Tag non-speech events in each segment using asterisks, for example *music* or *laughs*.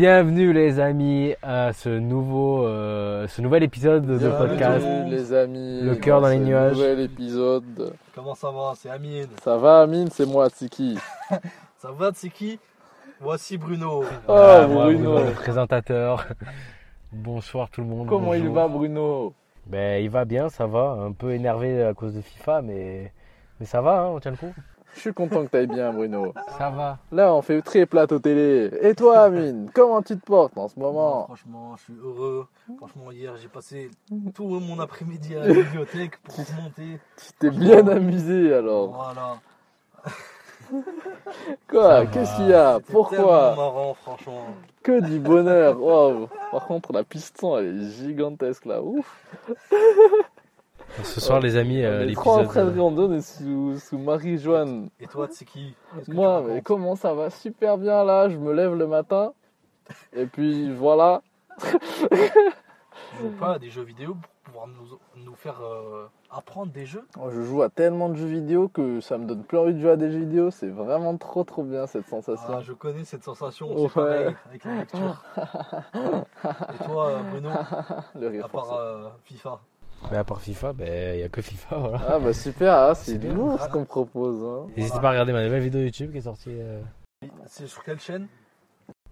Bienvenue les amis à ce nouveau, euh, ce nouvel épisode de Bienvenue, podcast. les amis. Le cœur dans les ce nuages. Nouvel épisode. Comment ça va? C'est Amine. Ça va, Amine? C'est moi, Tiki. *laughs* Ça va, qui Voici Bruno. Oh, Voilà, moi, Bruno. le présentateur. Bonsoir tout le monde. Comment il va, Bruno? Ben il va bien, ça va. Un peu énervé à cause de FIFA, mais mais ça va, hein, on tient le coup. Je suis content que t'ailles bien, Bruno. Ça va. Là, on fait très plateau télé. Et toi, Amine Comment tu te portes en ce moment franchement, je suis heureux. Franchement, hier, j'ai passé tout mon après-midi à la bibliothèque pour remonter. Tu t'es bien amusé, alors. Voilà. Quoi Qu'est-ce qu'il y a Pourquoi marrant, franchement. Que du bonheur. Waouh. Par contre, la piston, elle est gigantesque, là. Ouf. Ce soir les amis, euh, on est trop en train de l'épisode. rire, on est sous, sous Marie-Joanne. Et toi, c'est qui? Moi, mais comment ça va? Super bien là Je me lève le matin et puis voilà. Tu joues pas à des jeux vidéo pour pouvoir nous, nous faire euh, apprendre des jeux? Moi, Je joue à tellement de jeux vidéo que ça me donne plus envie de jouer à des jeux vidéo. C'est vraiment trop trop bien cette sensation. Ah, Je connais cette sensation, Ouais. c'est pareil avec la lecture. *laughs* Et toi, euh, Bruno, Le rire à part euh, FIFA Mais à part FIFA, ben il y a que FIFA, voilà. Ah bah super, ah, c'est lourd ce qu'on propose. Hein. N'hésitez pas à regarder ma nouvelle vidéo YouTube qui est sortie. euh, C'est sur quelle chaîne?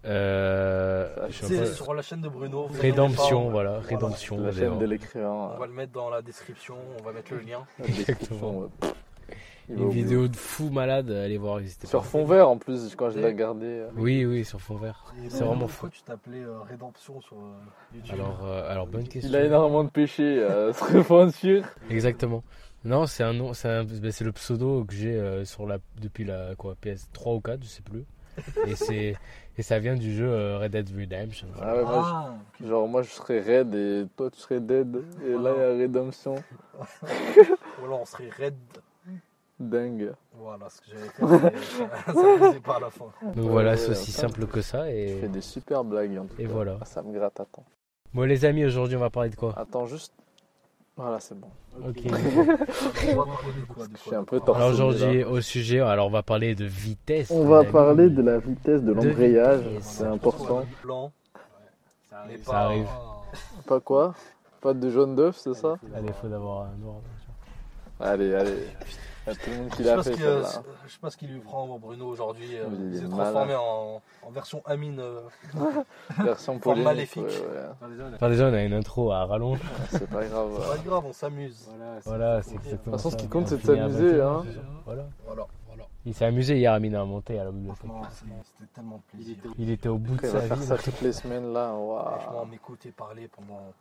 Euh, C'est pas. sur la chaîne de Bruno. vous Rédemption, voilà. Rédemption. La chaîne de l'écrivain. On va le mettre dans la description, on va mettre le lien. la Une vidéo de fou malade, allez voir. Sur fond vert en plus quand je l'ai regardé. euh. Oui, oui, sur fond vert. C'est vraiment pourquoi fou. tu t'appelais euh, Rédemption sur euh, YouTube Alors, euh, alors bonne question. Il a énormément de péchés, euh, *laughs* se repentir. Exactement. Non, c'est un nom, c'est ben, c'est le pseudo que j'ai euh, sur la depuis la quoi PS3 ou 4, je sais plus. Et c'est et ça vient du jeu euh, Red Dead Redemption. Ah ouais, moi, Ah, je- genre moi je serais Red et toi tu serais Dead. Et là il y a Rédemption. *laughs* ou alors on serait Red. Dingue. Voilà ce que j'avais fait. mais ça- Ça pas à la fin. Donc Ouais, voilà, c'est aussi simple que ça Tu et fais des super blagues en tout Et cas. voilà. Ah, ça me gratte, attends. bon les amis, aujourd'hui on va parler de quoi? Attends juste. Voilà, c'est bon. OK. On va parler de quoi, de Je suis un de peu quoi torse. Alors aujourd'hui au sujet, alors on va parler de vitesse. On va amis. parler de la vitesse de l'embrayage, c'est important. Blanc. Ça pas- arrive. Pas quoi? Pas de jaune d'œuf, c'est ça? À défaut d'avoir un noir. Allez, allez. Il y a tout le monde Je qui sais l'a pas ce fait qui, euh, celle-là. je sais pas ce qui lui prend Bruno aujourd'hui. euh, Il est Il s'est transformé en, en version Amine. euh, *laughs* Version polémique. maléfique. ouais, ouais. Enfin déjà on a une intro à rallonge. *laughs* C'est pas grave. C'est pas grave, on s'amuse. Voilà, c'est De toute exactement De toute façon, ce qui compte, c'est de s'amuser, 21, hein. ça. Voilà. Il s'est amusé hier à à monter à la bibliothèque. C'était tellement de plaisir. Il était au bout de Il sa va faire vie. ça toutes les semaines là. Franchement, m'écouter parler pendant 4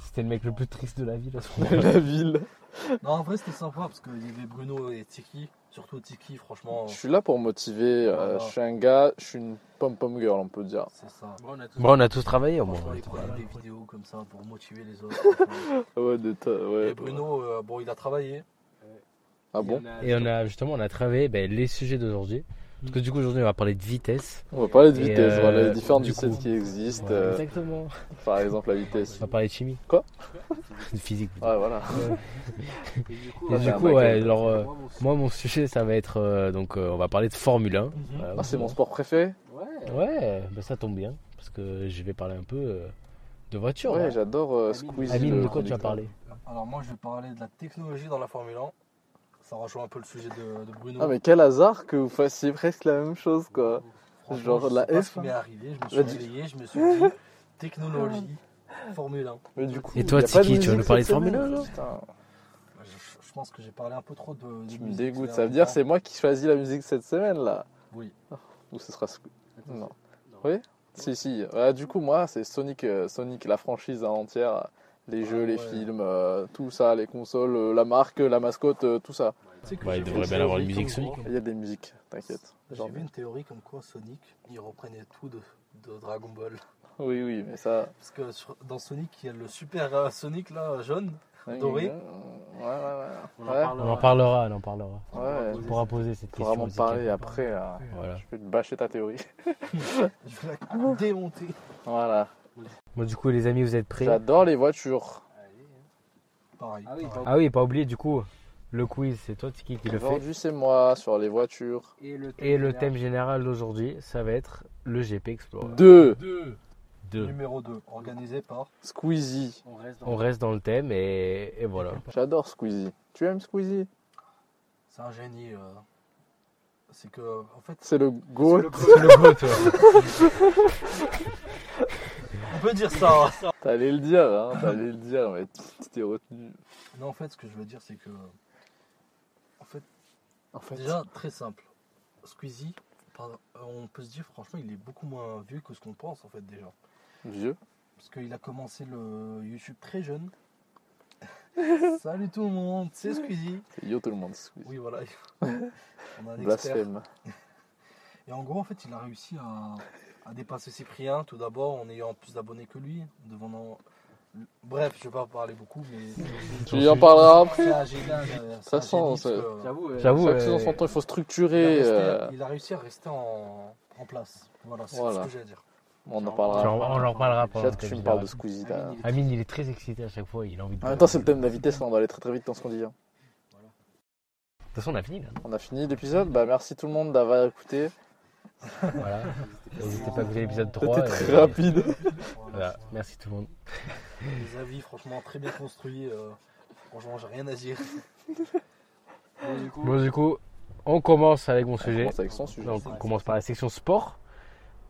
C'était le, mec le plus triste de la ville à ce moment-là. la ville. Non, en vrai, c'était sympa parce qu'il y avait Bruno et Tiki. Surtout Tiki, franchement, Je suis là pour motiver. euh. Je suis un gars, je suis une pom-pom girl, on peut dire. c'est ça. Bon, on a tous travaillé au moins. Écouter des vidéos comme ça pour motiver les autres. *laughs* Ouais, de ta- ouais. Et Bruno, euh, bon, il a travaillé. Ah bon? Et on a justement on a travaillé ben, les sujets d'aujourd'hui. Parce que du coup aujourd'hui on va parler de vitesse. On va parler de vitesse, euh, voilà, les différentes vitesses coup- qui existent. Euh, Exactement. par exemple, la vitesse. On va parler de chimie. Quoi De physique. plutôt. Ouais, voilà. Et Ouais, du coup ouais, alors euh, moi mon sujet ça va être euh, donc euh, on va parler de Formule 1. Voilà, Ah, c'est mon sport préféré Ouais, ben ça tombe bien parce que je vais parler un peu euh, de voiture. Ouais, j'adore euh, Squeezie. Amine, de quoi tu vas conducteur. parler? Alors, moi, je vais parler de la technologie dans la Formule 1. Ça rejoint un peu le sujet de, de Bruno. Ah, mais quel hasard que vous fassiez presque la même chose, quoi. Genre je la F, ce qui hein. m'est arrivé. Je me suis Bah, réveillé, je me suis dit technologie, Formule 1. Mais du coup, Et toi, Tiki, tu vas nous parler de Formule semaine 1, là Putain, Je, je pense que j'ai parlé un peu trop de. de Tu me musique dégoûtes. Ça veut dire c'est moi qui choisis la musique cette semaine, là Oui. Ou ce sera Non. Oui? Si, si. Ouais, du coup, moi, c'est Sonic, euh, Sonic, la franchise en entière. Les jeux, Ah les ouais. films, euh, tout ça, les consoles, euh, la marque, la mascotte, euh, tout ça. Tu sais que Ouais, j'ai il devrait bien avoir une musique Sonic. Il y a des musiques, t'inquiète. J'ai vu une théorie comme quoi Sonic, il reprenait tout de, de Dragon Ball. Oui, oui, mais ça. Parce que sur- dans Sonic, il y a le super euh, Sonic là, jaune. Doré. Ouais, ouais, ouais. On Ouais, en parlera, on en parlera. ouais. On pourra poser cette On question. pourra m'en parler après. euh. Voilà. Je vais te bâcher ta théorie. *laughs* Je vais la démonter. Voilà. Bon, du coup, les amis, vous êtes prêts J'adore les voitures. Pareil. Ah oui, pas oublier du coup le quiz, c'est toi Tiki qui le fait. Aujourd'hui, c'est moi sur les voitures. Et le Et le thème général d'aujourd'hui, ça va être le GP Explorer. 2. 2. 2. Numéro 2, organisé par. Squeezie. On reste dans On reste dans le thème et, et voilà. J'adore Squeezie. Tu aimes Squeezie? C'est un génie. euh. C'est que, en fait, C'est le GOAT. C'est le goût, toi. *laughs* on peut dire ça. *laughs* T'allais le dire, hein. T'allais le dire, mais tu t'es retenu. non, en fait, ce que je veux dire, c'est que. En fait, En fait, déjà, très simple. Squeezie, par- on peut se dire, franchement, il est beaucoup moins vieux que ce qu'on pense, en fait, déjà. vieux. Parce qu'il a commencé le YouTube très jeune. *laughs* Salut tout le monde, c'est Squeezie. Yo tout le monde, Squeezie. Oui, voilà. *laughs* On a un expert. Blasphème. Et en gros, en fait, il a réussi à, à dépasser Cyprien, tout d'abord, en ayant plus d'abonnés que lui. Devant Bref, je vais pas parler beaucoup, mais. Tu y en parleras après. Génie, euh, que J'avoue, J'avoue, il faut il a, structurer. resté- euh, il a réussi à rester en, en place. Voilà, c'est Voilà. ce que j'ai à dire. On en Genre, parlera. on en reparlera J'ai pendant hâte que tu me parles de Squeezie. là. Amine, il est très excité à chaque fois, il a envie de. En même temps, c'est le thème de la vitesse, là, on doit aller très très vite dans ce qu'on dit. hein. De toute façon, on a fini là. On a fini l'épisode. Bah, merci tout le monde d'avoir écouté. Voilà. N'hésitez pas à écouter l'épisode 3. C'était très et- rapide. Voilà. Merci tout le monde. Les avis, franchement, très bien construits. euh, franchement, j'ai rien à dire. bon, du coup, Bon, du coup, on commence avec mon On sujet. commence avec son sujet. Donc, on commence par la section sport.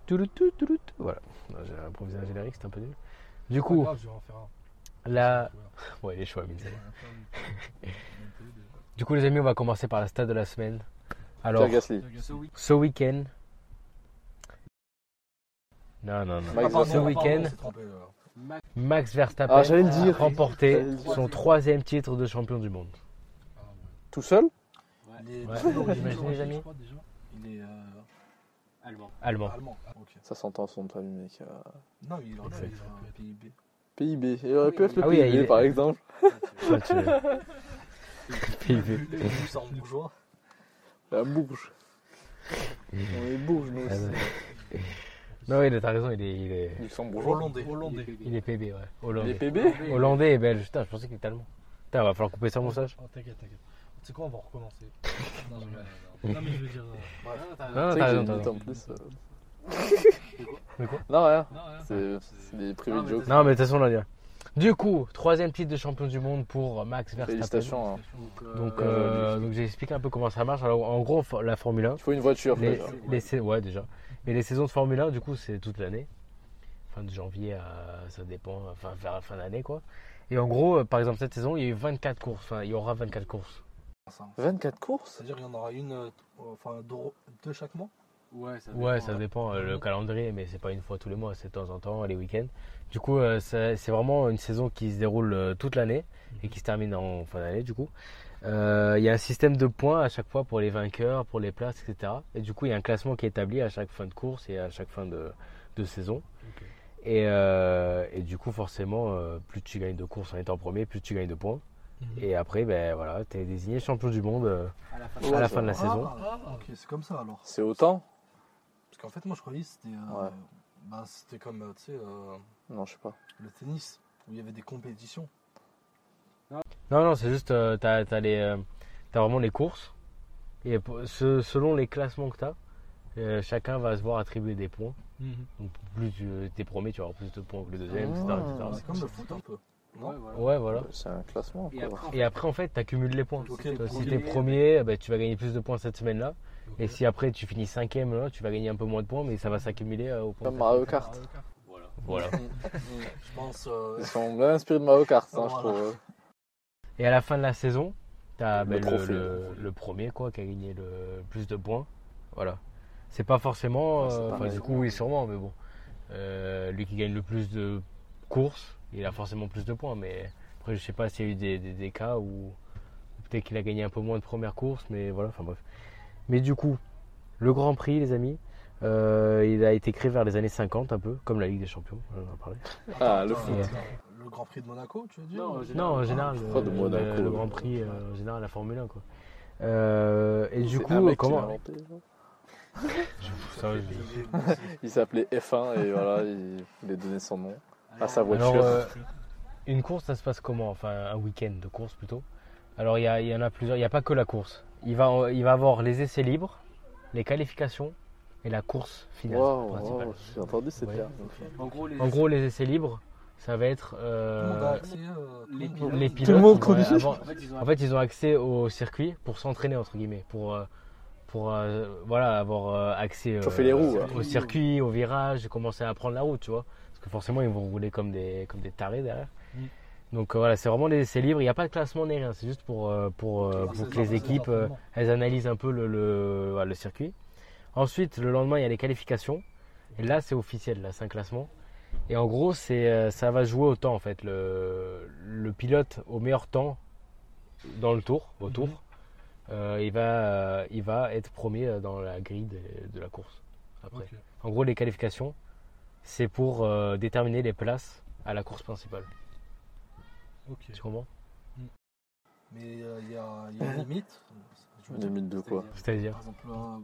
Toulout, toulout, toulout. Voilà. J'ai improvisé un générique, c'était un peu nul. Du coup, Pas grave, je vais en faire un. la. Ouais, les choix, Amine. Du coup, les amis, on va commencer par la stade de la semaine. Alors, ce week-end. Non, non, non. Pardon, ce week-end, euh. Max, Max Verstappen Ah, j'allais le dire. a remporté J'allais le dire. son troisième titre de champion du monde. Tout seul? Il est Ouais, d'où l'origine, imaginez, les amis. Il est euh, allemand. Allemand. allemand. Ok. Ça s'entend son famille, mec. euh, Non, il aurait pu Ouais. être un PIB. PIB. Il aurait pu être le Ah oui, PIB, il est- par exemple. *laughs* Tu- *laughs* PIB. C'est en bourgeois. La Bourge. On est Bourges, nous Ah, aussi. Non, oui, t'as raison, il est, il est, Luxembourgeois. Hollandais. Hollandais. il est PB, ouais. Il est Hollandais. PB Hollandais et belge. Putain, je pensais qu'il était allemand. Putain, va falloir couper ça au montage. Oh, t'inquiète, t'inquiète. Tu sais quoi, on va recommencer. *laughs* non, je- non, mais je veux dire. euh, bref. Non, Tu sais t'as raison, t'as note en raison. plus. euh. *laughs* Mais quoi Non, rien. Non. C'est des privés Non, mais jokes. Non, mais de toute façon, on l'a dit. Du coup, troisième titre de champion du monde pour Max Verstappen. Félicitations. hein. Donc, euh, Donc, Euh, euh, j'ai expliqué un peu comment ça marche. Alors, en gros, la Formule 1, Il faut une voiture. les, déjà. les sais- ouais, déjà. Mais les saisons de Formule 1, du coup, c'est toute l'année. Fin de janvier à. Ça dépend, enfin, vers la fin d'année, quoi. Et en gros, euh, par exemple, cette saison, il y a eu 24 courses. Enfin, il y aura 24 courses. Ça. 24 courses? C'est-à-dire qu'il y en aura une, euh, enfin deux, deux chaque mois? Ouais, ça Ouais, dépend, ça dépend euh, le calendrier, mais c'est pas une fois tous les mois, c'est de temps en temps, les week-ends. Du coup, euh, c'est vraiment une saison qui se déroule euh, toute l'année et qui se termine en fin d'année, du coup. Euh, Il y a un système de points à chaque fois pour les vainqueurs, pour les places, etc. Et du coup, il y a un classement qui est établi à chaque fin de course et à chaque fin de, de saison. Et, euh, et du coup, forcément, euh, plus tu gagnes de courses en étant premier, plus tu gagnes de points. Et après, ben voilà, tu es désigné champion du monde euh, À la fin. Ouais, à la ça fin de la saison. Ah, ok, c'est comme ça alors. C'est autant? Parce qu'en fait, moi je croyais que c'était. euh, Ouais. bah, c'était comme, euh, tu sais, euh, Non, je sais pas. le tennis, où il y avait des compétitions. Non, non, c'est juste, euh, t'as, t'as les, euh, t'as vraiment les courses. Et ce- selon les classements que t'as, euh, chacun va se voir attribuer des points. Donc plus tu es premier, tu auras plus de points que le deuxième, etc. Etc. C'est comme le foot un peu. Non Ouais, voilà. Ouais, voilà. C'est un classement. Et après, Et après, en fait, tu accumules les points. Ok, Tu si premier, t'es premier, bah, tu vas gagner plus de points cette semaine-là. Et si après tu finis cinquième, là, tu vas gagner un peu moins de points, mais ça va s'accumuler euh, au point. Comme Mario Kart. Voilà. Voilà. Je pense. euh, Ils sont bien inspirés de Mario Kart, hein, je Voilà. trouve. Et à la fin de la saison, t'as Le ben, le, trophée. le- le premier quoi, qui a gagné le plus de points. Voilà. C'est pas forcément. Euh, pas du coup, oui, sûrement, mais bon. Euh, lui qui gagne le plus de courses, il a forcément plus de points. Mais après, je sais pas s'il y a eu des, des- des cas où peut-être qu'il a gagné un peu moins de premières courses, mais voilà, enfin bref. Mais du coup, le Grand Prix, les amis, euh, il a été créé vers les années 50, un peu, comme la Ligue des Champions, on en a parlé. Ah, le foot. attends, Le Grand Prix de Monaco, tu veux dire Non, en général, Pourquoi de euh, Monaco, le, le euh, Grand Prix, euh, en général, la Formule 1, quoi. Euh, et du coup, comment inventé. *laughs* Ça, je- *laughs* Il s'appelait F1 et voilà, il voulait donner son nom à sa voiture. Alors, euh, une course, ça se passe comment? Enfin, un week-end de course plutôt? Alors il y, a- il y en a plusieurs, il n'y a pas que la course. Il va, il va avoir les essais libres, les qualifications et la course finale. Principale. j'ai entendu ces Ouais. En gros, les En gros, les essais libres, ça va être. Euh, accès, euh, tout les le monde- pilotes. Tout le monde conduit. avoir- En fait, ils ont accès au circuit pour s'entraîner entre guillemets, pour euh, pour euh, voilà avoir accès euh, Chauffer les roues, au ouais. circuit, au virage, commencer à apprendre la route, tu vois. Parce que forcément, ils vont rouler comme des comme des tarés derrière. Mm. Donc euh, voilà, c'est vraiment des essais libres. Il n'y a pas de classement ni rien. C'est juste pour euh, pour euh, Ah, pour c'est que les c'est équipes elles analysent un peu le le, voilà, le circuit. Ensuite, le lendemain, il y a les qualifications. Et là, c'est officiel, là, c'est un classement. Et en gros, c'est, ça va jouer au temps, en fait. Le, le pilote au meilleur temps dans le tour, au tour, Mhm. il, va, il va être premier dans la grille de, de la course. Après. En gros, les qualifications, c'est pour déterminer les places à la course principale. Ok. Tu comprends Mais euh, il y, a, il y a une limite. Dire, Limite de quoi C'est-à-dire Par exemple, euh,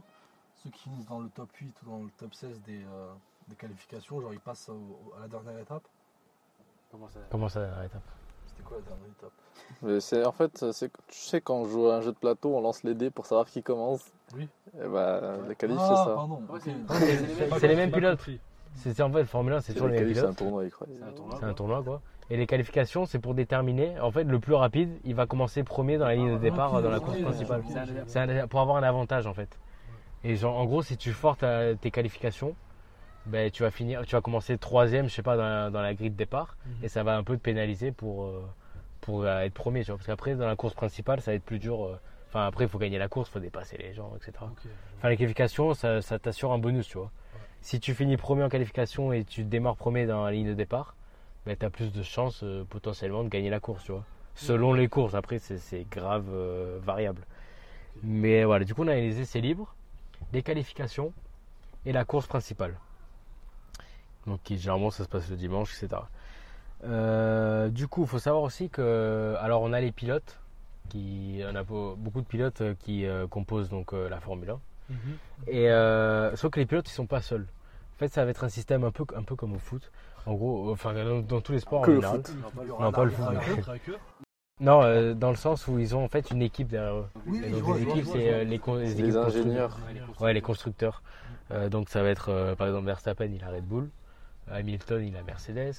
ceux qui finissent dans le top 8 ou dans le top 16 des, euh, des qualifications, genre ils passent au- au- à la dernière étape. Comment ça Comment ça, la étape C'était quoi la dernière étape? Mais c'est en fait, c'est tu sais quand on joue à un jeu de plateau, on lance les dés pour savoir qui commence. Oui. Et bah les qualifs ah, c'est ça. pardon. Ouais, ok. c'est- Ah, c'est les j'ai mêmes- pas c'est les mêmes pilotes. C'est en fait, le Formule 1, c'est toujours les mêmes qualifs, c'est un pilotes. tournoi, il croit. C'est un tournoi. C'est un tournoi, quoi. Et les qualifications, c'est pour déterminer. En fait, le plus rapide, il va commencer premier dans la ligne de départ euh, dans la course principale. C'est pour avoir un avantage en fait. Et genre, en gros, si tu forces ta- tes qualifications, ben, tu vas finir, tu vas commencer troisième, je sais pas, dans la, dans la grille de départ, Mhm. et ça va un peu te pénaliser pour euh, pour euh, être premier, tu vois. Parce qu'après, dans la course principale, ça va être plus dur. Enfin, après, il faut gagner la course, il faut dépasser les gens, etc. Enfin, les qualifications, ça, ça t'assure un bonus, tu vois. Si tu finis premier en qualification et tu démarres premier dans la ligne de départ, ben, tu as plus de chances euh, potentiellement de gagner la course, tu vois. Selon les courses, après, c'est- grave euh, variable. Mais voilà, du coup, on a les essais libres, les qualifications et la course principale. Donc, qui, généralement, ça se passe le dimanche, etc. Euh, du coup, il faut savoir aussi que, alors, on a les pilotes, qui, on a beau- beaucoup de pilotes qui composent donc la Formule 1. Mhm. Et sauf que les pilotes ils sont pas seuls. Fait, ça va être un système un peu un peu comme au foot. En gros, euh, enfin dans, dans tous les sports Que en le général. foot. Non, pas le foot. Non, euh, dans le sens où ils ont en fait une équipe derrière eux. Oui, donc vois, les équipes c'est euh, les, les Les équipes constru- ingénieurs. Ouais, les constructeurs. Euh, donc ça va être euh, par exemple Verstappen, il a Red Bull, Hamilton, il a Mercedes.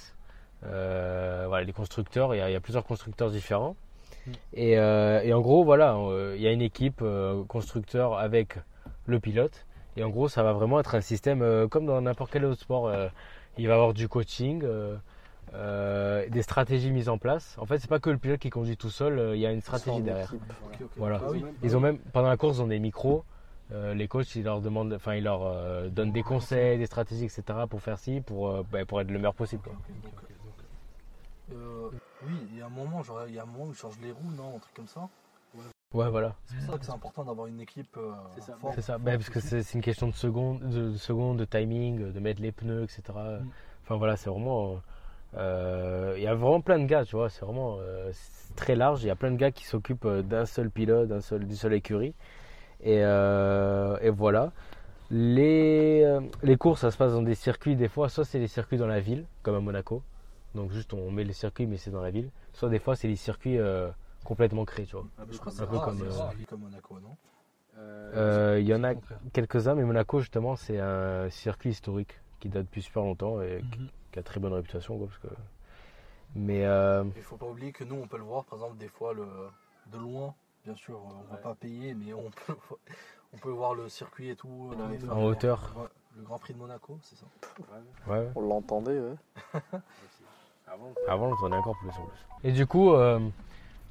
Euh, voilà, les constructeurs, il y, a, il y a plusieurs constructeurs différents. Mm. Et, euh, et en gros, voilà, euh, il y a une équipe euh, constructeur avec le pilote. Et en gros, ça va vraiment être un système euh, comme dans n'importe quel autre sport. euh, il va y avoir du coaching, euh, des stratégies mises en place. En fait, c'est pas que le pilote qui conduit tout seul, euh, il y a une stratégie derrière. Voilà. Ah oui. Ils ont même pendant la course, ils ont des micros. Euh, les coachs, ils leur demandent, enfin, ils leur donnent des conseils, des stratégies, etc. pour faire ci, pour bah, pour être le meilleur possible. quoi. Oui, il y a un moment, genre, il y a un moment où ils changent les roues, non, un truc comme ça? Ouais, voilà, C'est pour ça que c'est important d'avoir une équipe euh, C'est ça. forte. c'est ça. Bah, parce que c'est c'est une question de secondes, de, de secondes, de timing, de mettre les pneus, etc. Enfin voilà, c'est vraiment. euh, Il y a vraiment plein de gars, tu vois. C'est vraiment euh, c'est très large. Il y a plein de gars qui s'occupent euh, d'un seul pilote, d'un seul, d'une seule écurie. Et, euh, et voilà. Les, euh, les courses, ça se passe dans des circuits, des fois, soit c'est des circuits dans la ville, comme à Monaco. Donc juste on met les circuits, mais c'est dans la ville. Soit des fois, c'est des circuits euh, complètement créés, tu vois. Ah, je crois que Un c'est peu rare, comme, euh, comme Monaco, non? Euh, Il y en a quelques-uns, mais Monaco, justement, c'est un circuit historique qui date depuis super longtemps et Mhm. qui a très bonne réputation. Quoi, parce que... Mais euh, Il faut pas oublier que nous, on peut le voir, par exemple, des fois, le, de loin, bien sûr, on va Ouais. pas payer, mais on peut, on peut voir le circuit et tout. En hauteur. Le Grand Prix de Monaco, c'est ça? Ouais, ouais. On l'entendait, ouais. *laughs* Avant, on entendait encore plus en plus. Et du coup, euh,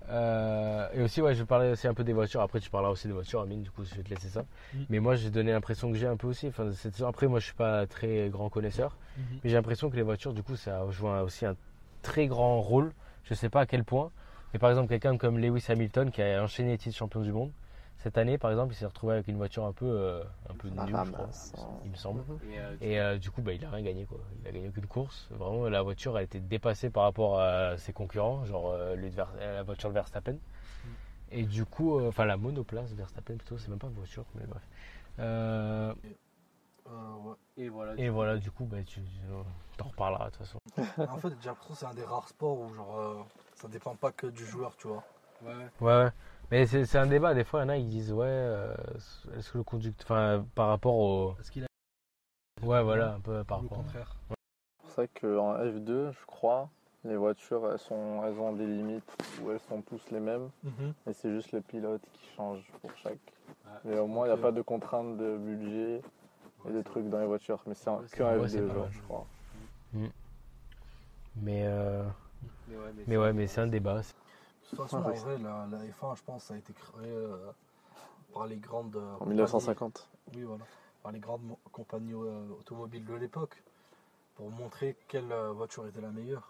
euh, et aussi, ouais, je parlais aussi un peu des voitures. Après, tu parleras aussi des voitures, Amine, du coup, je vais te laisser ça. Mhm. Mais moi, j'ai donné l'impression que j'ai un peu aussi. Enfin, après, moi, je suis pas très grand connaisseur. Mais j'ai l'impression que les voitures, du coup, ça joue aussi un très grand rôle. Je sais pas à quel point. Mais par exemple, quelqu'un comme Lewis Hamilton qui a enchaîné les titres champion du monde. Cette année, par exemple, il s'est retrouvé avec une voiture un peu, euh, un peu nulle, je crois, il me semble. Et, euh, Et euh, du coup, bah, il a rien gagné. Quoi. Il a gagné aucune course. Vraiment, la voiture a été dépassée par rapport à ses concurrents, genre euh, la voiture de Verstappen. Et du coup, euh, enfin la monoplace Verstappen plutôt, c'est même pas une voiture, mais bref. Et voilà. et voilà, du coup, bah, tu t'en reparleras de toute façon. *laughs* en fait, j'ai l'impression que c'est un des rares sports où genre, euh, ça dépend pas que du joueur, tu vois. Ouais, ouais. Ouais, ouais. Mais c'est un débat. Des fois, il y en a qui disent Ouais, euh, est-ce que le conducteur. Enfin, par rapport au. Est-ce qu'il a Ouais, voilà, un peu par rapport. contraire C'est vrai qu'en F2, je crois, les voitures, elles, sont, elles ont des limites où elles sont tous les mêmes. Et c'est juste le pilote qui change pour chaque. Mais au moins, il n'y a pas de contraintes de budget et de trucs dans les voitures. Mais c'est Ouais, ouais, c'est F2, pas genre, mal. je crois. Mais, euh, Mais ouais, mais, mais ouais, mais c'est un débat. De toute façon, Ouais, en vrai, la, la F1, je pense, ça a été créé euh, par les grandes. euh, En 1950. compagnies- Oui, voilà. Par les grandes compagnies euh, automobiles de l'époque. Pour montrer quelle voiture était la meilleure.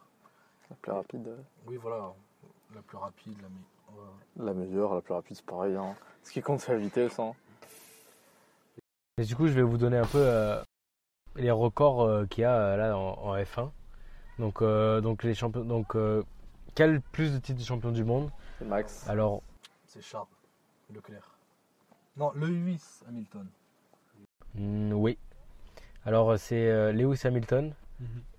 La plus rapide. euh, Oui, voilà. La plus rapide, la meilleure. La meilleure, la plus rapide, c'est pareil. hein. Ce qui compte, c'est la vitesse. Hein. Et du coup, je vais vous donner un peu euh, les records euh, qu'il y a là en, en F1. Donc, euh, donc les champions. Donc, euh, quel plus de titres de champion du monde C'est Max. Alors, C'est Charles Leclerc. Non, le 8 Hamilton. mm, oui. Alors, c'est euh, Lewis Hamilton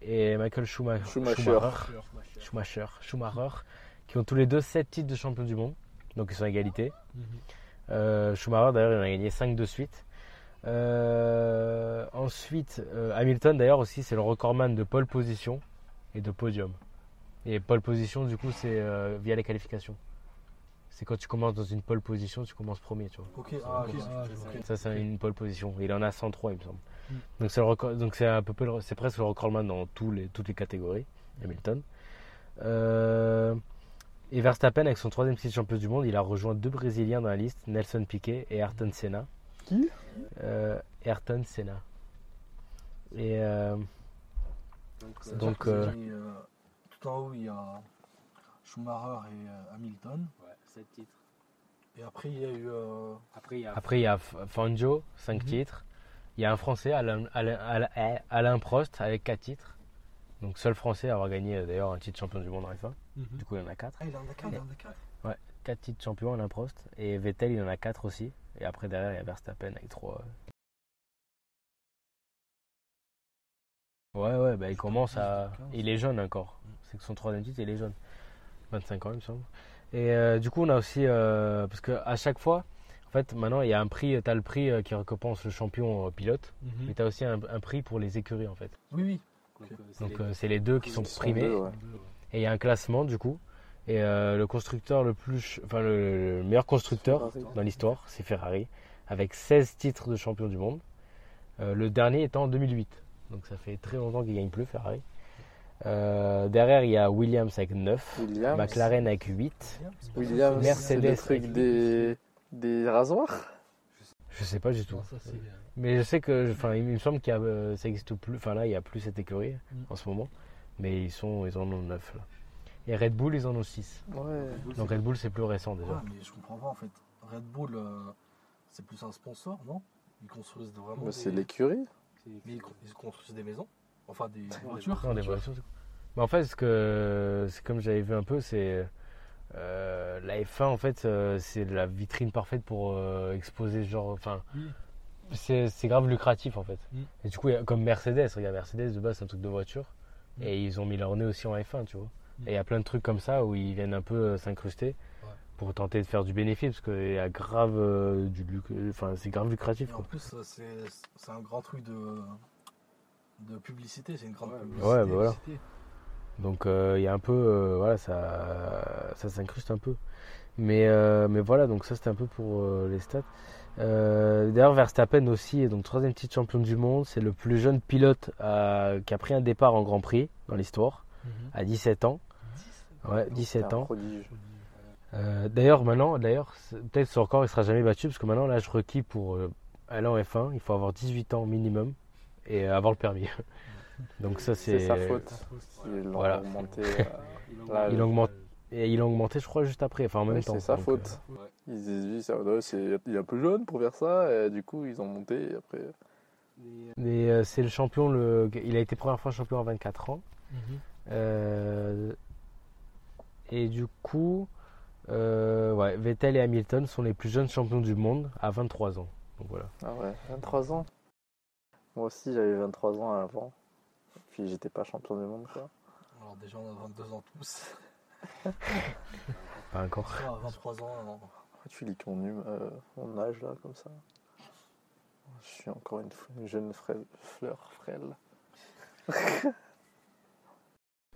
et Michael Schumacher. Schumacher. Schumacher. Schumacher, Schumacher, qui ont tous les deux 7 titres de champion du monde. Donc ils sont à égalité. Euh, Schumacher d'ailleurs il en a gagné 5 de suite. Euh, ensuite, euh, Hamilton d'ailleurs aussi c'est le recordman de pole position et de podium. Et pole position du coup c'est euh, via les qualifications. C'est quand tu commences dans une pole position, tu commences premier, tu vois. Ok, ah, ok, ah. Ça c'est une pole position. Il en a 103 il me semble. Mm. Donc c'est le record- donc c'est un peu peu le- c'est presque le recordman dans tous les, toutes les catégories. Hamilton. Euh, et Verstappen avec son troisième titre de champion du monde, il a rejoint deux Brésiliens dans la liste, Nelson Piquet et Ayrton Senna. Qui? Euh, Ayrton Senna. Et euh, Donc, C'est-à-dire Donc, tout en haut, il y a Schumacher et euh, Hamilton. ouais, 7 titres. Et après, il y a eu. euh, Après, il y a. après il y a F- Fangio, 5 Mhm. titres. Il y a un Français, Alain, Alain- Alain- eh, Alain Prost, avec 4 titres. Donc seul Français à avoir gagné euh, d'ailleurs un titre champion du monde en F1. Du coup il en a 4. Ah, il en a 4, il en a 4. 4 titres champions, Alain Prost. Et Vettel, il en a 4 aussi. Et après, derrière, il y a Verstappen avec 3. Ouais, ouais, bah, il commence à. Il est jeune encore. C'est que son troisième titre, il est jeune. 25 ans, il me semble. Et euh, du coup, on a aussi. euh, parce qu'à chaque fois, en fait, maintenant, il y a un prix. Tu as le prix euh, qui récompense le champion euh, pilote. Mais tu as aussi un, un prix pour les écuries, en fait. Oui, oui. Donc, c'est les- deux qui sont primés. deux, ouais. Et il y a un classement du coup. Et euh, le constructeur le plus, enfin le, le meilleur constructeur Ferrari. dans l'histoire, c'est Ferrari, avec 16 titres de champion du monde. Euh, le dernier étant en 2008. Donc ça fait très longtemps qu'il gagne plus Ferrari. Euh, derrière, il y a Williams avec 9, Williams. McLaren avec 8. Williams, Mercedes le truc avec- des, des rasoirs. Je sais pas du tout. Ça, Mais je sais que, enfin, il me semble qu'il y a, euh, ça existe plus. Enfin là, il y a plus cette écurie Mm. en ce moment, mais ils sont, ils en ont 9 là. Et Red Bull, ils en ont 6. Ouais. Donc Red Bull, c'est plus récent déjà. Ouais, mais je comprends pas en fait. Red Bull, euh, c'est plus un sponsor, non? Ils construisent vraiment. Bah, des- c'est l'écurie. Mais ils, ils construisent des maisons Enfin, des voitures Non, des voitures. Mais en fait, ce que, c'est comme j'avais vu un peu, c'est euh, la F1 en fait, euh, c'est la vitrine parfaite pour euh, exposer ce genre. Enfin, c'est c'est grave lucratif en fait. Mm. Et du coup, il y a- comme Mercedes, regarde Mercedes de base c'est un truc de voiture, Mm. et ils ont mis leur nez aussi en F1, tu vois. Mm. Et il y a plein de trucs comme ça où ils viennent un peu euh, s'incruster Ouais. pour tenter de faire du bénéfice parce qu'il y a grave euh, du enfin c'est grave lucratif. Et en Quoi. plus, c'est c'est un grand truc de, de publicité. C'est une grande Ouais, publicité. ouais, bah voilà. publicité. Donc euh, il y a un peu, euh, voilà, ça, ça s'incruste un peu. Mais, euh, mais voilà, donc ça c'était un peu pour euh, les stats. Euh, D'ailleurs, Verstappen aussi est donc troisième titre champion du monde. C'est le plus jeune pilote à- qui a pris un départ en Grand Prix dans l'histoire, Mhm. à 17 ans. Ouais, C'est 17 un ans. prodige. Euh, d'ailleurs, maintenant, d'ailleurs, peut-être ce record il sera jamais battu parce que maintenant l'âge requis pour euh, aller en F1, il faut avoir 18 ans minimum et avoir le permis. *laughs* donc ça c'est C'est sa faute. Ils l'ont Voilà. augmenté. *laughs* euh, là, Il augmente et il a augmenté, je crois, juste après, enfin en même oui, temps. c'est sa Donc, faute. Ouais. Ils se disent, ouais, c'est- il est un peu jeune pour faire ça. Et du coup, ils ont monté. Et après, Mais, euh, c'est le champion, le... il a été première fois champion à 24 ans. Mhm. Euh, Et du coup, euh, ouais, Vettel et Hamilton sont les plus jeunes champions du monde à 23 ans. Donc voilà. ah ouais, 23 ans. Moi aussi, j'avais 23 ans avant. Puis j'étais pas champion du monde, quoi. Alors, déjà, on a 22 ans tous. *laughs* Pas encore. Ça, à 23 ans. Pourquoi tu lis ton, hum- euh, mon âge là comme ça Je suis encore une, une jeune frêle- fleur frêle. *laughs*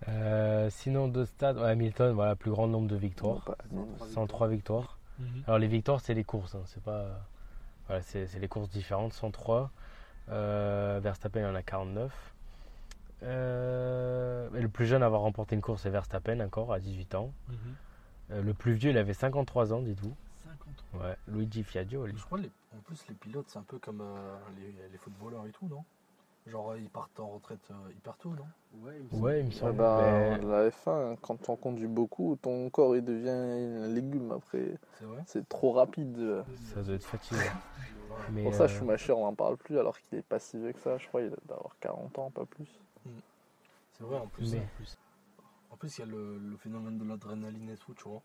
Euh, sinon, d'autres stades, ouais, Hamilton, voilà, plus grand nombre de Non, victoires. pas Amine. 103 victoires. Mhm. Alors les victoires, c'est les courses, hein, c'est pas. Voilà, c'est c'est les courses différentes. 103. Euh, Verstappen en a 49. Euh, et le plus jeune à avoir remporté une course, c'est Verstappen, encore, à 18 ans. Mhm. Euh, le plus vieux, il avait 53 ans, dites-vous. 53. Ouais, Luigi Fiagioli. Je crois les, en plus les pilotes c'est un peu comme euh, les, les footballeurs et tout, non? Genre ils partent en retraite euh, hyper tôt, non? Ouais, il me semble. Ouais, il me bah, mais- La F1, quand on conduit beaucoup, ton corps il devient un légume après. C'est vrai? C'est trop rapide. Ça doit être fatigant. Mais, Pour ça, euh, Schumacher, on n'en parle plus alors qu'il est pas si vieux que ça. Je crois qu'il doit avoir 40 ans, pas plus. C'est vrai en plus. Mais- En plus, en plus, il y a le, le phénomène de l'adrénaline et tout, tu vois.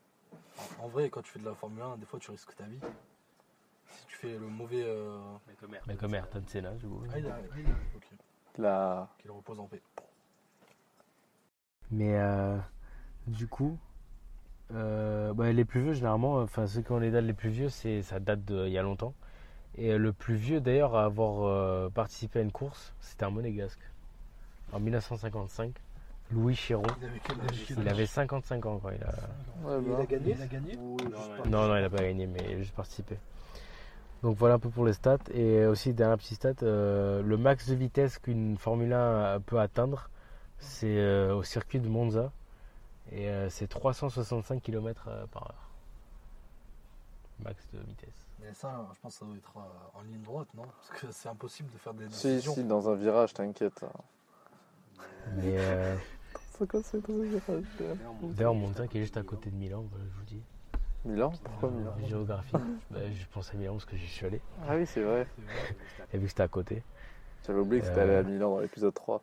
En, en vrai, quand tu fais de la Formule 1, des fois tu risques ta vie. Si tu fais le mauvais. euh, Mais comme Ayrton Senna, du coup. Ah, il il ok. La... Qu'il repose en paix. Mais euh, du coup, euh, bah, les plus vieux, généralement, enfin ceux qui ont les dates les plus vieux, c'est ça date d'il y a longtemps. Et euh, le plus vieux d'ailleurs à avoir euh, participé à une course, c'était un monégasque. En 1955, Louis Chiron. Il avait quel âge? Il avait 55 ans quand il a. Ouais, bah. gagné? Il a gagné? Ou Non, juste non, pas Non, non, il n'a pas gagné, mais il a juste participé. Donc voilà un peu pour les stats. Et aussi, dernier petit stat, euh, le max de vitesse qu'une Formule 1 peut atteindre, c'est euh, au circuit de Monza. Et euh, c'est 365 km par heure. Max de vitesse. Mais ça, je pense que ça doit être euh, en ligne droite, non? Parce que c'est impossible de faire des Si, décisions. si, dans un virage, t'inquiète. Mais euh, *laughs* C'est quoi, c'est dans un virage d'ailleurs, Monza qui est juste à côté de Milan, voilà, je vous dis. Milan Pourquoi Milan? Géographie. *laughs* Bah, je pense à Milan parce que j'y suis allé. Ah oui, c'est vrai. Et vu que c'était à côté. J'avais oublié que c'était Euh. allé à Milan dans l'épisode 3.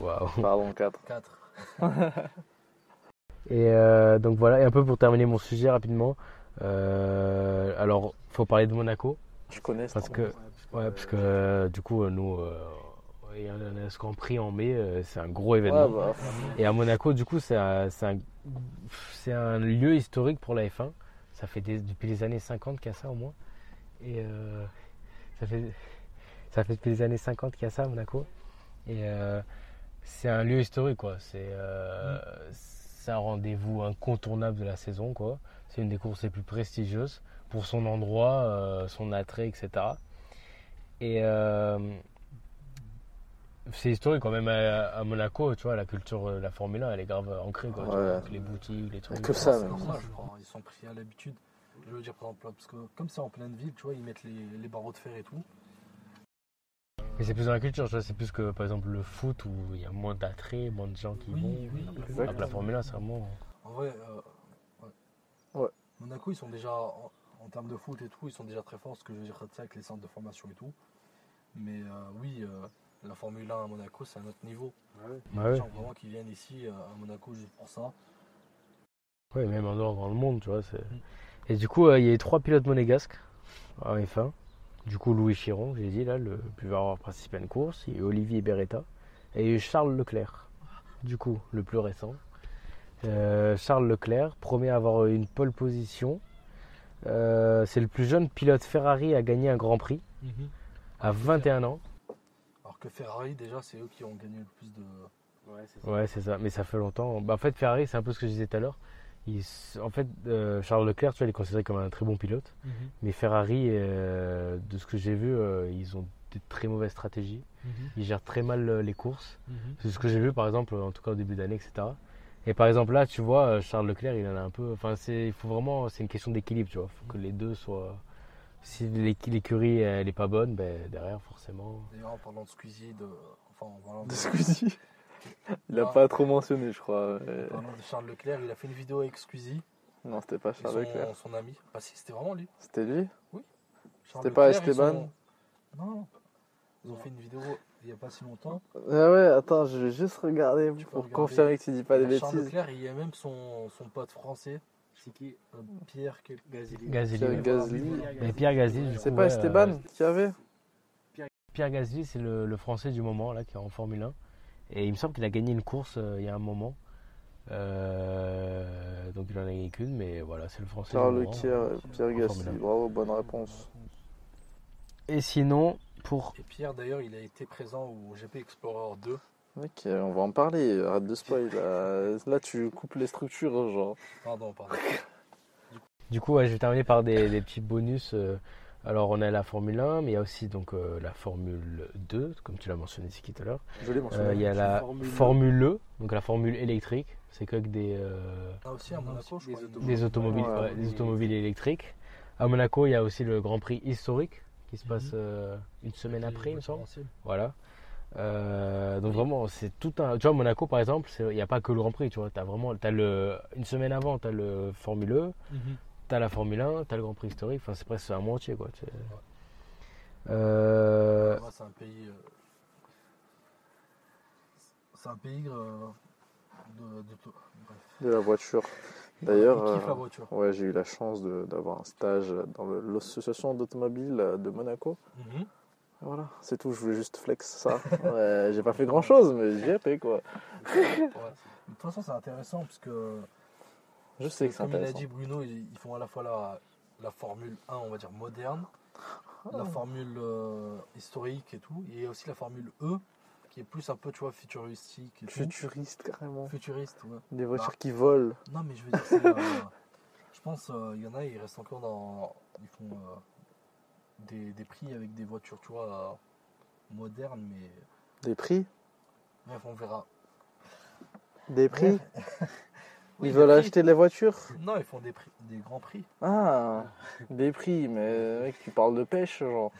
Waouh. Pardon, 4. 4. *laughs* Et euh, donc voilà, et un peu pour terminer mon sujet rapidement. euh, alors, faut parler de Monaco. Je connais Parce ça. que, ouais, parce que euh, du coup, nous, euh, il y a un ce Grand Prix en mai, c'est un gros événement. Ouais, bah, Et à Monaco, du coup, c'est un, c'est un, c'est un lieu historique pour la F1. Ça fait depuis les années 50 qu'il y a ça au moins. Et euh, ça, fait, ça fait depuis les années 50 qu'il y a ça à Monaco. Et euh, c'est un lieu historique, quoi. C'est euh, un rendez-vous incontournable de la saison, quoi. C'est une des courses les plus prestigieuses pour son endroit, euh, son attrait, etc. Et c'est historique quand même à, à Monaco, tu vois, la culture, euh, la Formule 1, elle est grave ancrée, quoi. Ouais. vois, avec les boutiques, les trucs. Que ça, normal, je crois. Ils sont pris à l'habitude. Je veux dire, par exemple, là, parce que comme c'est en pleine ville, tu vois, ils mettent les, les barreaux de fer et tout. Mais c'est plus dans la culture, tu vois, c'est plus que par exemple le foot où il y a moins d'attrait, moins de gens qui Oui, vont. oui, la exactement. Formule 1, c'est vraiment. En vrai, euh, ouais. Ouais. Monaco, ils sont déjà, en, en termes de foot et tout, ils sont déjà très forts, ce que je veux dire, sais, avec les centres de formation et tout. Mais euh, oui, euh, la Formule 1 à Monaco, c'est un autre niveau. Les ouais. gens vraiment qui viennent ici euh, à Monaco juste pour ça. Ouais, même en dehors dans le monde, tu vois. c'est- Et du coup, euh, il y a eu trois pilotes monégasques en F1. Du coup, Louis Chiron, j'ai dit là, le plus avoir participé à une course. Il y a eu Olivier Beretta. Et il y a Charles Leclerc, du coup, le plus récent. Euh, Charles Leclerc, premier à avoir une pole position. Euh, c'est le plus jeune pilote Ferrari à gagner un Grand Prix à 21 ans. Que Ferrari, déjà, c'est eux qui ont gagné le plus de. Ouais, c'est ça. Ouais, c'est ça, mais ça fait longtemps. Bah, en fait, Ferrari, c'est un peu ce que je disais tout à l'heure. Il En fait, euh, Charles Leclerc, tu vois, il est considéré comme un très bon pilote. Mais Ferrari, euh, de ce que j'ai vu, euh, ils ont de très mauvaises stratégies. Ils gèrent très mal euh, les courses. C'est ce que j'ai vu, par exemple, en tout cas au début d'année, etc. Et par exemple, là, tu vois, Charles Leclerc, il en a un peu. Enfin, c'est, il faut vraiment. C'est une question d'équilibre, tu vois. Il faut que les deux soient. Si l'écurie, elle est pas bonne, ben, derrière, forcément. D'ailleurs, en parlant de Squeezie, de. Enfin, en parlant de, De Squeezie. *laughs* Il a Ah. pas trop mentionné, je crois. en parlant de Charles Leclerc, il a fait une vidéo avec Squeezie, Non, c'était pas Charles Leclerc. son, son ami. Bah, si, c'était vraiment lui. C'était lui? Charles C'était pas Esteban? son- Non. Ils ont fait une vidéo il n'y a pas si longtemps. Ah ouais, attends, je vais juste regarder Tu pour regarder. confirmer que tu dis pas des Et Charles bêtises. Leclerc, il y a même son, son pote français, C'est qui Pierre. Gasly. Pierre ouais. Gasly. Mais Pierre Gasly, du C'est coup, pas ouais, Esteban euh, qui avait Pierre Gasly, c'est le, le français du moment là qui est en Formule 1. Et il me semble qu'il a gagné une course euh, il y a un moment. Euh, donc il en a gagné qu'une, mais voilà, c'est le français. Charles un. Leclerc, Pierre Gasly, bravo, bonne réponse. Et sinon, pour. Et Pierre, d'ailleurs, il a été présent au GP Explorer 2. Ok, on va en parler, arrête de spoil. Là, *laughs* Là, tu coupes les structures, genre. Pardon, pardon. Du coup, ouais, je vais terminer par des, des petits bonus. euh, alors, on a la Formule 1, mais il y a aussi donc euh, la Formule 2, comme tu l'as mentionné Siki tout à l'heure. Je l'ai Euh, mentionné. Il y a la Formule Formule E, donc la Formule électrique. C'est que des, euh, Là aussi, à Monaco, je Des crois. il- automobiles. des automobiles, Ouais, ouais, des automobiles électriques. À Monaco, il y a aussi le Grand Prix historique qui se passe Mhm. euh, une semaine après, il me semble. Voilà. Euh, donc vraiment, c'est tout un. Tu vois, Monaco, par exemple, il n'y a pas que le Grand Prix. Tu vois, as vraiment, as le une semaine avant, tu as le Formule E, tu as la Formule 1, tu as le Grand Prix historique. Enfin, c'est presque un mois entier, quoi. tu sais. Euh, c'est un pays. euh, C'est un pays de, de. De la voiture. D'ailleurs, euh, ouais, j'ai eu la chance de- d'avoir un stage dans le- l'association d'automobile de Monaco. Mhm. Voilà, c'est tout, je voulais juste flex ça. *laughs* Ouais, j'ai pas fait grand chose, mais j'y ai fait quoi. Ouais. De toute façon, c'est intéressant parce que, Je sais que c'est comme il a intéressant. dit Bruno, ils, font à la fois la, la Formule 1, on va dire moderne, la Formule euh, historique et tout, et aussi la Formule E, qui est plus un peu, tu vois, futuristique et tout. Futuriste carrément. Futuriste, ouais. Des voitures Bah. qui volent. Non, mais je veux dire, c'est, euh, *laughs* je pense euh, il y en a, ils restent encore dans. Ils font euh, des, des prix avec des voitures, tu vois, modernes, mais. Des prix Bref, on verra. Des prix *laughs* Oui, Ils veulent prix. acheter les voitures Non, ils font des, prix, des grands prix. Ah, des prix, mais mec, tu parles de pêche, genre.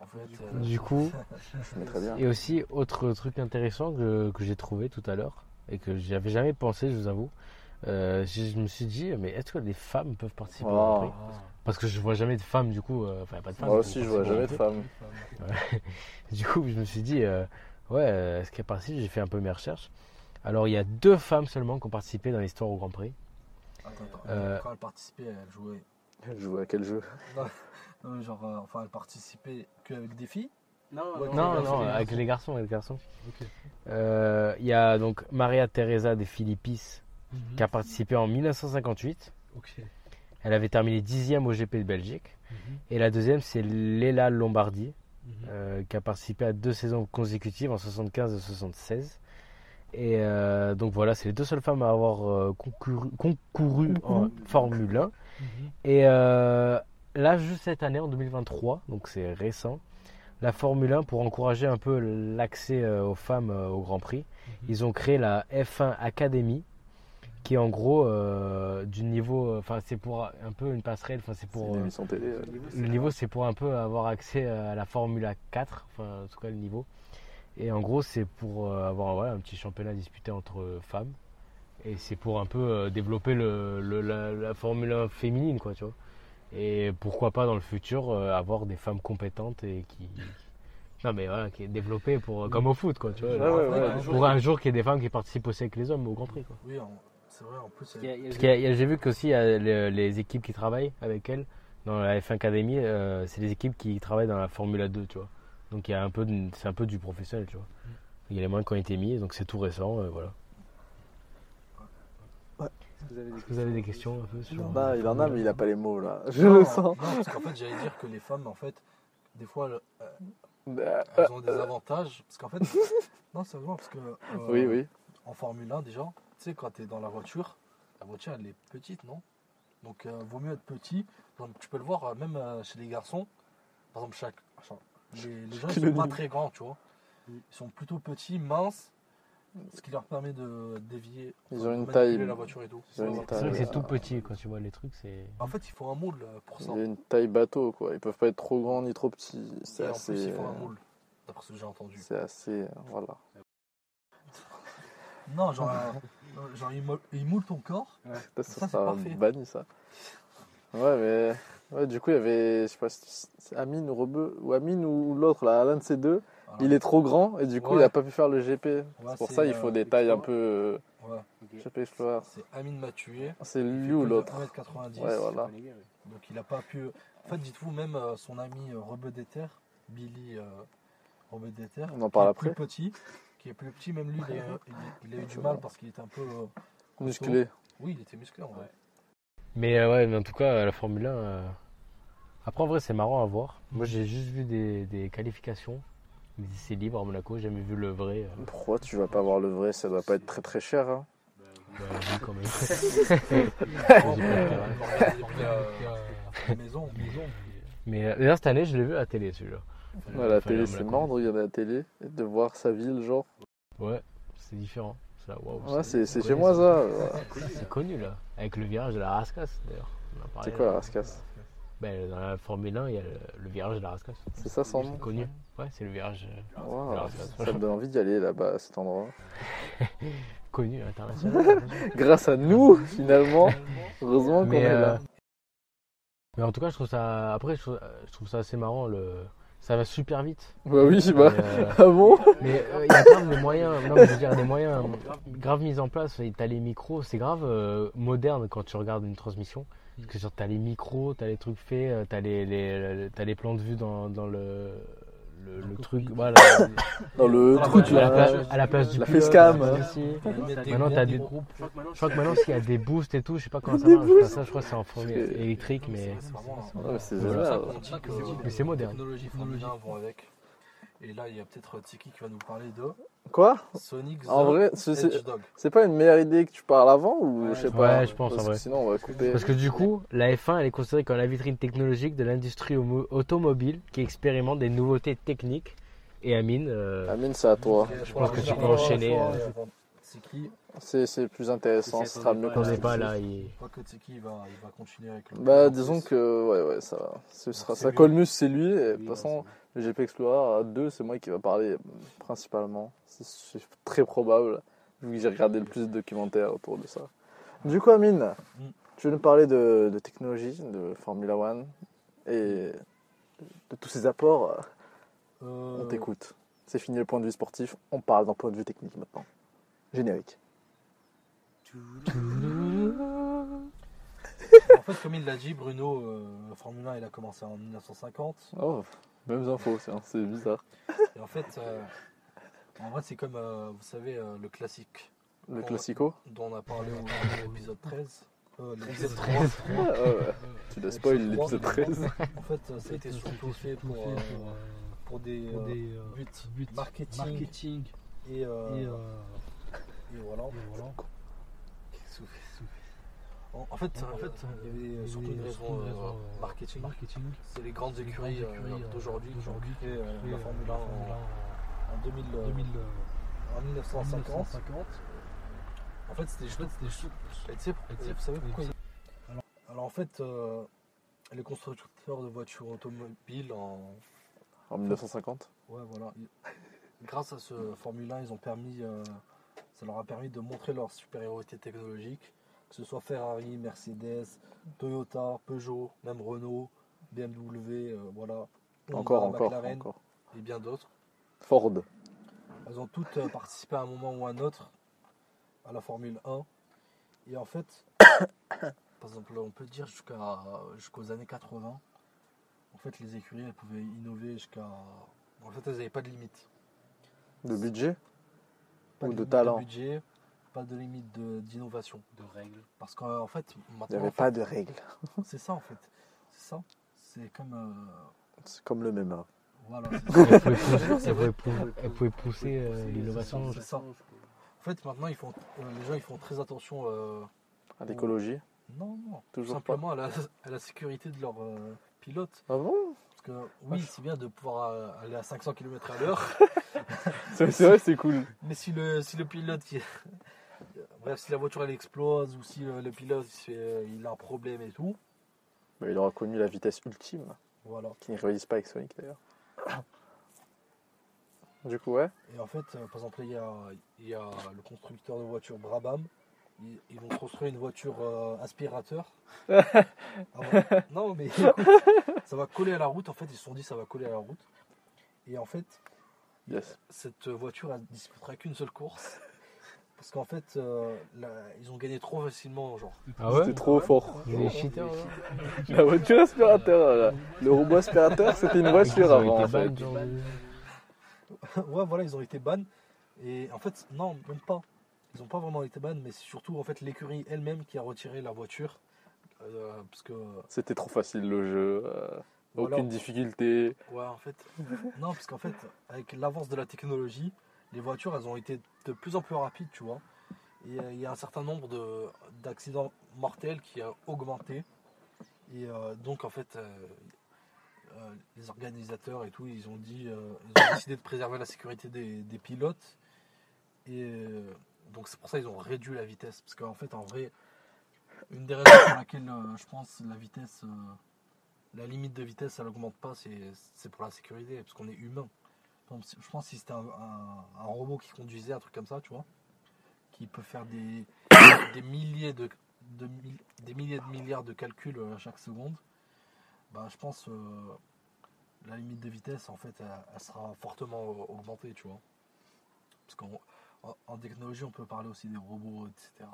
En fait, Du euh, du coup, *laughs* bien. et aussi, autre truc intéressant que, que j'ai trouvé tout à l'heure, et que j'y avais jamais pensé, je vous avoue, euh, je, je me suis dit, mais est-ce que les femmes peuvent participer au Grand. Prix? Parce que je vois jamais de femmes, du coup, euh, enfin, pas de femmes. Moi aussi, je vois jamais Grand de Prix. femmes. *laughs* Du coup, je me suis dit, euh, ouais, euh, est-ce qu'elle participe J'ai fait un peu mes recherches. Alors, il y a deux femmes seulement qui ont participé dans l'histoire au Grand Prix. Attends, attends. Euh, Quand elle participait, elle jouait. Elle joue à quel jeu? *laughs* Non, genre, euh, enfin, elle participait qu'avec des filles? Non, Ouais, Non, non, les avec les garçons, avec les garçons. Euh, Il y a donc Maria Teresa de Philippis Mhm. qui a participé en 1958. Ok. Elle avait terminé dixième au GP de Belgique. Mhm. Et la deuxième, c'est Léla Lombardi, Mhm. euh, qui a participé à deux saisons consécutives en 75 et 76. Et euh, donc voilà, c'est les deux seules femmes à avoir euh, concouru, concouru en Formule 1. Mhm. Et là, juste cette année, en 2023, donc c'est récent, la Formule 1, pour encourager un peu l'accès aux femmes au Grand Prix, ils ont créé la F1 Academy, qui est en gros euh, du niveau, euh, enfin c'est pour un peu une passerelle, enfin c'est pour une euh, télé. euh. le niveau, c'est pour un peu avoir accès à la Formule 4, enfin en tout cas le niveau. Et en gros, c'est pour euh, avoir voilà, un petit championnat disputé entre euh, femmes. Et c'est pour un peu euh, développer le, le- la, la Formule 1 féminine, quoi, tu vois. Et pourquoi pas dans le futur euh, avoir des femmes compétentes et qui. Non, mais voilà, qui est développée pour, comme au foot, quoi, tu vois. Ouais, ouais, Après, ouais. un jour, Pour un jour qu'il y ait des femmes qui participent aussi avec les hommes au Grand Prix, quoi. Oui, c'est vrai, en plus, elle- j'ai vu qu'aussi il y a les, les équipes qui travaillent avec elle dans la F1 Academy, euh, c'est des équipes qui travaillent dans la Formule 2, tu vois. Donc il y a un peu, de- c'est un peu du professionnel, tu vois. Il y a les moyens qui ont été mis, donc c'est tout récent, euh, voilà. Est-ce que vous avez des Est-ce que vous avez des questions un peu sur Bah, il en a, mais il a pas les mots là. Je non, le sens. Non, parce qu'en fait, j'allais dire que les femmes, en fait, des fois, elles, euh, Bah, elles ont des avantages. Parce qu'en fait, *laughs* non, sérieusement, parce que. euh, Oui, oui. En Formule 1, déjà, tu sais, quand tu es dans la voiture, la voiture, elle est petite, non? Donc, euh, vaut mieux être petit. Donc, tu peux le voir euh, même euh, chez les garçons. Par exemple, chaque. les, *laughs* les gens, ils sont pas très grands, tu vois. Ils sont plutôt petits, minces, ce qui leur permet de dévier. Ils ont une taille- la voiture et tout. C'est vrai que c'est tout petit quand tu vois les trucs, c'est. En fait, il faut un moule pour ça. Il y a une taille bateau quoi. Ils peuvent pas être trop grands ni trop petits. Et C'est en plus, assez. il faut un moule, d'après ce que j'ai entendu. C'est assez. Voilà. Non, genre, *laughs* genre il, moule, il moule ton corps. Ça, Ça, ça c'est parfait. banni ça. Ouais, mais. Ouais, du coup, il y avait. Je sais pas si c'est Amine ou Rebeu. Ou Amine ou l'autre là. L'un de ces deux. Voilà. Il est trop grand et du coup, Ouais. il a pas pu faire le GP. Ouais, c'est pour ça il faut euh, des tailles un peu. euh, Ouais. GP Explorer. c'est Amine Matué. C'est lui ou l'autre 1m90. Ouais, voilà. Ouais. Donc il a pas pu. En fait, dites-vous, même euh, son ami euh, Rebeu Déter, Billy euh, Rebeu Déter, On en parle qui est après. plus petit, qui est plus petit, même lui, il a, il- il a eu du mal parce qu'il était un peu. euh, Musclé. Oui, il était musclé en vrai. Mais euh, ouais, mais en tout cas, la Formule 1. euh, Après, en vrai, c'est marrant à voir. Moi, j'ai juste vu des, des qualifications, des essais libres à Monaco. J'ai jamais vu le vrai. euh, Pourquoi tu vas pas voir le vrai Ça doit pas être très très cher. Hein. bah, oui, quand même. Euh, euh, la maison, maison. Mais euh, d'ailleurs, cette année, je l'ai vu à la télé, celui-là. La télé, c'est marrant de regarder la télé et de voir sa ville, genre. Ouais, c'est différent. Là, Ouais, c'est chez moi ça. *laughs* C'est connu, là. Avec le virage de la Rascasse, d'ailleurs. C'est quoi la rascasse Ben, Dans la Formule 1, il y a le, le virage de la Rascasse. C'est ça son C'est nom connu. Ouais, c'est le virage euh, Wow, de la Rascasse. Ça me donne envie d'y aller là-bas à cet endroit. *laughs* Connu international. *laughs* Grâce à nous, finalement. Heureusement qu'on est euh, là. mais en tout cas, je trouve ça. Après, je trouve, je trouve ça assez marrant. Le... Ça va super vite. Bah oui, bah. Euh, Ah bon? Mais euh, il y a grave des moyens, non, mais je veux dire, des moyens grave mis en place. Et T'as les micros, c'est grave euh, moderne quand tu regardes une transmission. Parce que genre, t'as les micros, t'as les trucs faits, euh, t'as les, les, t'as les plans de vue dans, dans le, le, le truc. Voilà, *coughs* Dans *coughs* le *coughs* truc à, la là. place, à la place du La facecam, hein. des Maintenant, groupes, t'as des. Je crois que maintenant, *laughs* s'il y a des boosts et tout, je sais pas comment ça marche. Enfin, ça, je crois que c'est en forme C'est- électrique, mais, C'est vraiment un- Ouais, mais c'est C'est pour ça génial. qu'on dit que mais c'est moderne. technologie Formule 1 vont avec. Et là, il y a peut-être Tiki qui va nous parler de Quoi Sonic the En vrai, c'est- c'est Hedgehog. c'est pas une meilleure idée que tu parles avant ou Ouais, je sais ouais, pas je pense, en Parce que vrai. Sinon, on va couper. Parce que du coup, la F1 elle est considérée comme la vitrine technologique de l'industrie automobile qui expérimente des nouveautés techniques. Et Amine, euh, Amine, c'est à toi. Je pense que tu peux enchaîner, fois, euh. C'est c'est plus intéressant, ce ça sera mieux quand n'est pas là. il- je crois que Tiki va, il va continuer avec le. Bah, disons que, ouais, ouais, ça, ce sera, C'est ça mieux, c'est lui. Et de toute Oui, façon, le GP Explorer 2, c'est moi qui va parler euh, principalement. C'est- très probable, vu que j'ai regardé le plus de documentaires autour de ça. Du coup, Amine, Mm. tu veux nous parler de, de technologie, de Formula One et de tous ses apports? Euh, On t'écoute. C'est fini le point de vue sportif, on parle d'un point de vue technique maintenant. Générique. En fait, comme il l'a dit, Bruno, euh, Formule 1, il a commencé en 1950. Oh, mêmes infos, c'est bizarre. Et en fait, euh, en vrai, c'est comme, euh, vous savez, euh, le classique Le classico dont on a parlé au dans l'épisode 13. Euh, l'épisode 3. Ah, ouais. Tu le spoil l'épisode 13. En fait, ça a été surtout fait pour, euh, pour des, pour euh, des euh, buts buts marketing, marketing et, euh, et, et voilà. et voilà. En, en fait, en fait, il y avait surtout une raison euh, marketing. marketing. C'est les grandes écuries euh, euh, d'aujourd'hui qui ont créé euh, la euh, Formule 1 la Formule en, en 2000, euh, 2000, en 1950. 1950. En fait, c'était En juste vous savez pourquoi alors, alors, en fait, euh, les constructeurs de voitures automobiles, en... En 1950 ouais, voilà, *laughs* grâce à ce Formule 1, ils ont permis, euh, ça leur a permis de montrer leur supériorité technologique, que ce soit Ferrari, Mercedes, Toyota, Peugeot, même Renault, BMW, euh, voilà, Honda, Encore, McLaren encore. et bien d'autres. Ford. Elles ont toutes euh, participé à un moment ou à un autre à la Formule 1. Et en fait, *coughs* par exemple, on peut dire jusqu'à jusqu'aux années 80, en fait, les écuries, elles pouvaient innover jusqu'à. En fait, elles n'avaient pas de limite. De budget Pas Ou de limite talent. budget, pas de limite de- d'innovation. de règles. Parce qu'en fait, Il n'y maintenant, avait pas de règles. *laughs* c'est ça en fait. C'est ça. C'est comme. euh, C'est comme le MMA. voilà. *laughs* Elle pouvait pousser, ça. elle pouvait pou- elle pouvait pousser euh, l'innovation. C'est ça. En fait, maintenant, ils font, euh, les gens ils font très attention. euh, À l'écologie Non, non. Toujours simplement à la, à la sécurité de leurs euh, pilotes. Ah bon? Que oui, c'est bien de pouvoir aller à 500 km à l'heure, *laughs* C'est vrai, c'est cool. mais si le, si le pilote, qui- bref, si la voiture elle explose ou si euh, le pilote il, euh, il a un problème et tout, Bah, il aura connu la vitesse ultime, voilà. qui ne rivalise pas avec Sonic d'ailleurs. *coughs* Du coup, ouais. Et en fait, euh, par exemple, il y a, il y a le constructeur de voiture Brabham. Ils, ils vont construire une voiture euh, aspirateur. *laughs* Ah. Non, mais écoute, *laughs* ça va coller à la route. En fait, ils se sont dit ça va coller à la route. Et en fait, Yes. cette voiture elle disputera qu'une seule course. Parce qu'en fait, euh, ils ont gagné trop facilement, genre. Ah ouais C'était trop fort. Les cheaters, là La voiture aspirateur, là. le robot aspirateur, c'était une voiture Ils ont avant en fait. ban, ouais, voilà, ils ont été ban. Et en fait, non, même pas. Ils n'ont pas vraiment été bans, mais c'est surtout en fait l'écurie elle-même qui a retiré la voiture. Euh, parce que. C'était trop facile le jeu. euh, aucune difficulté. Ouais, en fait. non, parce qu'en fait, avec l'avance de la technologie, les voitures, elles ont été de plus en plus rapides, tu vois. Et euh, il y a un certain nombre de- d'accidents mortels qui a augmenté. Et euh, donc, en fait, euh, les organisateurs et tout, ils ont dit, ils ont décidé de préserver la sécurité des, des pilotes. Et donc, c'est pour ça qu'ils ont réduit la vitesse. Parce qu'en fait, en vrai, une des raisons pour laquelle je pense la vitesse, la limite de vitesse, elle augmente pas, c'est pour la sécurité, parce qu'on est humain. Je pense que si c'était un, robot qui conduisait, un truc comme ça, tu vois, qui peut faire des, milliers de, milliers de milliards de calculs euh, à chaque seconde, bah, je pense euh, la limite de vitesse, en fait, elle, sera fortement euh, augmentée, tu vois. Parce qu'en en, en technologie, on peut parler aussi des robots, etc.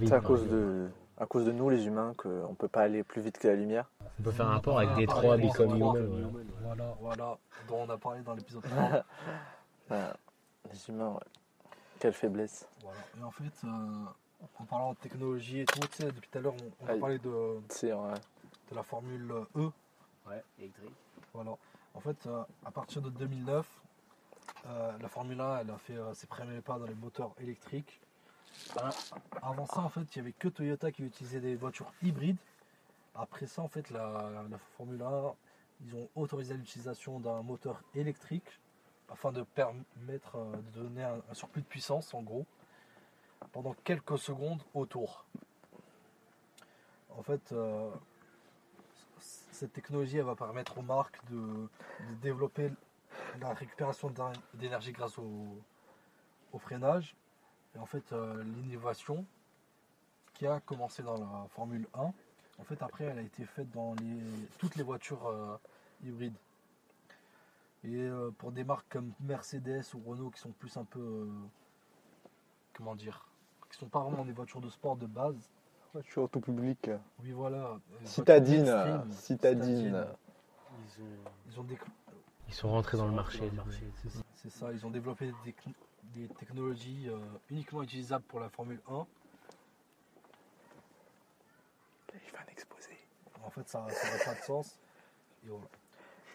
C'est à cause de, à cause de nous les humains qu'on peut pas aller plus vite que la lumière. On peut faire un rapport avec des trois Become. Human. voilà. Voilà, voilà, dont on a parlé dans l'épisode 3. Ouais, *laughs* les humains, ouais. Quelle faiblesse. Voilà. Et en fait, euh, en parlant de technologie et tout, tu sais, depuis tout à l'heure, on, on a parlé de, ouais. de la Formule E. Ouais, électrique. Voilà. En fait, euh, à partir de 2009, euh, la Formule 1, elle a fait euh, ses premiers pas dans les moteurs électriques. Avant ça, en fait, il n'y avait que Toyota qui utilisait des voitures hybrides. Après ça, en fait, la, Formule 1, ils ont autorisé l'utilisation d'un moteur électrique afin de permettre euh, de donner un, surplus de puissance, en gros, pendant quelques secondes au tour. En fait, euh, cette technologie, va permettre aux marques de, développer la récupération d'énergie grâce au freinage. Et en fait, euh, l'innovation qui a commencé dans la Formule 1, en fait, après, elle a été faite dans les, toutes les voitures euh, hybrides. Et euh, pour des marques comme Mercedes ou Renault qui sont plus un peu. euh, comment dire Qui sont pas vraiment des voitures de sport de base. Voiture tout public. Oui, voilà. Citadine. voitures Citadine. Ils ont. Ils ont des, Ils sont rentrés dans le marché. Dans le marché, c'est ça. C'est ça, ils ont développé des, des technologies euh, uniquement utilisables pour la Formule 1. Il va l'exposer. En fait, ça n'aurait pas de sens. Et, voilà.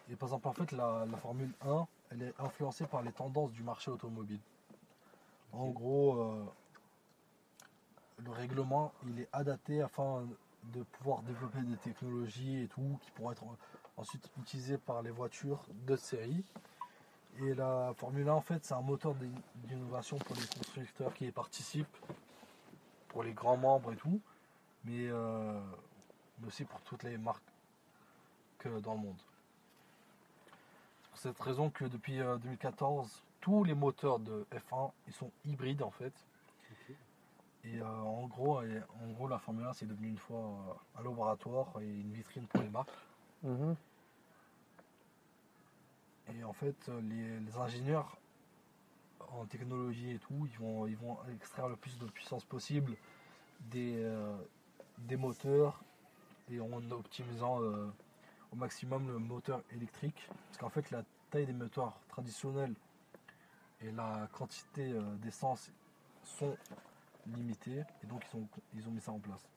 Et par exemple, en fait, la, la Formule 1, elle est influencée par les tendances du marché automobile. En gros, euh, le règlement, il est adapté afin de pouvoir développer des technologies et tout qui pourront être ensuite utilisées par les voitures de série. Et la Formule 1, en fait, c'est un moteur d'in- d'innovation pour les constructeurs qui y participent, pour les grands membres et tout, mais, euh, mais aussi pour toutes les marques que dans le monde. C'est pour cette raison que depuis euh, 2014, tous les moteurs de F1 ils sont hybrides en fait. Et euh, en, gros, et- en gros, la Formule 1 c'est devenu une fois euh, un laboratoire et une vitrine pour les marques. Mhm. Et en fait, euh, les, ingénieurs en technologie et tout, ils vont, ils vont extraire le plus de puissance possible des, euh, des moteurs et en optimisant euh, au maximum le moteur électrique. Parce qu'en fait, la taille des moteurs traditionnels et la quantité d'essence sont limitées et donc ils ont, ils ont mis ça en place.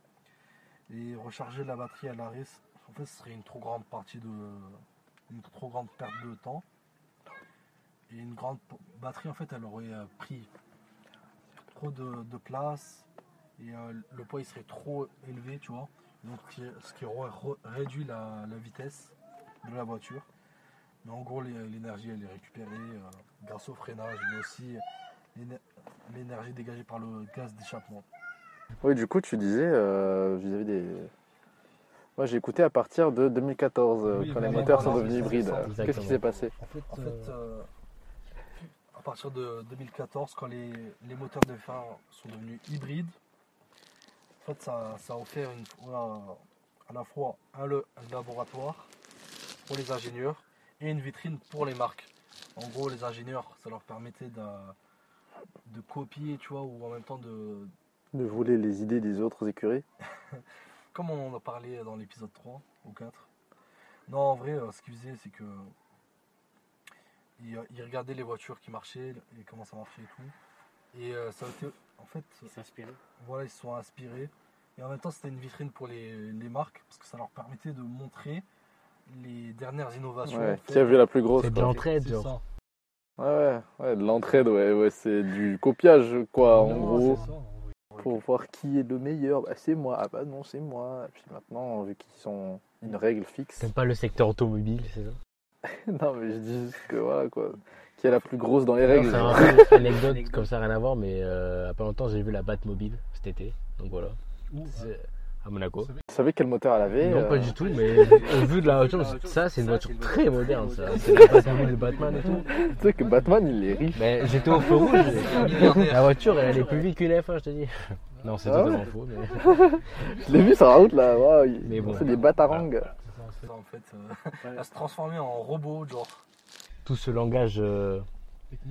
Et recharger la batterie à l'arrêt, en fait, ce serait une trop grande partie de, une trop grande perte de temps. Et une grande batterie, en fait, elle aurait euh, pris trop de, place et euh, le poids il serait trop élevé, tu vois. Donc, ce qui aurait réduit la, vitesse de la voiture. Mais en gros, l'é- l'énergie elle est récupérée euh, grâce au freinage, mais aussi l'éner- l'énergie dégagée par le gaz d'échappement. Oui, du coup, tu disais vis-à-vis des. Moi, j'ai écouté à partir de 2014, euh, Oui, quand les moteurs sont devenus hybrides. Qu'est-ce qui s'est passé En fait, euh, à partir de 2014, quand les, les moteurs de F1 sont devenus hybrides, en fait, ça, ça a offert une à la fois un, le- un laboratoire pour les ingénieurs et une vitrine pour les marques. En gros, les ingénieurs, ça leur permettait de, de copier, tu vois, ou en même temps de, De voler les idées des autres écuries *laughs* comme on en a parlé dans l'épisode 3 ou 4. Non, en vrai, euh, ce qu'ils faisaient, c'est que ils, ils regardaient les voitures qui marchaient et comment ça marchait et tout. Et euh, ça a été, en fait, Ils s'inspiraient. voilà, ils se sont inspirés. Et en même temps, c'était une vitrine pour les, les marques parce que ça leur permettait de montrer les dernières innovations. Ouais, qui a vu la plus grosse C'est de l'entraide, C'est genre. ça. Ouais, ouais, ouais, de l'entraide, ouais, ouais, c'est du copiage, quoi, en gros. C'est. Pour voir qui est le meilleur, bah, c'est moi, ah bah non, c'est moi. Et puis maintenant, vu qu'ils ont une règle fixe. T'aimes pas le secteur automobile, c'est ça *laughs* non, mais je dis juste que voilà, quoi. Qui est la plus grosse dans les règles. C'est *laughs* une anecdote comme ça, rien à voir, mais euh, à pas longtemps j'ai vu la Batmobile cet été, donc voilà, C'est à Monaco. Vous savez quel moteur elle avait Non, euh, pas du tout, mais *laughs* au vu de la voiture, ça c'est une voiture très moderne, ça. C'est *laughs* Batmobile de Batman et tout. Tu sais que Batman, il est riche. Mais j'étais au feu rouge, *laughs* la voiture elle est plus vite qu'une F1, je te dis. Non, c'est Ah totalement ouais faux, mais. Je l'ai vu sur la route, là. Wow, il Mais bon. c'est des batarangs. Ça, en fait, euh, à se transformer en robot, genre. Tout ce langage euh,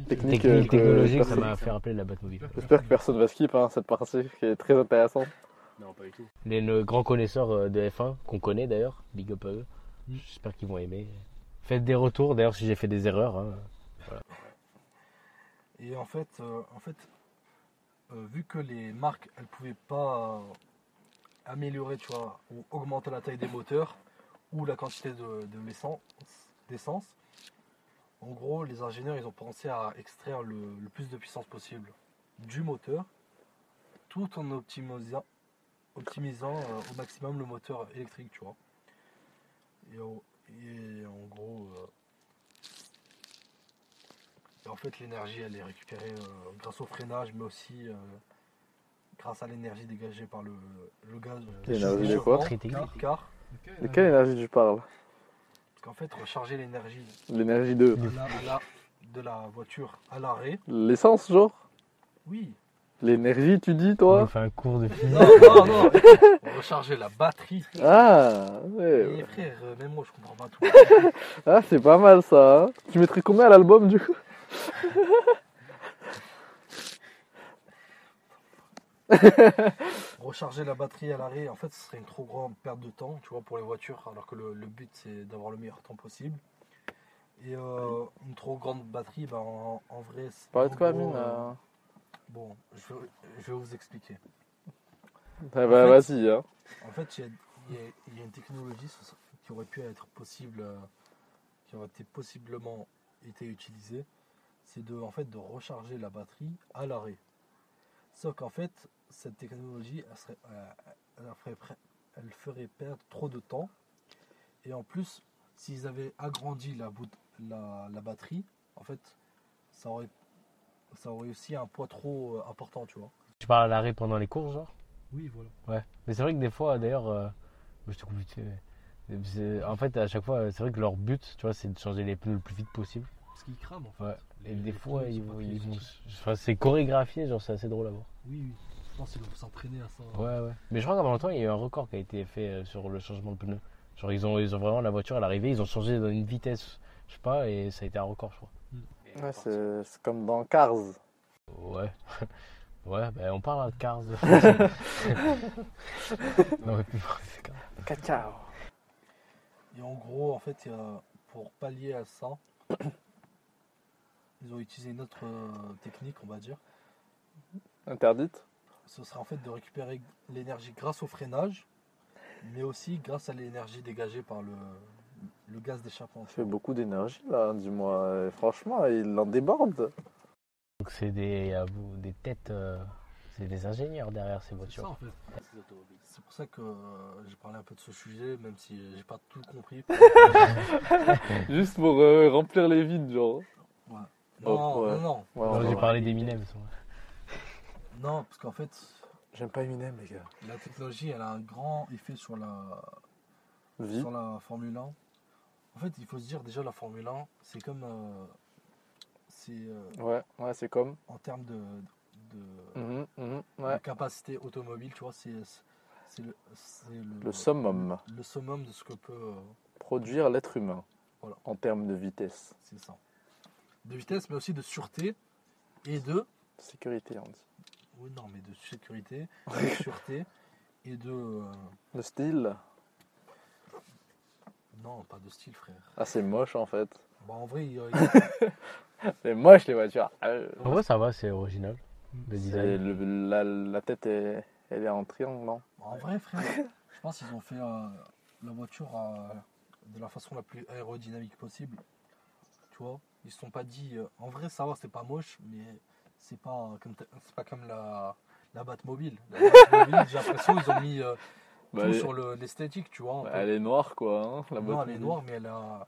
Technique, technique, euh, que technologique, ça m'a fait rappeler la Batmobile. J'espère que personne va skip hein, cette partie, qui est très intéressante. Non, pas du tout. Les nos grands connaisseurs euh, de F1, qu'on connaît d'ailleurs, big up à eux. Mm. J'espère qu'ils vont aimer. Faites des retours, d'ailleurs, si j'ai fait des erreurs. hein. Et en fait, euh, en fait euh, vu que les marques, elles pouvaient pas euh, améliorer, tu vois, ou augmenter la taille des moteurs ou la quantité de, de l'essence, d'essence, en gros, les ingénieurs, ils ont pensé à extraire le, le plus de puissance possible du moteur, tout en optimisant, optimisant euh, au maximum le moteur électrique, tu vois. Et, en gros, euh, et en fait, l'énergie, elle est récupérée euh, grâce au freinage, mais aussi euh, grâce à l'énergie dégagée par le, le gaz. L'énergie de quoi. Car, De quelle énergie tu parles? Parce qu'en fait, recharger l'énergie L'énergie de la- de la voiture à l'arrêt, l'essence, genre? Oui. L'énergie, tu dis, On toi fait un cours de physique. Non, non, non. recharger la batterie. Ah, ouais. Et frère, euh, même moi, je comprends pas tout. *laughs* Ah, c'est pas mal ça. hein. Tu mettrais combien à l'album, du coup recharger la batterie à l'arrêt, en fait, ce serait une trop grande perte de temps, tu vois, pour les voitures, alors que le, le but, c'est d'avoir le meilleur temps possible. Et euh, une trop grande batterie, ben, en, en vrai, c'est. Parle de quoi, gros, Amine euh, euh Bon, je, vais- je vais vous expliquer. Ah bah, en fait- vas-y, hein. En fait, il y a, y y une technologie qui aurait pu être possible, euh, qui aurait été possiblement été utilisée, c'est de, en fait, de recharger la batterie à l'arrêt. Sauf qu'en fait, cette technologie, elle, serait, euh, elle ferait, elle ferait perdre trop de temps. Et en plus, s'ils avaient agrandi la, la batterie, en fait, ça aurait, ça aurait aussi un poids trop euh, important, tu vois. Tu parles à l'arrêt pendant les courses, genre? Oui, voilà. Ouais. Mais c'est vrai que des fois, d'ailleurs, euh, je te coupe vite fait. C'est- En fait, à chaque fois, c'est vrai que leur but, tu vois, c'est de changer les pneus le plus vite possible. Parce qu'ils crament, en fait. Ouais. Et Les- des les fois, ils vont, ils enfin, c'est chorégraphié, genre c'est assez drôle à voir. Oui, oui. Je pense qu'ils vont s'entraîner à ça. Ouais, ouais. Mais je crois qu'avant longtemps, il y a eu un record qui a été fait euh, sur le changement de pneus. Genre, ils ont, ils ont vraiment la voiture à l'arrivée, ils ont changé dans une vitesse, je sais pas, et ça a été un record, je crois. Ouais, c'est comme dans Cars. Ouais. *laughs* Ouais, ben on parle de Cars. *laughs* *laughs* non, mais plus Cacao. Et en gros, en fait, il y a- pour pallier à ça, *coughs* ils ont utilisé une autre euh, technique, on va dire. Interdite Ce serait en fait de récupérer l'énergie grâce au freinage, mais aussi grâce à l'énergie dégagée par le, le gaz d'échappement. Ça fait beaucoup d'énergie, là, dis-moi. Et Franchement, il en déborde. Donc c'est des, vous, des têtes, euh, c'est des ingénieurs derrière ces C'est ça voitures. en fait. C'est pour ça que euh, j'ai parlé un peu de ce sujet, même si j'ai pas tout compris. *laughs* Juste pour euh, remplir les vides, genre. non, Oh, ouais. non, non, Ouais, Non, on J'ai parlé d'Eminem. ça. *laughs* non, parce qu'en fait, J'aime pas Eminem, les gars. la technologie, elle a un grand effet sur la, Vie. sur la Formule 1. En fait, il faut se dire déjà la Formule 1, c'est comme euh, c'est euh, Ouais, ouais, c'est comme. en termes de, de, Mhm, mhm, de capacité automobile, tu vois, c'est c'est le, le, Le summum. le summum de ce que peut euh, Produire l'être humain. Voilà. En termes de vitesse. c'est ça. De vitesse, mais aussi de sûreté et de Sécurité, on dit. oui non, mais de sécurité, *laughs* de sûreté et de Le style. Non, pas de style, frère. Ah, c'est moche, en fait. Bah, en vrai, il, il- *laughs* C'est moche les voitures. Euh, En vrai, ça va, c'est original. Le c'est design. le- la, la tête est, elle est en triangle, non? En vrai, frère, je pense qu'ils ont fait euh, la voiture euh, de la façon la plus aérodynamique possible. Tu vois, ils se sont pas dit. euh, en vrai, ça va, c'est pas moche, mais c'est pas comme t- c'est pas comme la la Batmobile. La Batmobile, j'ai l'impression qu'ils ont mis euh, Bah, tout sur le- l'esthétique, tu vois. bah, elle est noire quoi. Hein, la non, elle est noire, mais elle a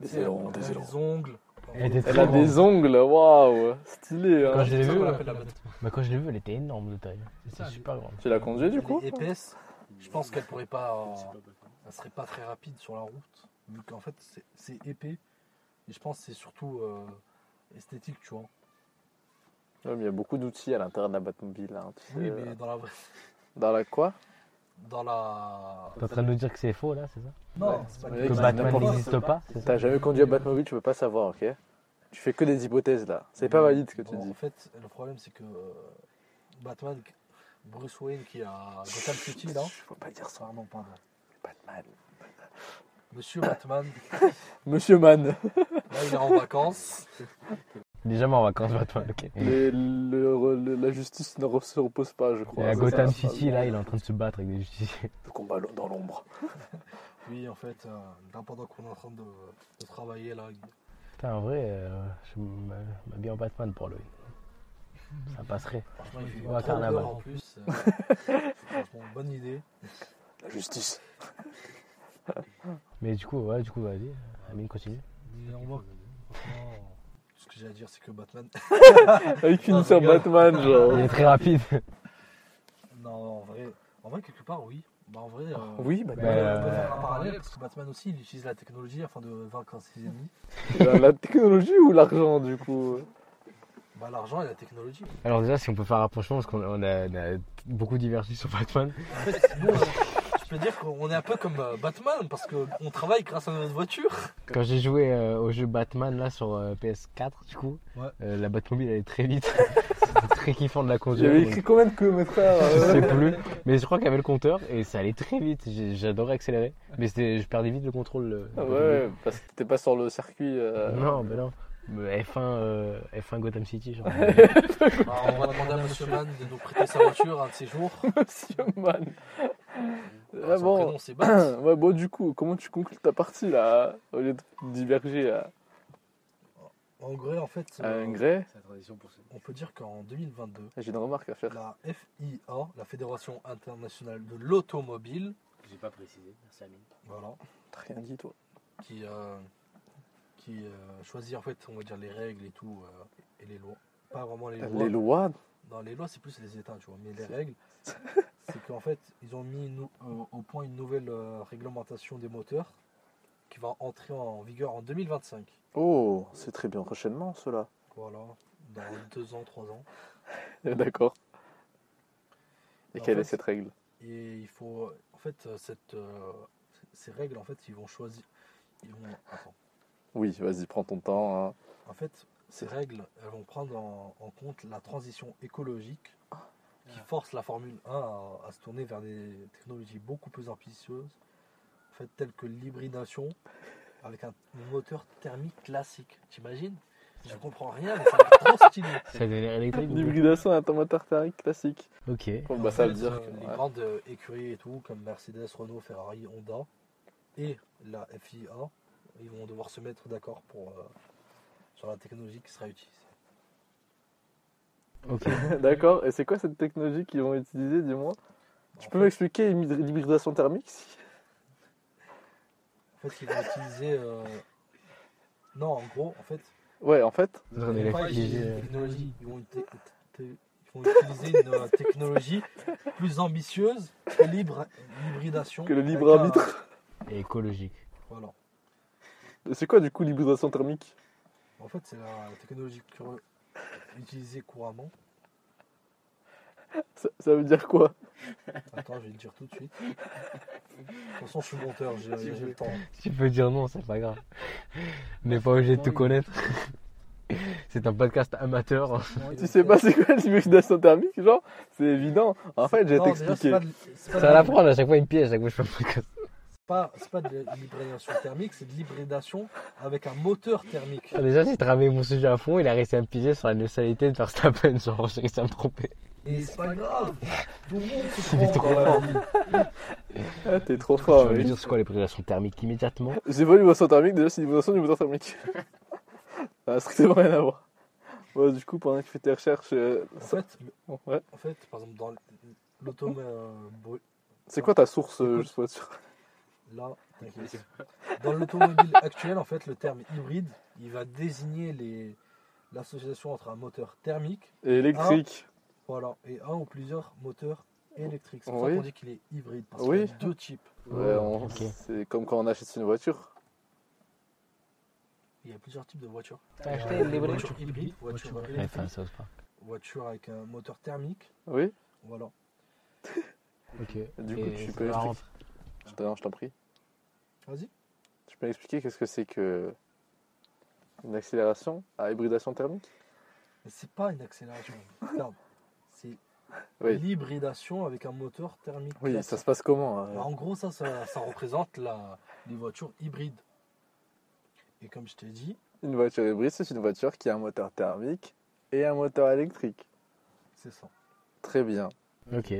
Des ailerons, elle a des ailerons. des ongles. Elle a des ongles, waouh, stylé. Quand Hein. je l'ai C'est ça vu, qu'on euh, appelle la Bat- bah, quand je l'ai vu, elle était énorme de taille. C'est super grande. Tu l'as conduit du Elle coup est épaisse. Je pense qu'elle pourrait pas. euh, elle serait pas très rapide sur la route, vu qu'en fait c'est- c'est épais. Et je pense que c'est surtout euh, esthétique, tu vois. Ouais, mais il y a beaucoup d'outils à l'intérieur de la Batmobile. Hein, tu Oui, sais, mais euh. dans la vraie. Dans la quoi? Dans la. T'es en train de nous dire que c'est faux là, c'est ça? Non, Ouais. c'est pas que Que Batman n'existe pas T'as jamais conduit à Batmobile, tu peux pas savoir, ok? Tu fais que des hypothèses là. C'est pas valide ce que tu Bon, dis. En fait, le problème c'est que euh, Batman, Bruce Wayne qui à Gotham City là. Faut pas dire ça. Pardon, pardon. Batman. Monsieur Batman, *laughs* Monsieur Man. là il est en vacances. *laughs* Déjà en vacances Batman, ok. Les- le- le- la justice ne se repose pas, je Et crois. à C'est Gotham ça, City, là, il est en train de se battre avec des justiciers. Le combat dans l'ombre. *laughs* Oui, en fait, euh, là, pendant qu'on est en train de, de travailler là, Putain, en vrai, euh, je m'habille en Batman pour lui. Ça passerait. franchement, il fait Ouais, trop carnaval. peur en plus. euh, *laughs* franchement, bonne idée. La justice. Mais du coup, ouais, du coup, vas-y, Amine, continue. Mais on voit que- franchement, ce que j'ai à dire, c'est que Batman. *laughs* Avec une sur. Batman, genre. Il est très rapide. Non, en vrai, en vrai quelque part, oui. Bah, en vrai, euh, Oui, Batman. Bah, on peut faire un parallèle parce que Batman aussi, il utilise la technologie afin de vaincre ses ennemis. Euh, *laughs* La technologie ou l'argent, du coup? Bah, l'argent et la technologie. Alors, déjà, si on peut faire un rapprochement, parce qu'on on a, on a beaucoup divergé sur Batman. En fait, nous, euh, peux dire qu'on est un peu comme euh, Batman parce qu'on travaille grâce à notre voiture. Quand j'ai joué euh, au jeu Batman là sur euh, PS4, du coup, Ouais. euh, la Batmobile elle est très vite. *laughs* C'est très kiffant de la conduire. J'avais donc écrit combien de kilomètres Je sais plus, mais je crois qu'il y avait le compteur et ça allait très vite. J'adorais accélérer, mais c'était, je perdais vite le contrôle. Ah Ouais, parce que t'étais pas sur le circuit. euh, Non, ben non. Mais F1, euh, F1 Gotham City, genre. *laughs* Bah, on va demander à Monsieur Man de nous prêter sa voiture un de ces jours. *laughs* Monsieur Man. Ah Son bon. prénom. *clears throat* Ouais, bon, du coup, comment tu conclus ta partie là Au lieu de diverger à En vrai, en fait, euh, gré on peut dire qu'en 2022, J'ai une remarque à faire. la FIA, la Fédération internationale de l'automobile, J'ai pas précisé. Merci Amine. voilà, T'as rien dit, toi. qui, euh, qui euh, choisit en fait, on va dire les règles et tout euh, et les lois. Pas vraiment les lois. Les lois Dans les lois, c'est plus les États, tu vois. Mais les règles, *laughs* c'est qu'en fait, ils ont mis euh, au point une nouvelle réglementation des moteurs qui va entrer en vigueur en 2025. Oh, c'est très bien prochainement, cela. Voilà, dans deux ans, trois ans. *laughs* D'accord. Et quelle fait- est cette règle? Et il faut, en fait, cette, euh, ces règles, en fait, ils vont choisir. Ils vont, attends. Oui, vas-y, prends ton temps. hein. En fait, ces règles, elles vont prendre en, en compte la transition écologique qui force la Formule 1 à, à se tourner vers des technologies beaucoup plus ambitieuses, en fait, telles que l'hybridation avec un moteur thermique classique. T'imagines? Je comprends rien, mais ça va être trop stylé. *laughs* Ça électrique. L'hybridation à un moteur thermique classique. Ok. Bon, bah, ça veut dire que. les ouais. grandes euh, écuries et tout, comme Mercedes, Renault, Ferrari, Honda et la FIA, ils vont devoir se mettre d'accord pour euh, sur la technologie qui sera utilisée. Ok. *laughs* D'accord. Et c'est quoi cette technologie qu'ils vont utiliser, dis-moi? Tu En peux fait- m'expliquer l'hybrid- l'hybridation thermique si- En fait, ils vont utiliser. euh, Non, en gros, en fait, Ouais, en fait. Ils vont pas utiliser une technologie. Ils vont, ils utiliser une euh, technologie plus ambitieuse que l'hybr- l'hybridation. Que le libre un- arbitre. Et écologique. Voilà. C'est quoi du coup l'hybridation thermique En fait, c'est la technologie utilisée couramment. ça, ça veut dire quoi Attends, je vais le dire tout de suite. De toute façon, je suis monteur, j'ai j'ai le temps. Tu peux dire non, c'est pas grave. On n'est pas obligé de te connaître. C'est un podcast amateur. Tu sais pas c'est quoi l'hybridation thermique, genre? C'est évident. En fait, c'est t'expliquer. Ça l'apprendre à chaque fois une pièce, à chaque fois je fais un podcast. Pas, c'est pas de l'hybridation thermique, c'est de l'hybridation avec un moteur thermique. Ah, Déjà, j'ai travaillé mon sujet à fond, il a réussi à me piger sur la neutralité de Verstappen, genre j'ai réussi à me tromper. Et c'est pas grave, tout le monde se *laughs* trompe trop vie. *laughs* Ah, t'es trop Je fort. vais oui. dire c'est quoi l'hybridation thermique immédiatement C'est pas l'hybridation thermique, déjà c'est l'hybridation du moteur thermique. *laughs* Ça n'a strictement rien à voir. Bon, du coup, pendant que tu fais tes recherches, euh, En ça- fait, bon, ouais. en fait, par exemple, dans l'automne, euh, c'est quoi ta source euh, pour être sûr là, t'inquiète. Dans l'automobile *laughs* actuel, en fait, le terme hybride, il va désigner les l'association entre un moteur thermique, Et électrique. voilà, et un ou plusieurs moteurs électriques. C'est pour Oui. ça qu'on dit qu'il est hybride, parce Oui. qu'il y a deux types. Ouais, on- ok. c'est comme quand on achète une voiture. Il y a plusieurs types de voitures. T'as a acheté l'hybride voitures hybrides, voitures électriques, voitures avec un moteur thermique, Oui voilà. Ok. Du coup, Et tu peux je t'en prie. Vas-y. Tu peux m'expliquer qu'est-ce que c'est que une accélération à hybridation thermique? Mais c'est pas une accélération. Regarde, c'est Oui. l'hybridation avec un moteur thermique. Oui, classique. ça se passe comment hein? En gros, ça, ça, ça représente la, les voitures hybrides. Et comme je t'ai dit, Une voiture hybride, c'est une voiture qui a un moteur thermique et un moteur électrique. c'est ça. Très bien. Ok.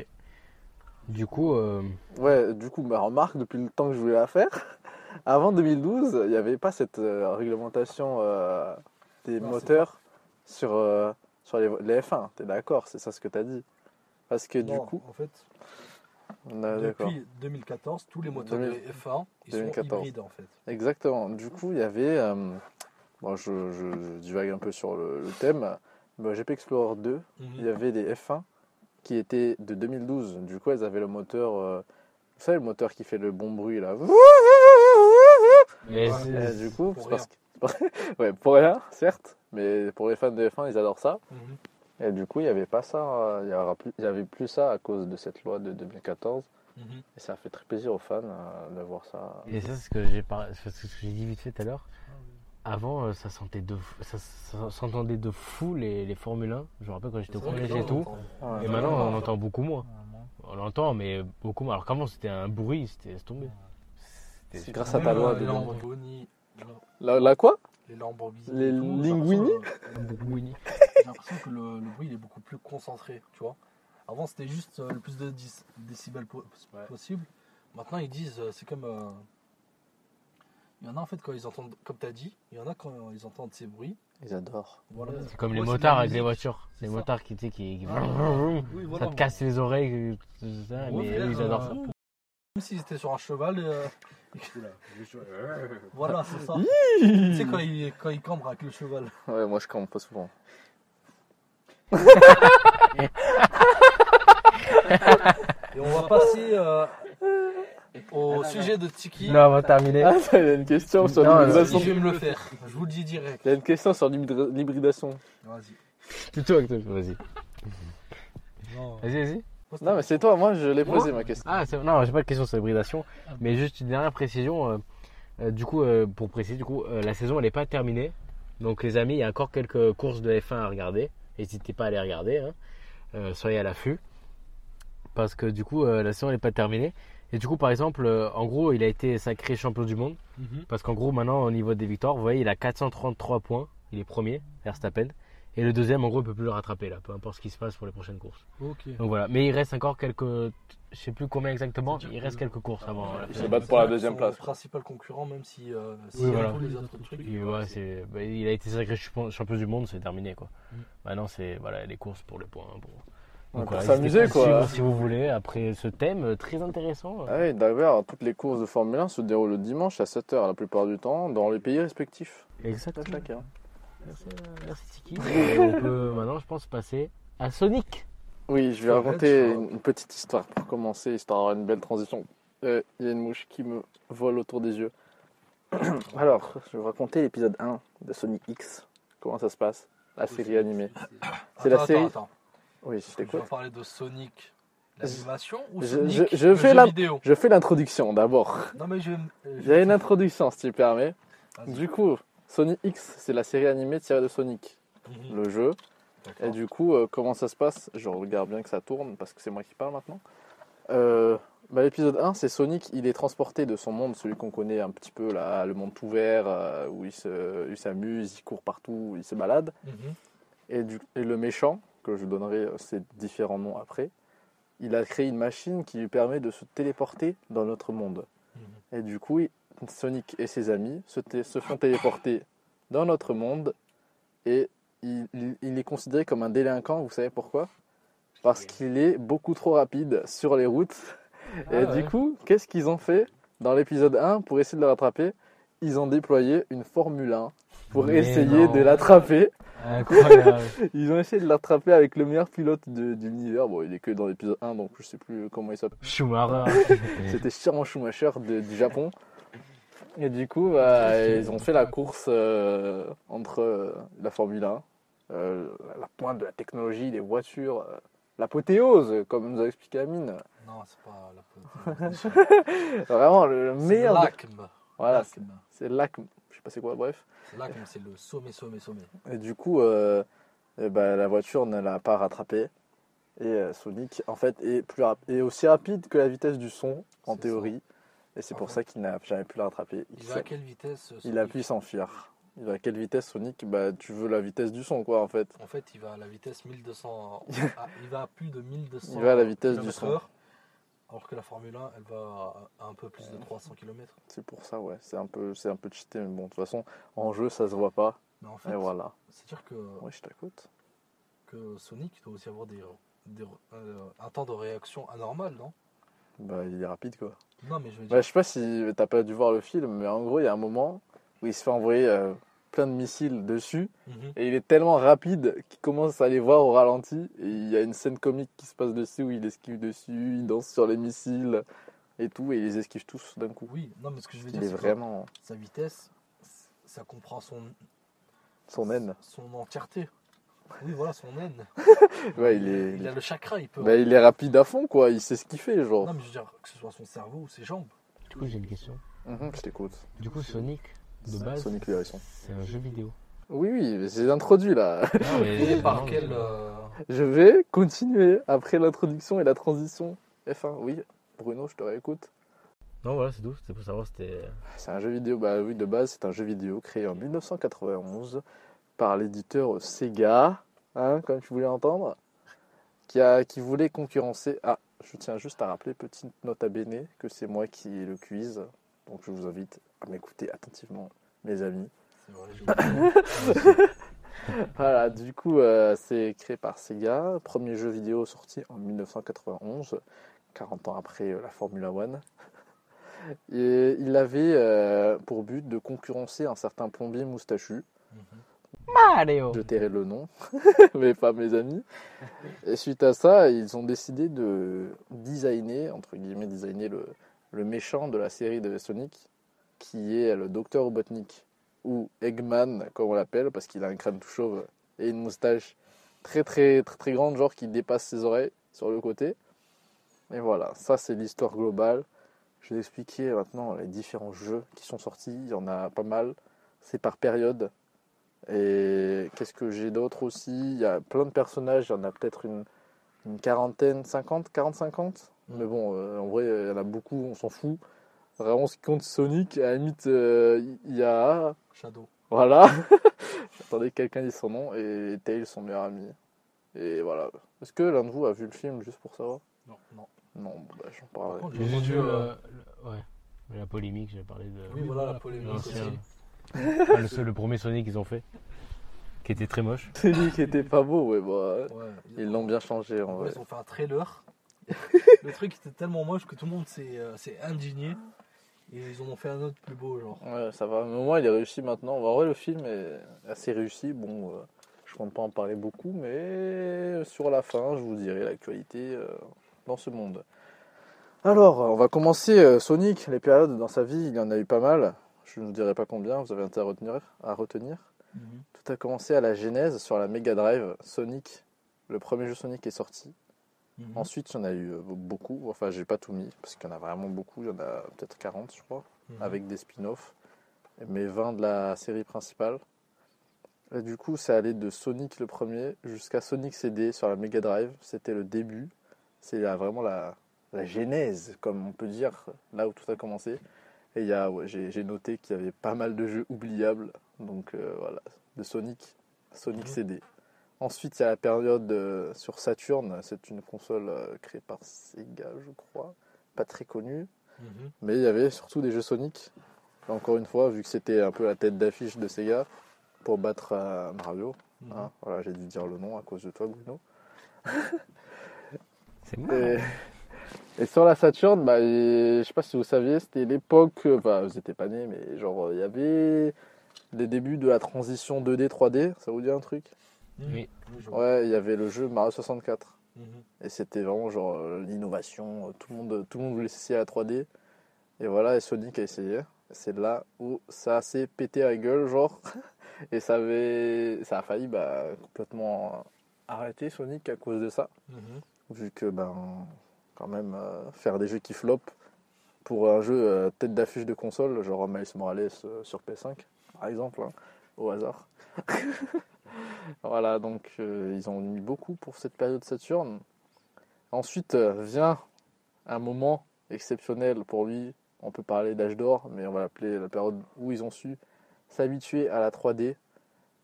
Du coup, euh, Ouais, du coup, ma remarque, depuis le temps que je voulais la faire, *laughs* avant 2012, il n'y avait pas cette euh, réglementation euh, des Non, moteurs sur, euh, sur les, les F1. T'es d'accord C'est ça ce que t'as dit? Parce que du coup, en fait, depuis 2014, tous les moteurs 2000 de F1, ils 2014. sont hybrides en fait. Exactement. Du coup, il y avait. euh, bon, je, je- je divague un peu sur le, le thème. Bah, GP Explorer 2, il y avait des F1 qui étaient de 2012. Du coup, elles avaient le moteur. euh, vous savez, le moteur qui fait le bon bruit là. mais Et du coup, Pour parce que- *laughs* ouais, pour rien, certes, mais pour les fans de F1, ils adorent ça. Mhm, Et du coup, il n'y avait pas ça, euh, il y aura plus, il y avait plus ça à cause de cette loi de 2014. mhm. Et ça a fait très plaisir aux fans euh, de voir ça. Et ça, c'est ce que j'ai par... c'est ce que j'ai dit vite fait tout à l'heure. Avant, euh, ça sentait de ça, ça s'entendait de fou les, les Formule 1. Je me rappelle quand j'étais au collège et tout. on Ouais. Et maintenant, on entend beaucoup moins. On l'entend, mais beaucoup moins. Alors qu'avant, c'était un bruit, c'était tomber. C'était C'est grâce à ta loi de les 2012. Lamborghini, La, la quoi? Les Lamborghini, Les Linguini? J'ai l'impression que le, le bruit il est beaucoup plus concentré, tu vois. Avant c'était juste euh, le plus de 10 décibels possible. Maintenant ils disent, euh, c'est comme... euh, Il y en a en fait quand ils entendent, comme tu as dit, il y en a quand ils entendent ces bruits. Ils adorent. Voilà. C'est comme les motards avec les voitures. Les ça. motards qui, tu sais, qui, qui- Ah, oui, voilà. *laughs* ça te casse les oreilles. ça, Ouais, mais eux, ils euh, adorent ça. Même s'ils étaient sur un cheval, euh, *laughs* voilà, c'est ça. tu sais quand ils quand ils cambrent avec le cheval. Ouais, moi je campe pas souvent. *laughs* Et on va passer euh, au sujet de Tiki. Non, on va terminer. Ah, il y a une question sur l'hybridation. Je vais me le faire, je vous le dis direct. Il y a une question sur l'hybrid- l'hybridation. Vas-y. Plutôt avec toi, vas-y. Vas-y, vas-y. Non, mais c'est toi, moi je l'ai posé ma question. Ah, c'est- non, j'ai pas de question sur l'hybridation, mais juste une dernière précision. euh, euh, du coup, euh, pour préciser, du coup, euh, la saison elle n'est pas terminée. Donc, les amis, il y a encore quelques courses de F1 à regarder. N'hésitez pas à les regarder. hein. Euh, soyez à l'affût. Parce que du coup, euh, la saison n'est pas terminée. Et du coup, par exemple, euh, en gros, il a été sacré champion du monde. Mhm. Parce qu'en gros, maintenant, au niveau des victoires, vous voyez, il a 433 points. Il est premier, Verstappen. Et le deuxième, en gros, il peut plus le rattraper là, peu importe ce qui se passe pour les prochaines courses. Donc voilà, mais il reste encore quelques, je sais plus combien exactement, il reste quelques courses avant. la Ils se battent pour la deuxième place. principal concurrent, même si, euh, Oui, voilà. tous les autres trucs. Et ouais, c'est, bah, il a été sacré champion champion du monde, c'est terminé quoi. Mm. Maintenant c'est voilà les courses pour les points. Pour, Ouais, pour s'amuser, quoi. suivre Si vous voulez, après ce thème euh, très intéressant. Ah oui, d'ailleurs, toutes les courses de Formule 1 se déroulent le dimanche à 7h la plupart du temps dans les pays respectifs. Exactement. Chacun. Merci, euh, merci Tiki. Et on *laughs* peut maintenant, je pense, passer à Sonic. Oui, je vais raconter une une petite histoire pour commencer, histoire d'avoir une belle transition. Euh, Il y a une mouche qui me vole autour des yeux. *coughs* Alors, je vais vous raconter l'épisode 1 de Sonic X. Comment ça se passe? La série animée. C'est la série. Attends, attends. Oui, je t'écoute. parler de Sonic, l'animation ou je- Sonic, je- je le fais jeu la- vidéo? Je fais l'introduction d'abord. Non mais je Il y a une introduction, si tu permets. Du coup, Sonic X, c'est la série animée tirée de Sonic, Mhm. le jeu. Et du coup, euh, comment ça se passe? Je regarde bien que ça tourne parce que c'est moi qui parle maintenant. Euh, Bah, l'épisode 1, c'est Sonic, il est transporté de son monde, celui qu'on connaît un petit peu là, le monde tout vert, euh, où il se- il s'amuse, il court partout, il se balade. Mhm. Et, du- et le méchant, que je donnerai euh, ses différents noms après, il a créé une machine qui lui permet de se téléporter dans notre monde. Mhm. Et du coup, Sonic et ses amis se, font téléporter dans notre monde et il, il- il est considéré comme un délinquant, vous savez pourquoi? Parce qu'il est beaucoup trop rapide sur les routes. Et Ah du ouais. coup, qu'est-ce qu'ils ont fait? Dans l'épisode 1 pour essayer de le rattraper Ils ont déployé une Formule 1 pour Mais essayer non. de l'attraper. Incroyable. *laughs* Ils ont essayé de l'attraper avec le meilleur pilote de, de l'univers. Bon, il est que dans l'épisode 1, donc je sais plus comment il s'appelle. Schumacher. *laughs* C'était Shiran Schumacher de- du Japon. Et du coup, bah, ils ont fait la course euh, entre euh, la Formule 1, euh, la pointe de la technologie, les voitures, euh, l'apothéose, comme nous a expliqué Amine. Non, c'est pas la faute. *laughs* Vraiment, le, le C'est meilleur. de- l'ACM. Voilà, c'est- L'ACM. C'est pas quoi, bref. C'est l'ACM, c'est le sommet, sommet, sommet. Et du coup, euh, ben, la voiture ne l'a pas rattrapé. Et euh, Sonic, en fait, est, plus rap- est aussi rapide que la vitesse du son, en théorie. Et c'est pour ça qu'il n'a jamais pu la rattraper. Il va à quelle vitesse euh, Il a pu s'enfuir. Il va à quelle vitesse Sonic? Bah tu veux la vitesse du son quoi en fait. En fait, il va à la vitesse 1200. *laughs* ah, il va à plus de 1200 Il va à la vitesse du son. heure, Alors que la Formule 1, elle va à un peu plus de 300 km. C'est pour ça ouais, c'est un peu c'est un peu cheaté mais bon de toute façon en jeu ça se voit pas. Mais en fait, Et voilà. c'est-à-dire que, Ouais je t'écoute. que Sonic doit aussi avoir des, des- euh, un temps de réaction anormal, non? Bah il est rapide quoi. Non, mais je veux dire. Bah, je sais pas si t'as pas dû voir le film mais en gros il y a un moment où il se fait envoyer euh, plein de missiles dessus Mhm. et il est tellement rapide qu'il commence à les voir au ralenti et il y a une scène comique qui se passe dessus où il esquive dessus, il danse sur les missiles et tout et il les esquive tous d'un coup. Oui, non, mais ce que je veux Il dire, est c'est que vraiment sa vitesse, ça comprend son, son haine. son entièreté. Oui, voilà, son haine. *laughs* Ouais, il est Il a le chakra, il peut. Bah, il est rapide à fond, quoi. Il sait ce qu'il fait, genre. Non, mais je veux dire, que ce soit son cerveau ou ses jambes. Du coup, j'ai une question. Mhm, je t'écoute. Du coup, Sonic, de base, Sonic hérisson. c'est un jeu vidéo. Oui, oui, mais c'est introduit là. Non, mais Et par non, quel. mais- euh, Je vais continuer après l'introduction et la transition. F1, oui. Bruno, je te réécoute. Non, voilà, c'est tout. C'était pour savoir, c'était. C'est un jeu vidéo, bah oui, de base, c'est un jeu vidéo créé en 1991 par l'éditeur Sega, hein, comme tu voulais entendre, qui, a, qui voulait concurrencer. Ah, je tiens juste à rappeler, petite note à bene, que c'est moi qui le quiz. Donc je vous invite à m'écouter attentivement, mes amis. Vrai. *laughs* Voilà, du coup, euh, c'est créé par Sega. Premier jeu vidéo sorti en 1991, 40 ans après euh, la Formula One. Et il avait euh, pour but de concurrencer un certain plombier moustachu. Mhm. Mario Je tairai le nom, *laughs* mais pas mes amis. Et suite à ça, ils ont décidé de designer, entre guillemets, designer le, le méchant de la série de Sonic, qui est le docteur Robotnik, ou Eggman, comme on l'appelle, parce qu'il a un crâne tout chauve et une moustache très très très très grande, genre qui dépasse ses oreilles sur le côté. Et voilà, ça c'est l'histoire globale. Je vais expliquer maintenant les différents jeux qui sont sortis. Il y en a pas mal. C'est par période. Et qu'est-ce que j'ai d'autre aussi? Il y a plein de personnages. Il y en a peut-être une, quarantaine, 50, 40-50. Mais bon, euh, en vrai, il y en a beaucoup, on s'en fout. Vraiment, ce qui compte, Sonic. À la limite, euh, il y a. Shadow. Voilà. *laughs* J'attendais que quelqu'un dise son nom. Et Tails, son meilleur ami. Et voilà. Est-ce que l'un de vous a vu le film juste pour savoir? Non, non. Non, bah, j'en Par parlerai. contre, J'ai vu euh, le- le- Ouais. La polémique, j'ai parlé de. Oui, voilà, la polémique l'ancien. aussi. Ah, le, seul- le premier Sonic qu'ils ont fait, qui était très moche. *laughs* Qui était pas beau, ouais, bah. Ouais, Ils l'ont bien changé en vrai, ils ont fait un trailer. Le truc était tellement moche que tout le monde s'est euh, s'est indigné. Et ils en ont fait un autre plus beau, genre. Ouais, ça va. Mais au moins, il est réussi maintenant. En vrai, le film est assez réussi. Bon, euh, je compte pas en parler beaucoup, mais sur la fin, je vous dirai l'actualité euh, dans ce monde. Alors, on va commencer Sonic. Les périodes dans sa vie, il y en a eu pas mal. Je ne vous dirai pas combien, vous avez intérêt à retenir. À retenir. Tout a commencé à la genèse sur la Mega Drive. Sonic, le premier jeu Sonic est sorti. Mhm. Ensuite, il y en a eu euh, beaucoup. Enfin, j'ai pas tout mis parce qu'il y en a vraiment beaucoup. Il y en a peut-être 40, je crois Mhm. avec des spin-offs, mais 20 de la série principale. Et du coup, c'est allé de Sonic le premier jusqu'à Sonic CD sur la Mega Drive. C'était le début. C'est vraiment la, la genèse, comme on peut dire, là où tout a commencé. Et il y a, ouais, j'ai j'ai noté qu'il y avait pas mal de jeux oubliables, donc euh, voilà, de Sonic, Sonic Mhm. CD. Ensuite, il y a la période euh, sur Saturn, c'est une console euh, créée par Sega, je crois, pas très connue, Mhm. mais il y avait surtout des jeux Sonic. Et encore une fois, vu que c'était un peu la tête d'affiche de Sega, pour battre euh, Mario, Mhm. hein, voilà, j'ai dû dire le nom à cause de toi, Bruno. *laughs* C'est Et, *laughs* et sur la Saturn, bah, je sais pas si vous saviez, c'était l'époque, vous n'étiez pas né, mais genre il y avait les débuts de la transition 2D 3D, ça vous dit un truc? Mhm. Oui. Ouais, il y avait le jeu Mario 64 Mhm. et c'était vraiment genre euh, l'innovation, euh, tout le monde tout le monde voulait essayer la 3D. Et voilà, et Sonic a essayé. C'est là où ça s'est pété à la gueule, genre. *laughs* Et ça avait ça a failli bah, complètement arrêter Sonic à cause de ça. Mhm. vu que ben quand même euh, faire des jeux qui flopent pour un jeu euh, tête d'affiche de console genre Miles Morales euh, sur PS5 par exemple hein, au hasard *laughs* voilà donc euh, ils ont mis beaucoup pour cette période Saturn ensuite euh, vient un moment exceptionnel pour lui on peut parler d'âge d'or mais on va l'appeler la période où ils ont su s'habituer à la 3D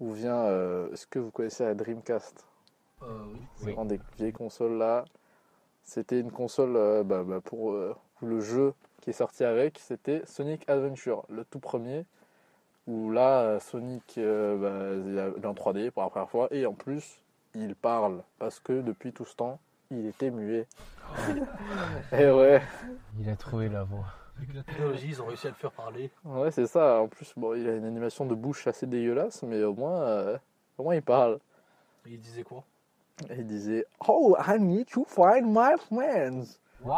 où vient euh, est-ce que vous connaissez la Dreamcast? Euh, oui. Oui. Vraiment des vieilles consoles là. C'était une console euh, bah, bah, pour euh, le jeu qui est sorti avec, c'était Sonic Adventure, le tout premier. Où là, euh, Sonic euh, bah, il est en 3D pour la première fois et en plus, il parle parce que depuis tout ce temps, il était muet. *laughs* et ouais, Il a trouvé la voie. Avec la technologie, ils ont réussi à le faire parler. ouais c'est ça. En plus, bon, il a une animation de bouche assez dégueulasse, mais au moins, euh, au moins il parle. Et il disait quoi? Et il disait Oh, I need to find my friends. *laughs*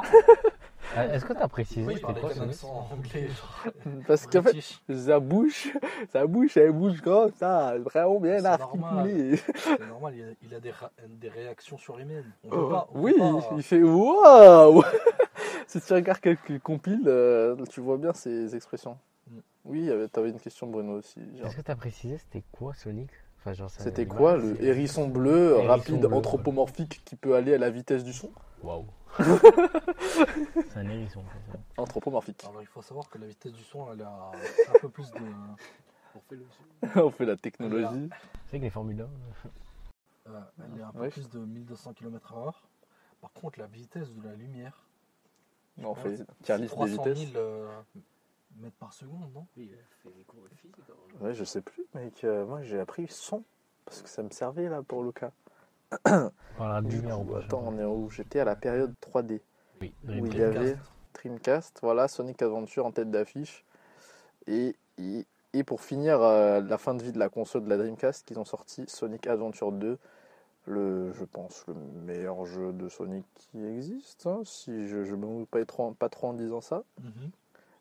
Ah, Est-ce que tu as précisé Oui, c'était quoi Sonic accent anglais. genre, Parce qu'en fait. Sa bouche, sa bouche, elle bouge comme ça, vraiment bien articulée. C'est normal, il a, il a des, ra- des réactions surhumaines. On peut Oh, pas, on oui, peut pas- il fait waouh *laughs* Si tu regardes quelques compiles, euh, tu vois bien ces expressions. Mm. Oui, tu avais une question, Bruno aussi. Est-ce que tu as précisé c'était quoi Sonic? Enfin, C'était quoi le hérisson bleu, Hérisson rapide, bleu, anthropomorphique qui peut aller à la vitesse du son? Waouh. C'est un hérisson. Anthropomorphique. Alors il faut savoir que la vitesse du son, elle a un peu plus de. On fait le *laughs* On fait la technologie. C'est vrai que les Formule 1. euh, elle est un peu Ouais. plus de 1200 km/h. Par contre, la vitesse de la lumière, On fait tier list des 300 000 vitesses. euh, mètres par seconde, non? Oui, il a fait des cours de physique. hein. Ouais, je sais plus, mec. euh, moi, j'ai appris son parce que ça me servait là pour le lumière au prochain. attends, on est où? J'étais à la période 3D. Oui, où il y avait Dreamcast, voilà, Sonic Adventure en tête d'affiche. Et, et, et pour finir euh, la fin de vie de la console de la Dreamcast, qu'ils ont sorti Sonic Adventure 2, le, je pense le meilleur jeu de Sonic qui existe, hein, si je ne me moque pas trop, pas trop en disant ça. Mhm.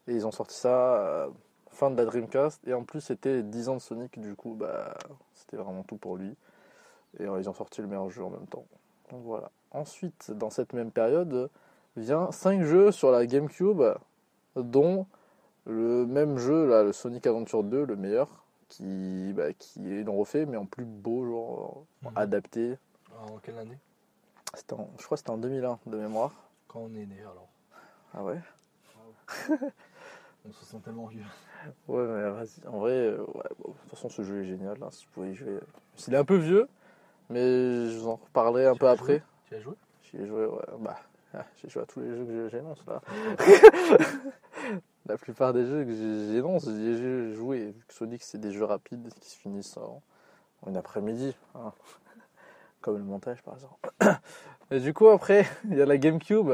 Et ils ont sorti ça euh, fin de la Dreamcast. Et en plus, c'était 10 ans de Sonic, du coup, bah, c'était vraiment tout pour lui. Et euh, ils ont sorti le meilleur jeu en même temps. Donc voilà. Ensuite, dans cette même période, vient 5 jeux sur la GameCube, dont le même jeu, là, le Sonic Adventure 2, le meilleur, qui, bah, qui ils l'ont refait, mais en plus beau, genre Mhm. adapté. En quelle année? En- je crois que c'était en 2001 de mémoire. Quand on est né alors. Ah ouais? *laughs* On se sent tellement vieux. Ouais, mais vas-y. En vrai, euh, ouais, bon, de toute façon, ce jeu est génial. hein, si vous pouvez y jouer. Il est un peu vieux, mais je vous en reparlerai un Tu peu après. Tu as joué? J'y ai joué, ouais. Bah, ah, *laughs* j'ai joué à tous les jeux que j'énonce là. *laughs* La plupart des jeux que j'énonce, j'y ai joué. Vu que Sonic, c'est des jeux rapides qui se finissent en, en une après-midi. hein. Comme le montage, par exemple. *coughs* Et du coup, après, il y a la GameCube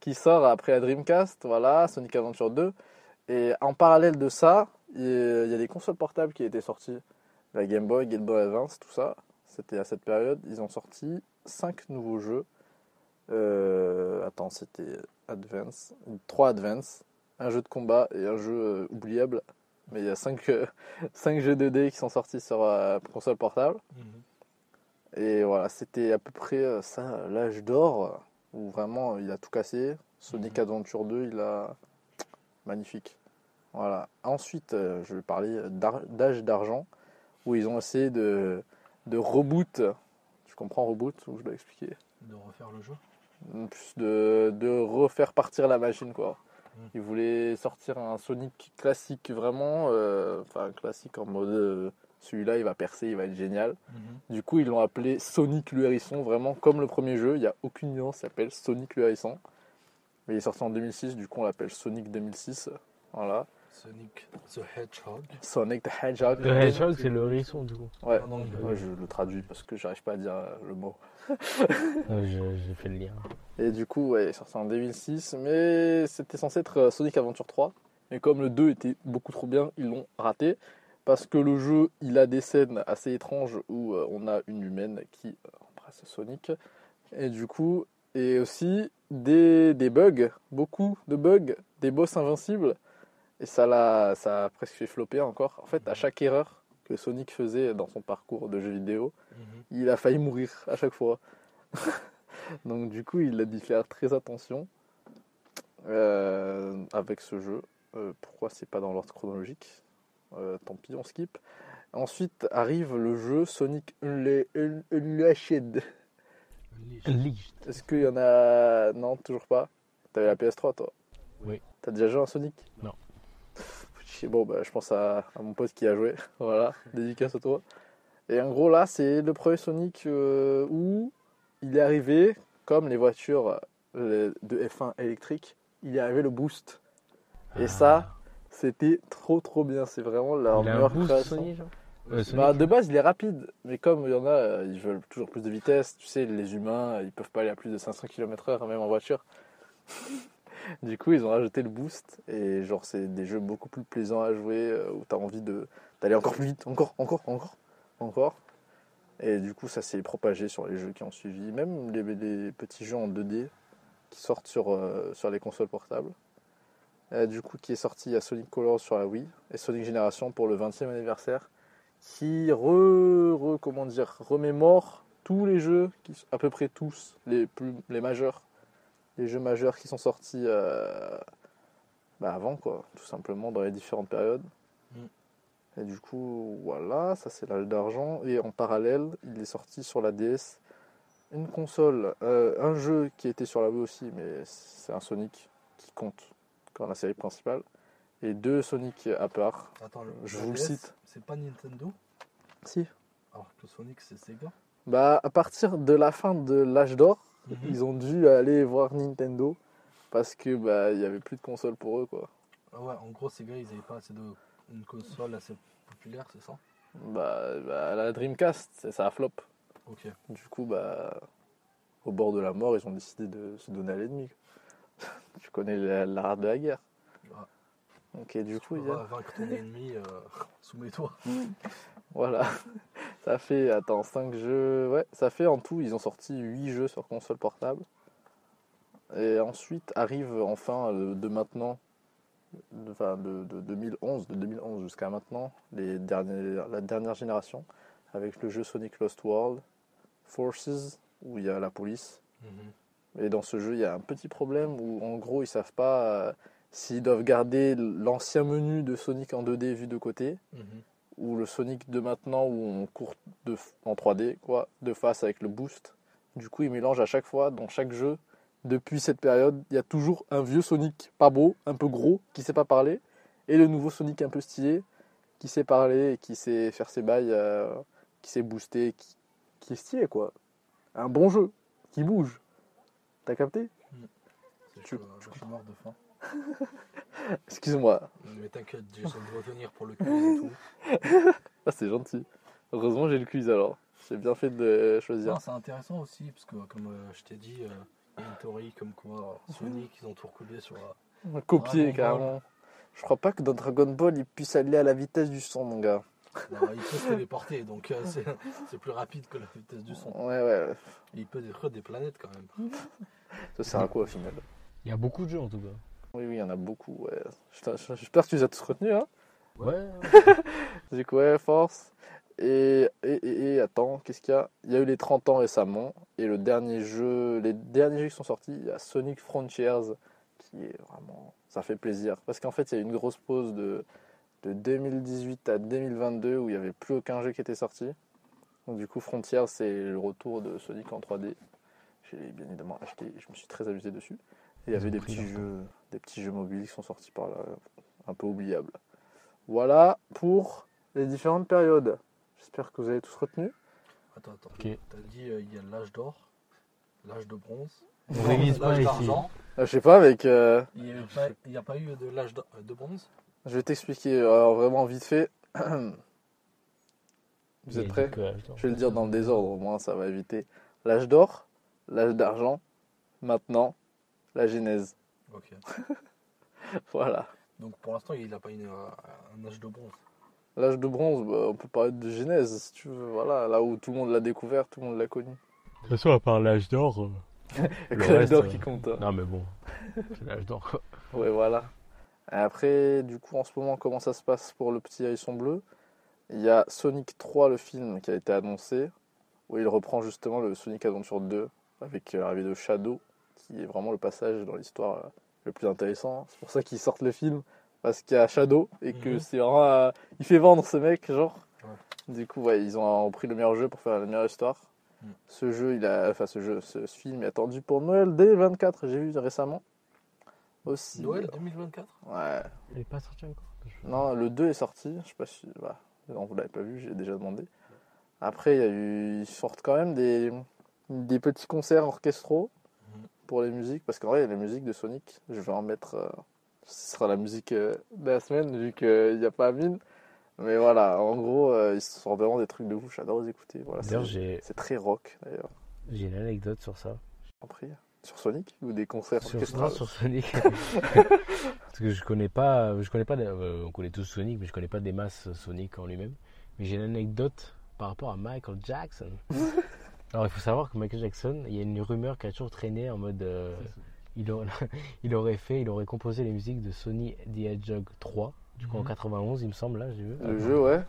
qui sort après la Dreamcast. Voilà, Sonic Adventure 2. Et en parallèle de ça, il y a des consoles portables qui étaient sorties. La Game Boy, Game Boy Advance, tout ça. C'était à cette période. Ils ont sorti 5 nouveaux jeux. Euh, attends, c'était Advance. 3 Advance. Un jeu de combat et un jeu euh, oubliable. Mais il y a 5 *laughs* jeux 2D qui sont sortis sur euh, console portable. Mhm. Et voilà, c'était à peu près euh, ça, l'âge d'or, où vraiment il a tout cassé. Sonic Mhm. Adventure 2, il a. Magnifique. Voilà. Ensuite, euh, je vais parler d'âge d'argent, où ils ont essayé de, de reboot. Tu comprends reboot Ou je dois expliquer? De refaire le jeu? Plus de, de refaire partir la machine quoi. Mm. Ils voulaient sortir un Sonic classique vraiment, euh, enfin classique en mode euh, celui-là il va percer, il va être génial. Mhm. Du coup ils l'ont appelé Sonic le hérisson, vraiment comme le premier jeu, il n'y a aucune nuance, il s'appelle Sonic le hérisson. Mais il est sorti en 2006, du coup on l'appelle Sonic 2006. Voilà. Sonic the Hedgehog. Sonic the Hedgehog. Le hedgehog, c'est le hérisson, du coup. Ouais. En anglais. Ouais, je le traduis parce que j'arrive pas à dire euh, le mot. *laughs* Je- J'ai fait le lien. Et du coup, ouais, il est sorti en 2006, mais c'était censé être euh, Sonic Adventure 3. Et comme le 2 était beaucoup trop bien, ils l'ont raté. Parce que le jeu, il a des scènes assez étranges où euh, on a une humaine qui embrasse Sonic. Et du coup, et aussi des, des bugs, beaucoup de bugs, des boss invincibles. Et ça, l'a, ça a presque fait flopper encore. En fait, à chaque erreur que Sonic faisait dans son parcours de jeu vidéo, Mhm. il a failli mourir à chaque fois. *laughs* Donc du coup, il a dû faire très attention euh, avec ce jeu. Euh, pourquoi c'est pas dans l'ordre chronologique? Euh, Tant pis, on skip. Ensuite arrive le jeu Sonic Unle- Un- Unleashed. Unleashed. Est-ce qu'il y en a? Non, toujours pas. T'avais la PS3 toi? Oui. T'as déjà joué à Sonic? Non. Bon, bah, je pense à, à mon pote qui a joué. *laughs* voilà, dédicace à toi. Et en gros, là, c'est le premier Sonic euh, où il est arrivé, comme les voitures euh, de F1 électriques, il est arrivé le boost. Et ça, c'était trop trop bien. C'est vraiment leur Ah. Il a un meilleure boost, création. Euh, Bah, de base, il est rapide, mais comme il y en a, euh, ils veulent toujours plus de vitesse. Tu sais, les humains, ils peuvent pas aller à plus de 500 km/h, même en voiture. Du coup, ils ont rajouté le boost, et genre, c'est des jeux beaucoup plus plaisants à jouer, euh, où tu as envie d'aller encore plus vite, encore, encore, encore, encore. Et du coup, ça s'est propagé sur les jeux qui ont suivi, même les, petits jeux en 2D qui sortent sur, euh, sur les consoles portables. Euh, du coup, qui est sorti à Sonic Colors sur la Wii et Sonic Generation pour le 20e anniversaire qui re- comment dire, remémore tous les jeux, qui, à peu près tous, les, plus, les majeurs, les jeux majeurs qui sont sortis euh, bah avant, quoi, tout simplement, dans les différentes périodes. Mm. Et du coup, voilà, ça c'est l'âge d'argent. Et en parallèle, il est sorti sur la DS une console, euh, un jeu qui était sur la Wii aussi, mais c'est un Sonic qui compte comme la série principale. Et deux Sonic à part. Attends, le- Je vous le cite. C'est pas Nintendo? Si. Alors que Sonic c'est Sega? Bah, à partir de la fin de l'âge d'or, Mhm. ils ont dû aller voir Nintendo parce que bah il y avait plus de console pour eux quoi. Ah ouais, en gros, Sega ils avaient pas assez de. Une console assez populaire, c'est ça? Bah, bah, la Dreamcast, c'est- ça a flop. Ok. Du coup, bah au bord de la mort, ils ont décidé de se donner à l'ennemi. *laughs* tu connais la- l'art de la guerre? Ouais. Ok, du coup, Tu il y a- vaincre ton ennemi euh, *laughs* sous mes toits. voilà. Ça fait attends 5 jeux. Ouais, ça fait en tout, ils ont sorti 8 jeux sur console portable. Et ensuite arrive enfin euh, de maintenant de, enfin, de, de 2011, de 2011 jusqu'à maintenant, les derniers, la dernière génération, avec le jeu Sonic Lost World, Forces, où il y a la police. Mhm. Et dans ce jeu, il y a un petit problème où, en gros, ils savent pas euh, s'ils doivent garder l'ancien menu de Sonic en 2D vu de côté, Mhm. Ou le Sonic de maintenant où on court de, en 3D, quoi, de face avec le boost. Du coup, ils mélangent à chaque fois, dans chaque jeu, depuis cette période, il y a toujours un vieux Sonic pas beau, un peu gros, qui sait pas parler, et le nouveau Sonic un peu stylé, qui sait parler et qui sait faire ses bails, euh, qui sait booster, qui, qui est stylé, quoi. Un bon jeu, qui bouge. T'as capté? C'est Tu- je suis mort de faim. *laughs* Excuse-moi. Mais t'inquiète, j'essaie de retenir pour le quiz et tout. *laughs* Ah, c'est gentil. Heureusement, j'ai le quiz alors. J'ai bien fait de choisir. Non, c'est intéressant aussi, parce que comme euh, je t'ai dit, euh, il y a une théorie comme quoi euh, Sonic, ils ont tout recopié sur. euh, Copier Dragon carrément. Je crois pas que dans Dragon Ball il puisse aller à la vitesse du son, mon gars. bah, il peut se téléporter, donc euh, c'est c'est plus rapide que la vitesse du son. Ouais, ouais. Il peut détruire des planètes quand même. Ça sert à quoi au final? Il y a beaucoup de jeux en tout cas. Oui, oui, il y en a beaucoup. Ouais. J'espère que tu les as tous retenus. Hein Ouais. *laughs* Du coup, ouais, force. Et, et, et, attends, qu'est-ce qu'il y a? Il y a eu les 30 ans récemment. Et le dernier jeu, les derniers jeux qui sont sortis, il y a Sonic Frontiers, qui est vraiment. Ça fait plaisir. Parce qu'en fait, il y a eu une grosse pause de, de 2018 à 2022 où il n'y avait plus aucun jeu qui était sorti. Donc, du coup, Frontiers, c'est le retour de Sonic en 3D. J'ai bien évidemment acheté et je me suis très amusé dessus. Il y avait des petits, jeux, des petits jeux mobiles qui sont sortis par là, un peu oubliables. Voilà pour les différentes périodes. J'espère que vous avez tous retenu. Attends, attends. Ok. T'as dit euh, il y a l'âge d'or, l'âge de bronze, l'âge d'argent. Euh, je sais pas, avec. euh, Il n'y a, pas- il y a pas eu de l'âge de, de bronze? je vais t'expliquer vraiment vite fait. *clears throat* Vous êtes prêts? Je vais le dire dans le désordre, au moins ça va éviter. L'âge d'or, l'âge d'argent, maintenant, la genèse. Ok. *laughs* Voilà. Donc pour l'instant, il n'a pas eu euh, un âge de bronze. L'âge de bronze, bah, on peut parler de genèse si tu veux. Voilà, là où tout le monde l'a découvert, tout le monde l'a connu. De toute façon, à part l'âge d'or. euh, *laughs* l'âge reste, d'or euh, qui compte. hein. Non, mais bon. C'est l'âge d'or, quoi. Ouais, voilà. Et après, du coup, en ce moment, comment ça se passe pour le petit hérisson bleu? Il y a Sonic 3, le film, qui a été annoncé, où il reprend justement le Sonic Adventure 2, avec euh, l'arrivée de Shadow, qui est vraiment le passage dans l'histoire euh, le plus intéressant. C'est pour ça qu'ils sortent le film, parce qu'il y a Shadow, et que Mhm. c'est vraiment... euh, il fait vendre ce mec, genre. Ouais. Du coup, ouais, ils ont pris le meilleur jeu pour faire la meilleure histoire. Mhm. Ce jeu, il a... Enfin, ce jeu, ce, ce film est attendu pour Noël dès 24, j'ai vu récemment. Aussi. Noël 2024 Ouais. Il n'est pas sorti encore. Non, le 2 est sorti. Je sais pas si. Bah, non, vous l'avez pas vu, j'ai déjà demandé. Après, il y a eu. Ils sortent quand même des, des petits concerts orchestraux. Pour les musiques. Parce qu'en vrai, il y a les musiques de Sonic. Je vais en mettre. euh, ce sera la musique euh, de la semaine, vu qu'il n'y a pas Amine. Mais voilà, en gros, euh, ils sortent vraiment des trucs de ouf. J'adore les écouter. Voilà, c'est très rock, d'ailleurs. j'ai une anecdote sur ça. En prie. Sur Sonic Ou des concerts Sur, non, sur Sonic. *laughs* Parce que je connais pas, je connais pas, euh, on connaît tous Sonic, mais je connais pas des masses Sonic en lui-même. Mais j'ai une anecdote par rapport à Michael Jackson. *laughs* Alors il faut savoir que Michael Jackson, il y a une rumeur qui a toujours traîné en mode, euh, *laughs* il, aurait, *laughs* il aurait fait, il aurait composé les musiques de Sony the Hedgehog 3, du coup en Mhm. 91 il me semble là, j'ai vu. Le jeu, ouais.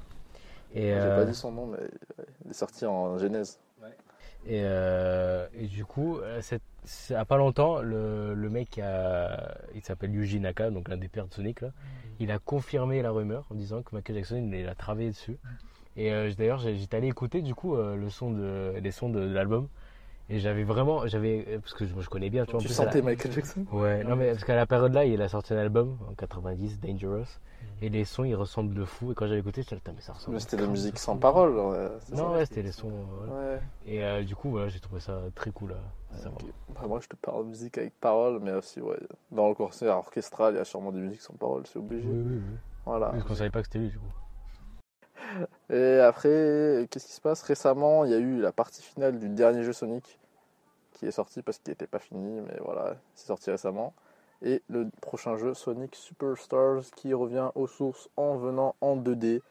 Et, J'ai euh, pas dit son nom, mais il est sorti en genèse. Et, euh, et du coup, euh, c'est, à pas longtemps, le, le mec, a, il s'appelle Yuji Naka, donc l'un des pères de Sonic, là, il a confirmé la rumeur en disant que Michael Jackson il a travaillé dessus. Et euh, d'ailleurs, j'étais allé écouter du coup euh, le son de, les sons de, de l'album. Et j'avais vraiment, j'avais, euh, parce que je, je connais bien, tu vois. en Tu plus, à la- sentais Michael Jackson? Ouais, non mais parce qu'à la période là, il a sorti un album en 90, Dangerous, et les sons ils ressemblent de fou. Et quand j'avais écouté, j'étais là, mais ça ressemble. Mais c'était de la musique sans fou. parole. ouais, Non, ça ouais, c'était les sons. voilà. Ouais. Et euh, du coup, voilà, j'ai trouvé ça très cool. Là. Bah, moi, je te parle de musique avec parole, mais aussi, ouais, dans le concert orchestral, il y a sûrement des musiques sans parole, c'est obligé. Oui, oui, oui. Voilà. Parce qu'on savait pas que c'était lui du coup. Et après, qu'est-ce qui se passe? Récemment, il y a eu la partie finale du dernier jeu Sonic qui est sorti parce qu'il n'était pas fini, mais voilà, c'est sorti récemment. Et le prochain jeu, Sonic Superstars, qui revient aux sources en venant en 2D,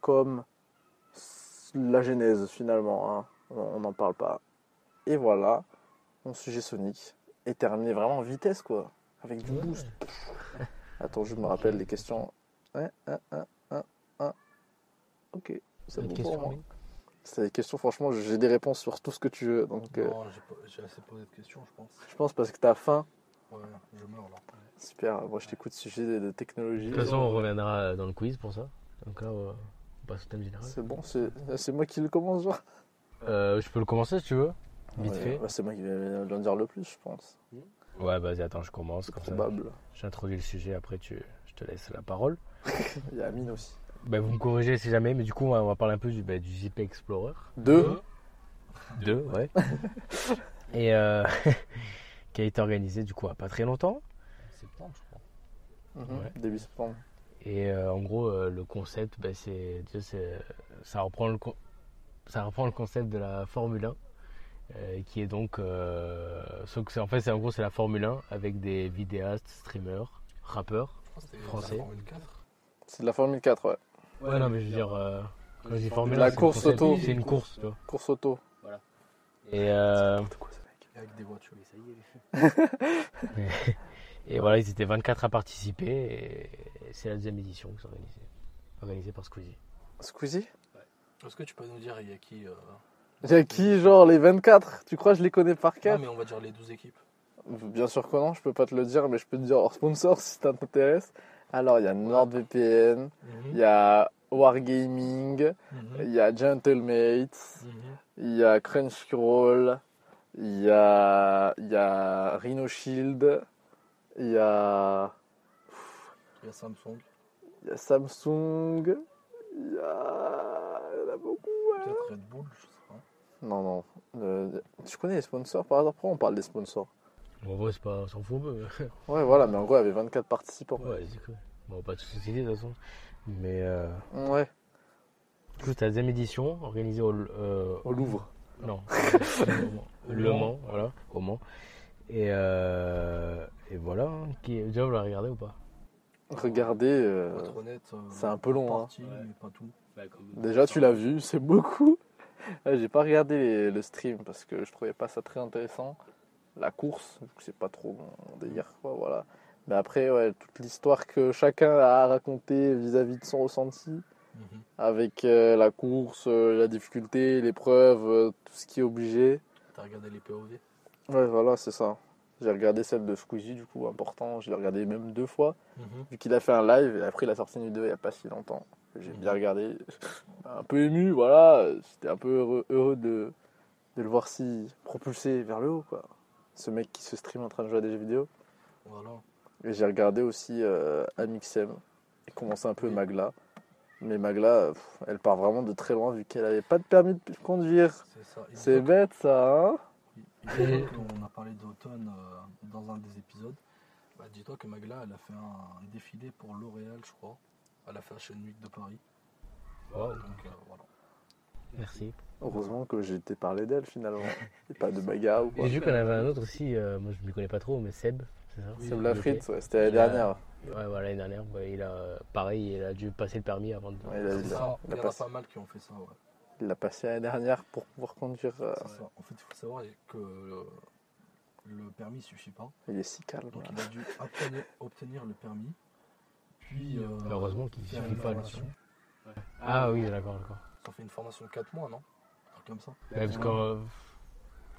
comme la genèse finalement. hein. On n'en parle pas. Et voilà, mon sujet Sonic est terminé vraiment en vitesse, quoi, avec du boost. Attends, je me rappelle les questions. Ouais. Ok, c'est bon pour moi. C'est des questions, franchement, j'ai des réponses sur tout ce que tu veux. Donc, euh, Non, j'ai pas- j'ai assez posé de questions, je pense. je pense parce que t'as faim. Ouais, je meurs là. Super, moi je t'écoute sujet de, de technologie. De toute façon, on reviendra dans le quiz pour ça. Donc là, euh, on passe au thème général. C'est bon, c'est moi qui le commence, genre Euh, je peux le commencer si tu veux Vite Ouais, fait. ouais, c'est moi qui vais en dire le plus, je pense. Ouais, vas-y, attends, je commence. Comme probable. j'introduis le sujet, après tu, je te laisse la parole. *laughs* Il y a Amine aussi. Bah, vous me corrigez si jamais, mais du coup, on va, on va parler un peu du, bah, du JP Explorer. Deux. 2, ouais. *laughs* Et euh, *laughs* qui a été organisé du coup à pas très longtemps. Septembre, je crois. Ouais. Début septembre. Et euh, en gros, euh, le concept, bah, c'est, tu sais, c'est- ça, reprend le, con- ça reprend le concept de la Formule 1, euh, qui est donc, euh, sauf que c'est- en fait, c'est en gros, c'est la Formule 1 avec des vidéastes, streamers, rappeurs. Français. la Formule 4. C'est de la Formule 4, ouais. Ouais, non, mais je veux dire, euh, quand je dis Formule 1, La c'est course auto. C'est une course, tu vois. Course auto. Et, euh, N'importe quoi, ce mec. Avec des voitures. Mais ça y est. *laughs* et voilà, ils étaient 24 à participer, et c'est la deuxième édition qui s'est organisée, organisée par Squeezie. Squeezie? Est-ce que tu peux nous dire, il y a qui euh, Il y a qui, genre, les 24 Tu crois que je les connais par Non, cœur? mais on va dire les 12 équipes. Bien sûr que non, je peux pas te le dire, mais je peux te dire hors sponsor si ça t'intéresse. Alors, il y a NordVPN, il y a Wargaming, Mhm. il y a Gentlemates, Mhm. il y a Crunchyroll, Il y a, y a Rhino Shield. Il y a, Il y a Samsung, il y a Samsung. Il y a, il y en a beaucoup. peut-être Red Bull, je sais pas. Non, non. Euh, tu connais les sponsors par hasard Pourquoi on parle des sponsors Bon, en vrai, c'est pas, on s'en fout un peu. *laughs* Ouais, voilà, mais en gros, il y avait 24 participants. Ouais, c'est cool. Bon, pas de soucis de toute façon. Mais euh, Ouais, du coup, c'était la deuxième édition organisée au, euh, au Louvre. Non, *laughs* Le Mans, voilà, au Mans. Et, euh, et voilà, hein. qui, déjà vous la regardé ou pas? Regardez, euh, Pour être honnête, euh, c'est un peu long, hein. partie, Ouais. mais pas tout. Bah, comme- déjà tu l'as vu, *laughs* c'est beaucoup. Ouais, J'ai pas regardé les- le stream parce que je trouvais pas ça très intéressant. La course, c'est pas trop mon délire, quoi, voilà. Mais après, ouais, toute l'histoire que chacun a raconté vis-à-vis de son ressenti, Mhm. avec euh, la course, euh, la difficulté, l'épreuve, euh, tout ce qui est obligé. T'as regardé les POV Ouais, voilà, c'est ça. J'ai regardé celle de Squeezie, du coup, important. Je l'ai regardé même deux fois. Mhm. Vu qu'il a fait un live, et après il a sorti une vidéo il n'y a pas si longtemps. J'ai bien regardé. *laughs* Un peu ému, voilà. J'étais un peu heureux, heureux de, de le voir si propulsé vers le haut, quoi. Ce mec qui se stream en train de jouer à des jeux vidéo. Voilà. Et j'ai regardé aussi euh, Amixem et commencé un peu Oui. Magla. Mais Magla, pff, elle part vraiment de très loin vu qu'elle n'avait pas de permis de conduire. C'est ça. Et C'est donc, bête ça, hein? Dis-toi qu'on a parlé d'automne euh, dans un des épisodes. Bah, dis-toi que Magla, elle a fait un défilé pour L'Oréal, je crois, à la Fashion Week de Paris. Wow, Donc euh, voilà. Merci. Heureusement que j'ai été parler d'elle finalement. *laughs* Et pas de Maga ou quoi. j'ai vu qu'on avait un autre aussi, euh, moi je ne m'y connais pas trop, mais Seb, c'est ça C'est Ok. Lafritz, ouais, c'était l'année dernière. Ouais, voilà, l'année dernière, ouais, il a, pareil, il a dû passer le permis avant de. Ouais, il a- il a- ça. il a Il y en a passé. pas mal qui ont fait ça, ouais. Il l'a passé l'année dernière pour pouvoir conduire. euh, ça. En fait, il faut savoir que le permis suffit pas. il est si calme. Donc là. il a dû obtenir, obtenir le permis. Puis euh, Heureusement qu'il faire suffit pas. Ah oui, d'accord, d'accord. Ça fait une formation de 4 mois, non? Un truc comme ça. Ouais, parce que euh,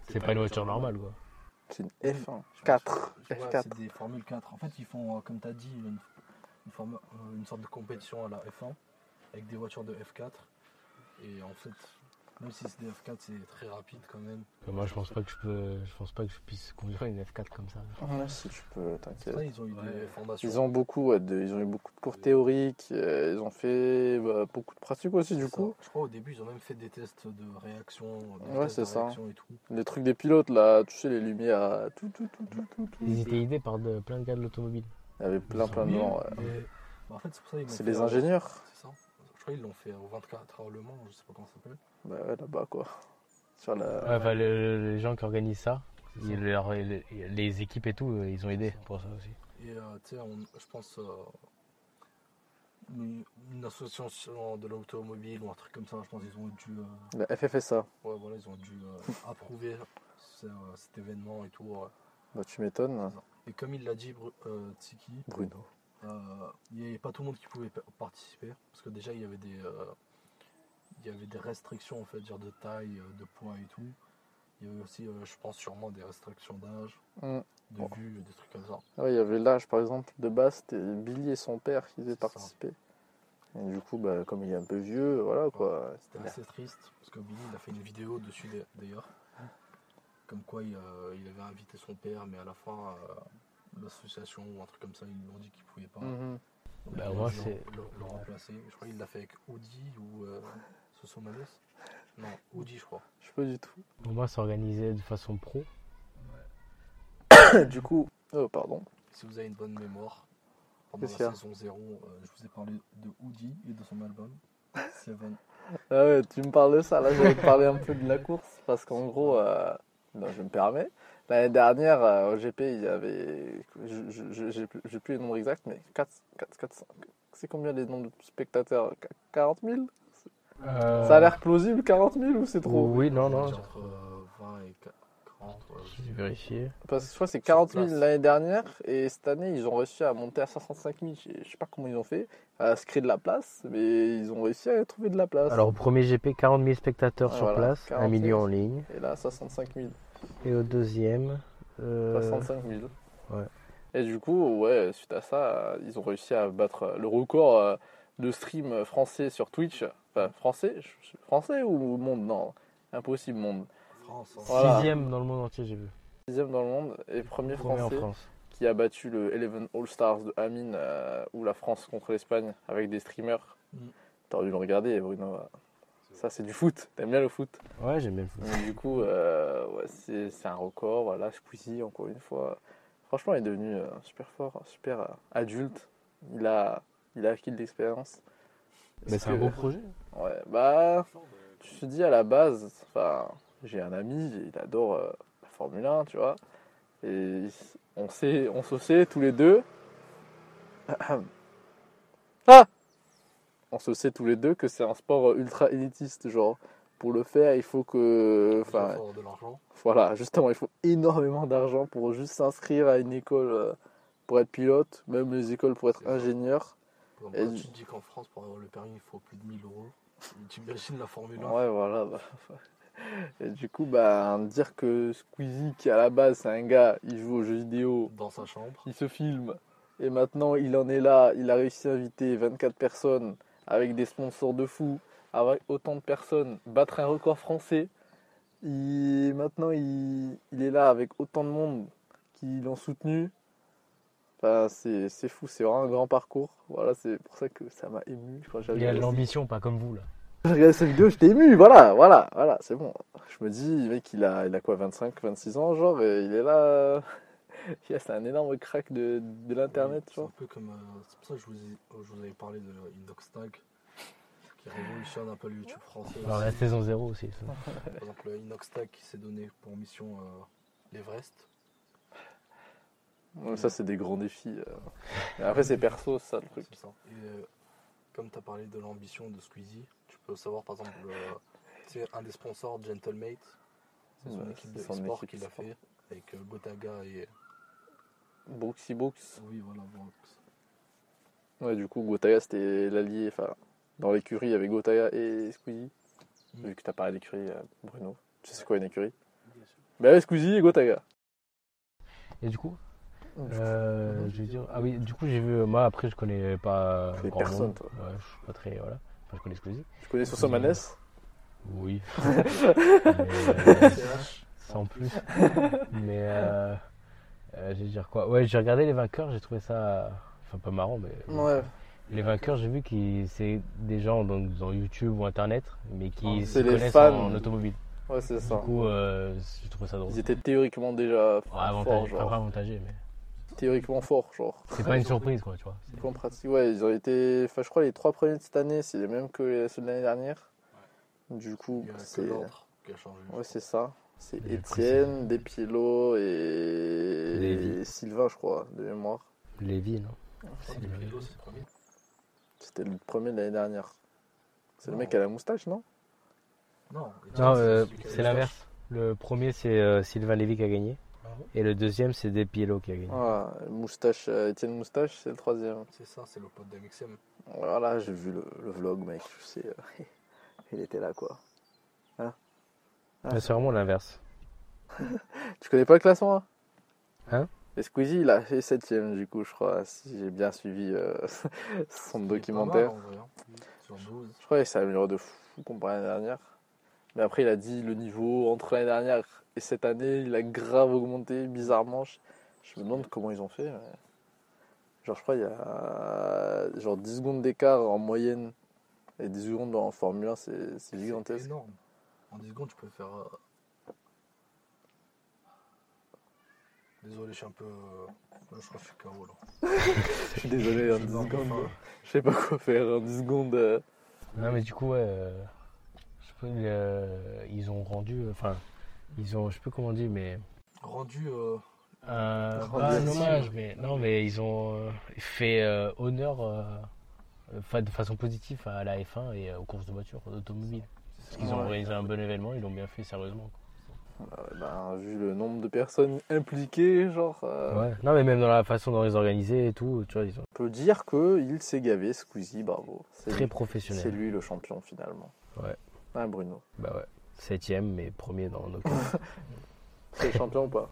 c'est pas une voiture normale, quoi. C'est une F1. 4. Ouais, F4. c'est des Formule 4. En fait, ils font, euh, comme tu as dit, une, une, forme- euh, une sorte de compétition à la F1 avec des voitures de F4. Et en fait, même si c'est des F4, c'est très rapide quand même. Mais moi, je pense pas que je peux, je pense pas que je puisse conduire une F4 comme ça. Ouais, si tu peux, t'inquiète. ils ont eu Ouais. des formations. Ils ont beaucoup, ouais, de- ils ont eu beaucoup de cours théoriques. euh, ils ont fait bah, beaucoup de pratiques aussi, du ça. coup. Je crois au début, ils ont même fait des tests de réaction. des Ouais, c'est ça. réaction Et tout. Les trucs des pilotes, là, tu sais, les lumières, tout, tout, tout, tout, tout. tout. Ils étaient aidés par de, plein de gars de l'automobile. Il y avait plein, plein de gens. ouais. mais- bah, en fait, c'est pour ça C'est les ingénieurs. C'est ça. Je crois qu'ils l'ont fait au 24 heures Le Mans, je sais pas comment ça s'appelle. Bah ouais, là-bas, quoi. Sur la... Ouais, enfin, le- les gens qui organisent ça, ils- leur- les, les équipes et tout, ils ont aidé pour ça aussi. Et euh, tu sais, je pense euh, une, une association de l'automobile ou un truc comme ça, je pense qu'ils ont dû, euh, la FFSA. ouais, voilà, ils ont dû euh, approuver *laughs* ce- euh, cet événement et tout. ouais. Bah, tu m'étonnes. Et comme il l'a dit, euh, Tsiki, Bruno. Euh, il n'y avait pas tout le monde qui pouvait pa- participer parce que déjà il y avait des, euh, il y avait des restrictions en fait, dire de taille, euh, de poids et tout. Il y avait aussi, euh, je pense, sûrement des restrictions d'âge, Mm. de Bon. vue, des trucs comme ça. Ah il y avait l'âge, par exemple, de base, c'était Billy et son père qui devaient participer. Et du coup, bah, comme il est un peu vieux, voilà quoi. C'était assez triste parce que Billy il a fait une vidéo dessus d'a- d'ailleurs. Comme quoi il, euh, il avait invité son père, mais à la fin, euh, l'association ou un truc comme ça, ils lui ont dit qu'il pouvait pas. Donc, Bah, moi, c'est- le, le remplacer. Je crois qu'il l'a fait avec Audi ou euh. Non, Audi, je crois. Je sais pas du tout. Pour moi, c'est organisé de façon pro. *coughs* du coup, oh pardon. Si vous avez une bonne mémoire, pendant la saison 0, euh, je vous ai parlé de Audi et de son album *laughs* Seven. Ah ouais, tu me parles de ça. Là, je vais te parler un peu de la course parce qu'en gros, euh, non, je me permets. L'année dernière, euh, au GP, il y avait, je- j'ai plus, les nombres exacts, mais 4, 4, 400. C'est combien les nombres de spectateurs? 40 000 Ça a l'air plausible, 40 000 ou c'est trop? Oui, non, non. Entre euh, 20 et 40. ouais, Je vais vérifier. Parce que je crois que c'est 40 000 place. l'année dernière et cette année ils ont réussi à monter à 65 000. Je je sais pas comment ils ont fait, à se créer de la place, mais ils ont réussi à trouver de la place. Alors, au premier GP, 40 000 spectateurs Ouais, sur voilà, place, 40 1 000. million en ligne. Et là 65 000, Et au deuxième, euh, 65 000. ouais. Et du coup, ouais, suite à ça, euh, ils ont réussi à battre le record euh, de stream français sur Twitch. Enfin, français, français ou monde? Non, impossible monde. France. hein. Voilà. Sixième dans le monde entier, j'ai vu. Sixième dans le monde et premier Premier en français France. qui a battu le Eleven All Stars de Amine euh, ou la France contre l'Espagne avec des streamers. Mm. T'aurais dû le regarder, Bruno. Ça, c'est du foot. T'aimes bien le foot? Ouais, j'aime bien le foot. Du coup, euh, ouais, c'est un record. Voilà, Squeezie, encore une fois. Franchement, il est devenu euh, super fort, super euh, adulte. Il a, il a acquis de l'expérience. Mais Est-ce c'est un beau projet. Ouais, bah, je te dis à la base, enfin, j'ai un ami, il adore la Formule 1, tu vois. Et on sait, on se sait tous les deux. *clears throat* Ah On se sait tous les deux que c'est un sport ultra élitiste, genre. Pour le faire, il faut que. Il faut Enfin, avoir de l'argent. voilà, justement, il faut énormément d'argent pour juste s'inscrire à une école euh, pour être pilote, même les écoles pour être ingénieur. Et tu te dis qu'en France, pour avoir le permis, il faut plus de 1000 euros. Tu imagines la Formule 1 Ouais, voilà. bah, Et du coup, bah, dire que Squeezie, qui à la base c'est un gars, il joue aux jeux vidéo, dans sa chambre. il se filme, et maintenant il en est là, il a réussi à inviter 24 personnes avec des sponsors de fou, avec autant de personnes, battre un record français. Il, maintenant, il, il est là avec autant de monde qui l'ont soutenu. Enfin, c'est fou, c'est vraiment un grand parcours. Voilà, c'est pour ça que ça m'a ému. quand Il a de l'ambition, pas comme vous là. j'ai regardé cette vidéo, j'étais ému, voilà, voilà, voilà, c'est bon. Je me dis, mec, il a, il a quoi, 25, 26 ans, genre, et il est là. *laughs* yeah, c'est un énorme crack de, de l'internet, C'est un peu comme. euh, c'est pour ça que je vous, ai- euh, je vous avais parlé de Inoxtag, qui révolutionne un peu le YouTube français. Alors aussi. la saison 0 aussi. ça. Par exemple, le Inoxtag qui s'est donné pour mission euh, l'Everest. Ouais, Ça, c'est des grands défis. euh. Après, c'est perso, ça, le truc. Ça. Et euh, comme tu as parlé de l'ambition de Squeezie, tu peux savoir par exemple, euh, un des sponsors, Gentlemate, c'est son Ouais, équipe de son sport équipe qu'il a e-sport. fait avec Gotaga et. Brooksy Brooks. Oui, voilà, Brooks. Ouais, du coup, Gotaga, c'était l'allié, enfin, dans l'écurie, il y avait Gotaga et Squeezie. Mm. Vu que t'as parlé d'écurie, euh, Bruno. Tu sais c'est quoi une écurie Bien sûr. Bah ouais, Squeezie et Gotaga. Et du coup, coup, euh, je veux dire, ah oui, du coup j'ai vu, moi après je connais pas connais grand personne, monde. toi. Ouais, je suis pas très, voilà. Enfin, je connais Squeezie. Tu connais Sosomanes Oui. *laughs* Mais, euh, *laughs* sans plus. *laughs* mais euh, euh, je vais dire quoi? Ouais, j'ai regardé les vainqueurs, j'ai trouvé ça, enfin pas marrant, mais Ouais. les vainqueurs, j'ai vu que c'est des gens donc dans YouTube ou Internet, mais qui Ah, se les connaissent fans. en automobile. Ouais, c'est Du ça. coup, euh, j'ai trouvé ça drôle. Ils étaient théoriquement déjà Ouais, forts, avantagé, genre. pas avantagé, mais Théoriquement forts, genre. c'est pas une surprise quoi, tu vois. C'est en pratique. Ouais, ils ont été. Enfin, je crois les trois premiers de cette année, c'est les mêmes que les- ceux de l'année dernière. Du coup, c'est. l'ordre qui a changé. Ouais, c'est ça. C'est Étienne, Despiello et... Sylvain, je crois, de mémoire. Lévi, non C'est le Pilote, c'est le premier. C'était le premier de l'année dernière. C'est le mec à la moustache, non? Non, euh, c'est le l'inverse. Le premier, c'est euh, Sylvain Lévy qui a gagné. Ah bon? Et le deuxième, c'est Despiello qui a gagné. Ah, moustache, euh, Étienne Moustache, c'est le troisième. C'est ça, c'est le pote d'MXM. Voilà, j'ai vu le, le vlog, mec, je sais. euh, *laughs* il était là, quoi. Hein Mais C'est vraiment l'inverse. *laughs* Tu connais pas le classement là Hein? Et Squeezie, il a fait septième, du coup, je crois, si j'ai bien suivi euh, *laughs* son Il documentaire. mal, hein. Sur 12. Je crois qu'il s'est amélioré de fou comparé à l'année dernière. Mais après, il a dit le niveau entre l'année dernière et cette année, il a grave augmenté, bizarrement. Je, je me demande comment ils ont fait. mais- Genre, je crois qu'il y a genre 10 secondes d'écart en moyenne. Et 10 secondes en Formule 1, c'est gigantesque. énorme. En 10 secondes, tu peux faire. euh, Désolé, je suis un peu. euh, là, je crois que je suis KO là. *laughs* Je suis désolé, en Je 10 suis dans le secondes. Je sais pas quoi faire en 10 secondes. euh. Non, mais du coup, ouais. euh, je sais pas, euh, ils ont rendu. Enfin, ils ont. Je sais pas comment dire, mais. Rendu. euh, Un, Rendu hommage, mais. Non, mais ils ont euh, fait euh, honneur. euh, de façon positive à la F1 et euh, aux courses de voitures, d'automobile. Parce qu'ils ont organisé un bon événement, ils l'ont bien fait sérieusement. Euh, ben, vu le nombre de personnes impliquées, genre, euh, Ouais. Non, mais même dans la façon dont ils organisaient et tout, tu vois, ils sont on peut dire qu'il s'est gavé, Squeezie, bravo. C'est très lui, c'est lui le champion finalement. Ouais. Ah, Bruno. Bah ouais. Septième, mais premier dans nos *laughs* C'est le champion ou pas?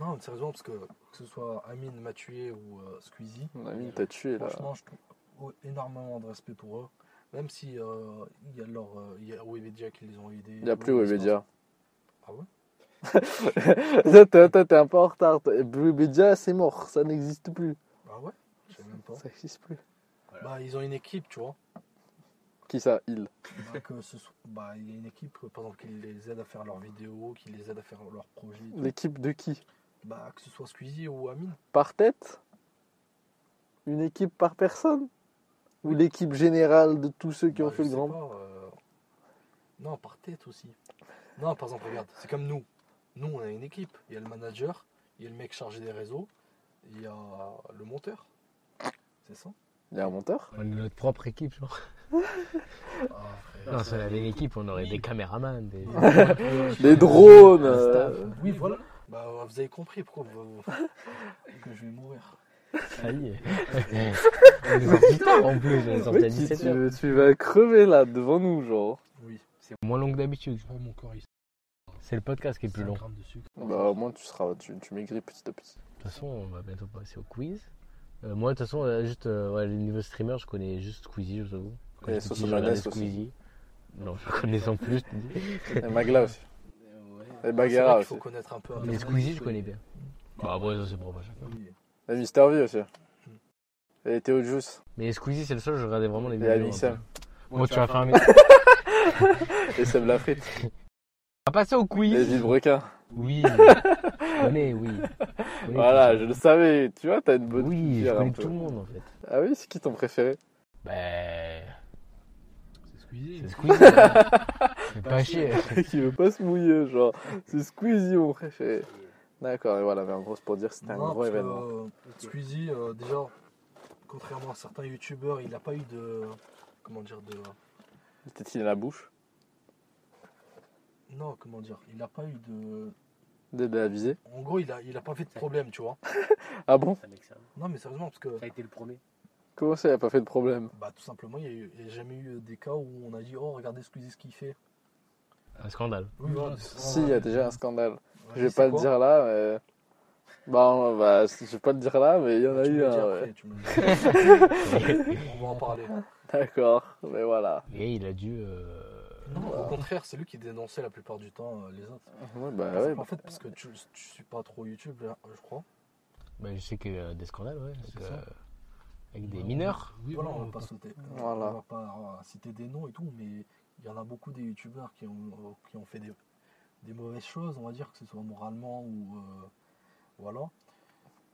Non, mais sérieusement, parce que que ce soit Amine, Mathieu ou euh, Squeezie, Mon ami t'a tué là. franchement, je trouve énormément de respect pour eux. Même si euh, il y a leur, euh, il y a Webedia qui les ont aidés. Il n'y a plus Webedia. Ah ouais? *laughs* T'es- un peu en retard. Webedia, c'est mort. Ça n'existe plus. Ah ouais? Je sais même pas. Ça n'existe plus. Bah, ils ont une équipe, tu vois. Qui ça? Il. Bah, que ce soit- bah, il y a une équipe, par exemple, qui les aide à faire leurs vidéos, qui les aide à faire leurs projets. L'équipe de qui? Bah, que ce soit Squeezie ou Amine. Par tête? Une équipe par personne? Ou l'équipe générale de tous ceux qui ont Bah, fait le grand pas, euh, Non, par tête aussi. Non, par exemple, regarde, c'est comme nous. Nous, on a une équipe. Il y a le manager, il y a le mec chargé des réseaux, il y a le monteur. C'est ça? Il y a un monteur? On est notre propre équipe, genre. Ah, frère. Non, si on avait une équipe, on aurait Oui. des caméramans, des. *laughs* Les drones euh. Oui, voilà. Bah, vous avez compris pourquoi vous- *laughs* que je vais mourir. Ça y est. *laughs* On est sorti tard en plus, on est sorti à mec, tu, 17h. tu- tu vas crever là devant nous, genre. Oui. C'est moins long que d'habitude. Oh, mon corps, il C'est le podcast qui est plus long. De de sucre. Bah, au moins, tu, seras, tu, tu maigris petit à petit. toute façon, on va bientôt passer au quiz. Euh, moi, de toute façon, euh, juste euh, ouais, les niveaux streamers, je connais juste Squeezie, je t'avoue. Quand Et Soso aussi. Squeezie. Non, je connais en plus. je te dis. Et Magla aussi. Ouais. Et Bagheera vrai qu'il faut aussi. connaître un peu. Mais Amine. Squeezie, je connais bien. Bah, après, ça, c'est propre à chacun. Et Mister V aussi. Et Théo Juice. Mais Squeezie, c'est le seul, je regardais vraiment les Et vidéos. Un Sam. Bon, tu vas faire un *laughs* Et Seb Lafrite. On va passer au Et quiz. Gilles Brequin. Oui. *laughs* Connais, oui. Connais Voilà, je le savais. Tu vois, t'as une bonne Oui, je culture un connais peu. tout le monde en fait. Ah oui, c'est qui ton préféré? Ben. C'est Squeezie. C'est Squeezie. hein. *laughs* Fais pas chier. Qui veut pas se mouiller, genre. C'est Squeezie mon préféré. D'accord, et voilà, mais en gros, c'est pour dire que c'était un Non, gros parce que, événement. euh, Squeezie, euh, déjà, contrairement à certains youtubeurs, il n'a pas eu de. Comment dire de. Était-il à la bouche Non, comment dire Il n'a pas eu de. De la visée En gros, il a, il a pas fait de problème, tu vois. *laughs* Ah bon? Ça. Non, mais sérieusement, parce que. Ça a été le premier. Comment ça, il a pas fait de problème? Bah, tout simplement, il n'y a, eu- il y a jamais eu des cas où on a dit Oh, regardez Squeezie ce qu'il fait. Un scandale. Oui, voilà. Si, il y a déjà un scandale. Je vais pas le dire là, mais. Bah, on va- je vais pas le dire là, mais il y en a eu un. *laughs* On va en parler. D'accord, mais voilà. Et il a dû. euh, Non, au contraire, c'est lui qui dénonçait la plupart du temps euh, les autres. Ouais, bah ouais. en fait, parce que tu, tu suis pas trop YouTube, là, je crois. bah, je sais qu'il y a des scandales, ouais. que, euh, avec des mineurs. Oui, voilà, on va pas sauter. Voilà. On va pas euh, citer des noms et tout, mais il y en a beaucoup des youtubeurs qui ont, euh, qui ont fait des, des mauvaises choses, on va dire, que ce soit moralement ou. euh, voilà.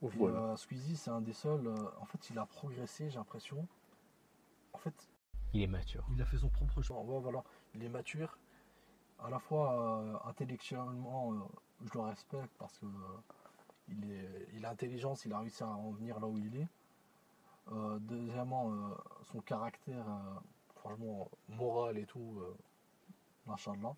Et, Voilà. euh, Squeezie, c'est un des seuls. euh, en fait, il a progressé, j'ai l'impression. En fait, Il est mature. il a fait son propre choix. Ouais, voilà. Il est mature. À la fois euh, intellectuellement, euh, je le respecte parce que euh, il, est, il a intelligence, il a réussi à en venir là où il est. Deuxièmement, son caractère, franchement, moral et tout, euh, machallah.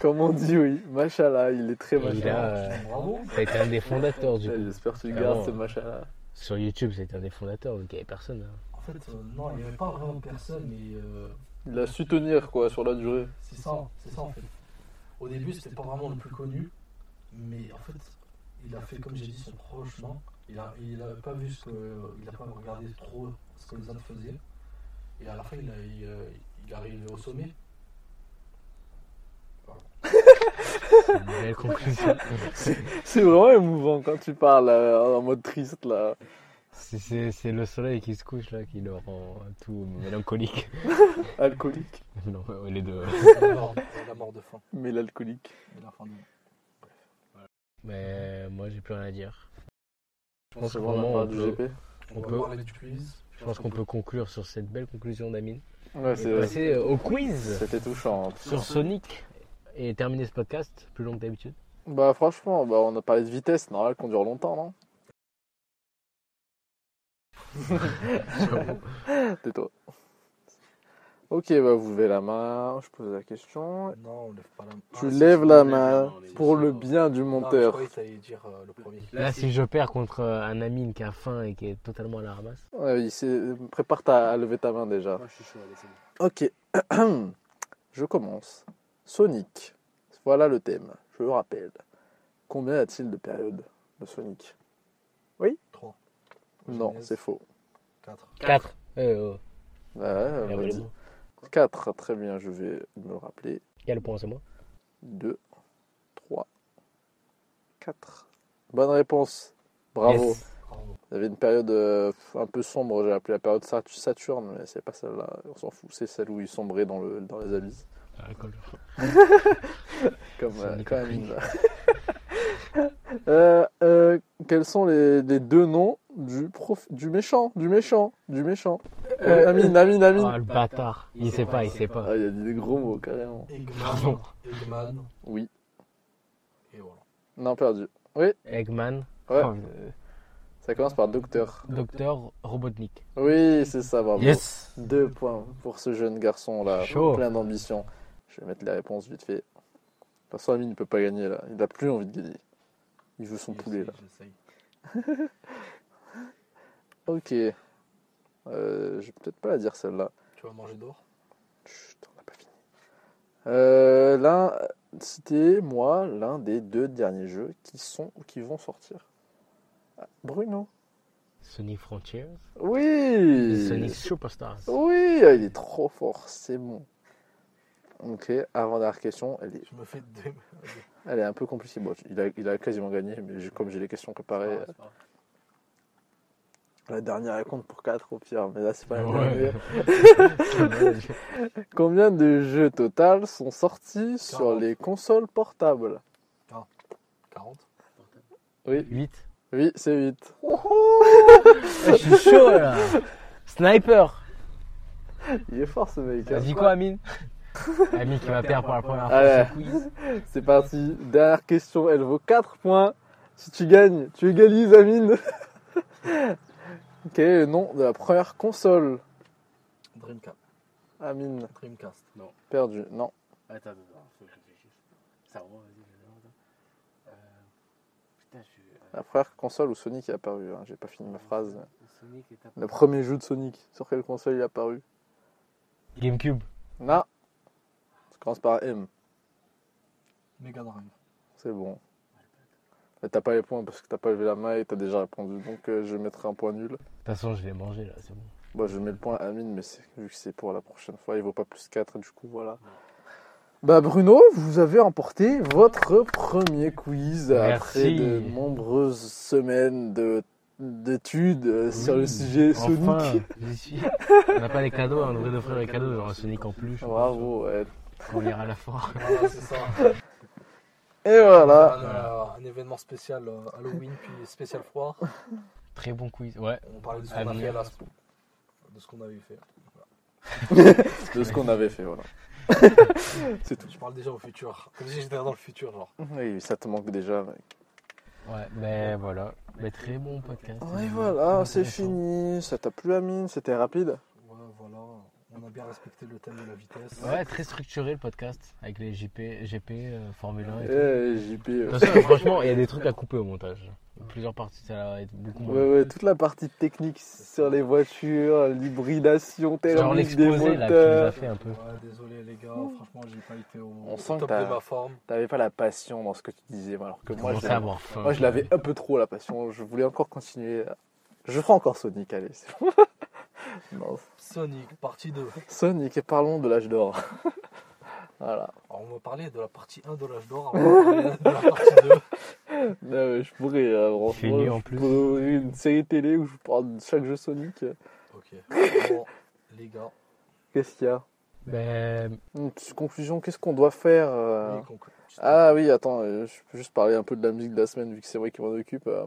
Comme on dit, oui. Machallah, il est très Et il machallah. a, euh, Bravo. ça a été un des fondateurs du coup. J'espère que tu gardes, ce machallah. Sur YouTube, c'était un des fondateurs, donc il n'y avait personne. hein. En fait, euh, non, il n'y avait pas vraiment personne, mais euh, Il a su tenir, quoi, sur la durée. c'est ça, c'est ça en fait. Au début, c'était pas vraiment le plus connu, mais en fait, il a fait, comme j'ai dit, son propre chemin. Il a, il a pas vu ce que, il a pas regardé trop ce que les autres faisaient. Et à la fin, il, a, il, euh, il est arrivé au sommet. C'est une belle conclusion. C'est vraiment émouvant quand tu parles euh, en mode triste, là. C'est- le soleil qui se couche là qui le rend tout mélancolique. *laughs* Alcoolique. non, les deux. La mort, la mort de faim. Mais l'alcoolique. Et la fin de... Mais moi, j'ai plus rien à dire. Je pense bon, on du peut- GP. On, On va peut- parler du quiz. je pense qu'on peut conclure sur cette belle conclusion d'Amine. Ouais, c'est passer au quiz C'était touchant. sur Sonic et terminer ce podcast plus long que d'habitude. Bah, franchement, bah, on a parlé de vitesse. Normal qu'on dure longtemps, non *laughs* Tais-toi. Ok, bah, vous levez la main. Je pose la question. Non, on lève pas la main. Tu Ah, lèves la main pour le bien du Non, mais je monteur. dire euh, le premier. Là, si je perds contre euh, un Amine qui a faim et qui est totalement à la ramasse. Ouais, il s'est- Prépare ta... à lever ta main déjà. Moi, je suis chaud, allez. Ok, *clears throat* je commence. Sonic. Voilà le thème. Je le rappelle. Combien y a-t-il de périodes de Sonic? 3. Non, c'est faux. 4. 4. Eh, oh. Ouais, Il a vas-y. raison. 4, très bien, je vais me le rappeler. Quel point c'est moi 2, 3, 4. Bonne réponse. Bravo. Yes. Il y avait une période euh, un peu sombre, j'ai appelé la période Sat- Saturne, mais c'est pas celle-là, on s'en fout, c'est celle où il sombrait dans, le, dans les abysses. Cool. *laughs* Comme, euh, comme. *laughs* Euh, euh, quels sont les, les deux noms du, prof, du méchant Du méchant Du méchant Euh, Amine, Amine, Amine Ah, le bâtard. Il sait pas, il sait pas. Ah, il a dit des gros mots, carrément. Eggman. Eggman. Oui. Et voilà. Non, perdu. Eggman. Ouais. Oh, Ça commence par docteur. Docteur Robotnik. Oui, c'est ça, bravo. Yes. Deux points pour ce jeune garçon là, Chaud. plein d'ambition. Je vais mettre les réponses vite fait. De toute façon, Amine ne peut pas gagner là. Il n'a plus envie de gagner. Il veut son poulet là. *laughs* Ok. Euh, je vais peut-être pas la dire celle-là. Tu vas manger d'or Chut, on n'a pas fini. Euh, l'un, moi l'un des deux derniers jeux qui sont ou qui vont sortir. Ah, Bruno. Sonic Frontiers. Oui. Sonic Superstars. Oui, ah, il est trop fort, c'est bon. Ok, avant dernière question, elle est, Je me fais deux. elle est un peu compliquée. Bon, il a, il a quasiment gagné, mais comme j'ai les questions préparées, c'est pas grave. la dernière elle compte pour 4 au pire, mais là c'est pas la Ouais. dernière. *laughs* Combien de jeux total sont sortis sur 40. les consoles portables? 40 Oui, 8. oui, c'est 8. Je suis chaud là. Sniper. Il est fort ce mec. hein. Vas-y quoi, Amine? *laughs* Amine qui va perdre pour la première fois ce quiz. *laughs* C'est parti. Dernière question, elle vaut 4 points. Si tu gagnes, tu égalises Amine. *laughs* Quel est le nom de la première console? Dreamcast. Amine, Dreamcast. perdu. Non. Attends, attends, attends, faut que je réfléchisse. Ça va, vas-y, vas-y. Euh, putain, je suis. euh, La première console où Sonic est apparu. hein. J'ai pas fini ma phrase. Sonic est Le premier jeu de Sonic. Sur quelle console il est apparu? Gamecube. Non. Commence par M. Mega Drive. C'est bon. Mais t'as pas les points parce que t'as pas levé la main et t'as déjà répondu. Donc euh, je mettrai un point nul. De toute façon, je l'ai mangé là, c'est bon. Bon, je mets le point à Amine, mais c'est- vu que c'est pour la prochaine fois, il vaut pas plus 4, du coup, voilà. Bah, Bruno, vous avez remporté votre premier quiz après de nombreuses semaines de d'études euh, sur le sujet Sonic. Enfin. On n'a pas les cadeaux, on devrait offrir les cadeaux un Sonic en plus. Bravo, ouais. On ira à la fin. *laughs* Voilà, c'est ça. Et voilà. Un, un événement spécial euh, Halloween, puis spécial foire. Très bon quiz. Ouais. On parlait de ce qu'on a venir. fait là. De ce qu'on avait fait. *laughs* De ce qu'on avait fait, voilà. *laughs* c'est tout. Je parle déjà au futur. Comme si j'étais dans le futur, genre. Oui, ça te manque déjà, mec. Ouais, mais voilà. Mais très bon podcast. Ouais, voilà, c'est fini. Ça t'a plu, Amine? C'était rapide? On a bien respecté le thème de la vitesse. Ouais, très structuré le podcast avec les JP, GP, euh, Formule 1 et tout. Eh, euh, toute façon, franchement, il y a des trucs à couper au montage. Plusieurs parties, ça va être beaucoup moins. Ouais, ouais, toute la partie technique sur les voitures, l'hybridation thermique des là, nous moteurs. a fait un peu. Ouais, désolé les gars, franchement, j'ai pas été au, On au sent que top t'as- de ma forme. T'avais pas la passion dans ce que tu disais, alors que moi, je moi je l'avais un peu trop la passion. Je voulais encore continuer. Je ferai encore Sonic, allez. *laughs* Sonic, partie 2. Sonic, et parlons de l'âge d'or. *laughs* voilà. Alors, on va parler de la partie 1 de l'âge d'or, avant de la partie 2. *laughs* Non, mais je pourrais, euh, franchement, fait nu en plus. pourrais une série télé où je vous parle de chaque jeu Sonic. Ok. Bon, les gars, Qu'est-ce qu'il y a? Ben, Une petite conclusion, qu'est-ce qu'on doit faire euh, oui, conclu- Ah oui, attends, euh, je peux juste parler un peu de la musique de la semaine vu que c'est moi qui m'en occupe. euh.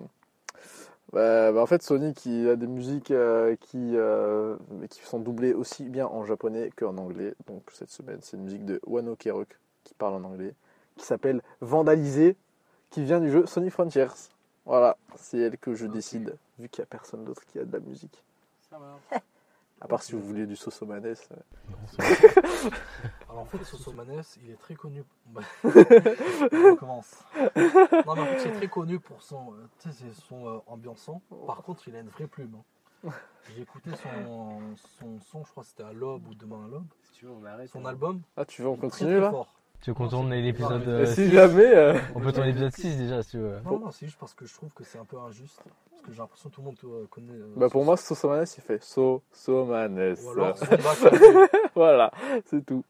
Bah, bah, en fait, Sonic il a des musiques euh, qui, euh, qui sont doublées aussi bien en japonais qu'en anglais. Donc cette semaine, c'est une musique de Wano Kerok qui parle en anglais, qui s'appelle Vandaliser, qui vient du jeu Sonic Frontiers. Voilà, c'est elle que je décide, vu qu'il n'y a personne d'autre qui a de la musique. Ça va. *laughs* À part si vous voulez du Sosomanes. euh. *laughs* Alors en fait, Sosomanes, il est très connu. *laughs* On recommence. Non, mais en fait, il est très connu pour son, euh, tu sais, c'est son euh, ambiançant. Par contre, il a une vraie plume. hein. J'ai écouté son, son son, je crois que c'était à l'aube ou demain à l'aube. Si tu veux, on arrête. Son hein. album, Ah, tu veux on très, continue très là? fort. Tu veux qu'on tourne l'épisode. Euh, si six jamais. euh, On peut tourner l'épisode 6 déjà si tu veux. Non, non, c'est juste parce que je trouve que c'est un peu injuste. Parce que j'ai l'impression que tout le monde euh, connaît. euh, Bah pour moi, Sosomanes, il fait So, Somanes. Ou alors *laughs* voilà, c'est tout.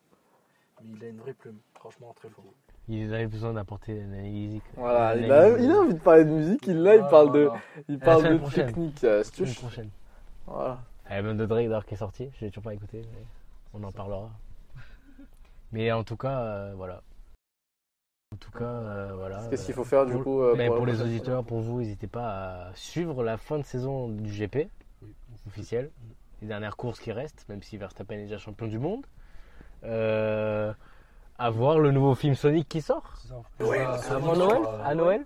Mais il a une vraie plume. Franchement, très fort. Ils avaient besoin d'apporter une analyse. Voilà, une il a, il a envie de parler de musique, il, là, il Ah, parle de, il parle de prochaine. technique, euh, astuce. prochaine. Voilà. L'album de Drake d'ailleurs qui est sorti, je l'ai toujours pas écouté, mais on en parlera. Mais en tout cas, euh, voilà. En tout cas, euh, voilà. Qu'est-ce qu'il euh, faut faire du pour- coup euh, mais pour les auditeurs, pour vous, n'hésitez pas à suivre la fin de saison du GP Oui. officiel, les dernières courses qui restent, même si Verstappen est déjà champion du monde. Euh, à voir le nouveau film Sonic qui sort C'est ça avant va Noël À Noël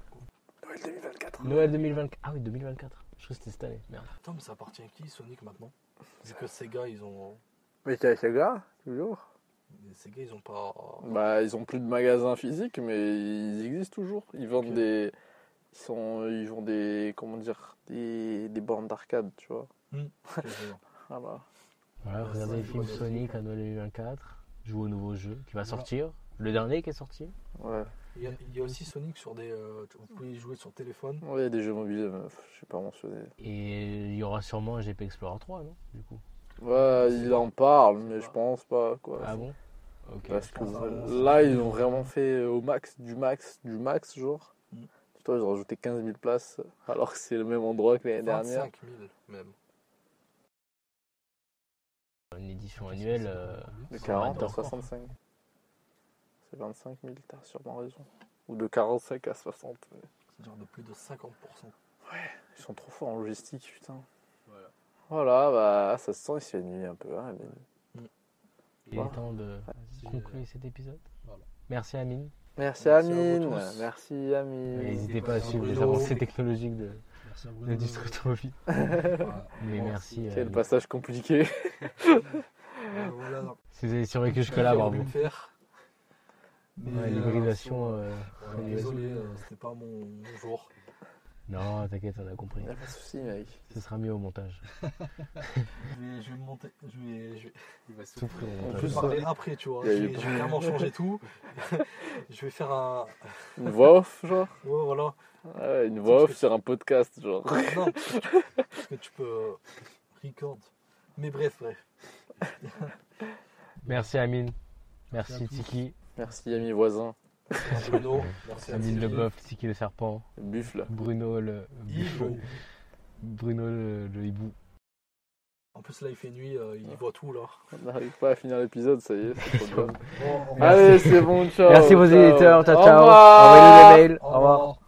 Noël 2024. Noël 2024. Ah oui, 2024. Je crois que c'était cette année. Merde. Attends, mais ça appartient à qui Sonic maintenant? Vu que Sega, ils ont. Mais Sega, toujours. Mais Sega, ils ont pas. Bah, ils ont plus de magasins physiques, mais ils existent toujours. Ils vendent des, ils sont, ils vendent des, comment dire, des, des bornes d'arcade, tu vois. *laughs* Vois. Voilà. Voilà, regardez le film. Sonic à Noël 2024. Jouez au nouveau jeu qui va Voilà. sortir. Le dernier qui est sorti. Ouais. Il y, a, il y a aussi Sonic sur des. euh, vous pouvez y jouer sur téléphone. Ouais, il y a des jeux mobiles, mais je sais pas mentionné. Et il y aura sûrement un GP Explorer 3, non Du coup. Ouais, il en parle, mais je pense pas, quoi. Ah bon? Parce que vraiment, là, ils ont vraiment fait au max, du max, du max, genre. Mm. Toi, ils ont rajouté 15 000 places, alors que c'est le même endroit que l'année dernière. 25 000 même. Une édition annuelle. euh, De ça 40 va à être encore. 65. C'est 25 000, t'as sûrement raison. Ou de 45 à 60. ouais. C'est-à-dire de plus de 50%. Ils sont trop forts en logistique, putain. Voilà. Voilà, bah, ça se sent, il se fait nuit un peu. Hein, mais- Il Voilà. est temps de conclure cet épisode. voilà. Merci Amine. Merci, Merci Amine. Merci Amine. N'hésitez pas à suivre les avancées technologiques de l'industrie automobile. *laughs* Voilà. Mais Bon, merci. euh, Quel passage compliqué. euh, voilà. Si vous avez survécu jusque-là, J'ai bravo. le faire. Mais, Ouais, euh, L'hybridation. ouais, euh, voilà, vas-y. désolé, euh, c'était pas mon jour. Non, t'inquiète, on a compris. Y'a pas de soucis, mec. Ce sera mis au montage. Je vais, je vais me monter. Je vais, je vais, Il va souffrir. vais plus, parler après, tu vois. Je vais, je pas- vais vraiment changer tout. *laughs* je vais faire un. Une voix off, genre? Ouais, voilà. Ouais, une voix off sur un podcast, genre. Non, parce que tu, parce que tu peux. euh, record. Mais bref, bref. Merci Amine. Merci Merci. Tiki. Merci, ami voisin. Bruno. Merci à Amine le Thierry. boeuf, Tiki le serpent. Buffle. Bruno le. Hibou. Bruno le, le hibou. En plus, là, il fait nuit, euh, il voit tout, là. On n'arrive pas à finir l'épisode, ça y est. c'est trop. *laughs* Bon. Allez, c'est bon, *laughs* ciao. Merci vos éditeurs. Ciao, Au ciao. revoir. Envoyez-nous des mails. Au Au revoir. revoir.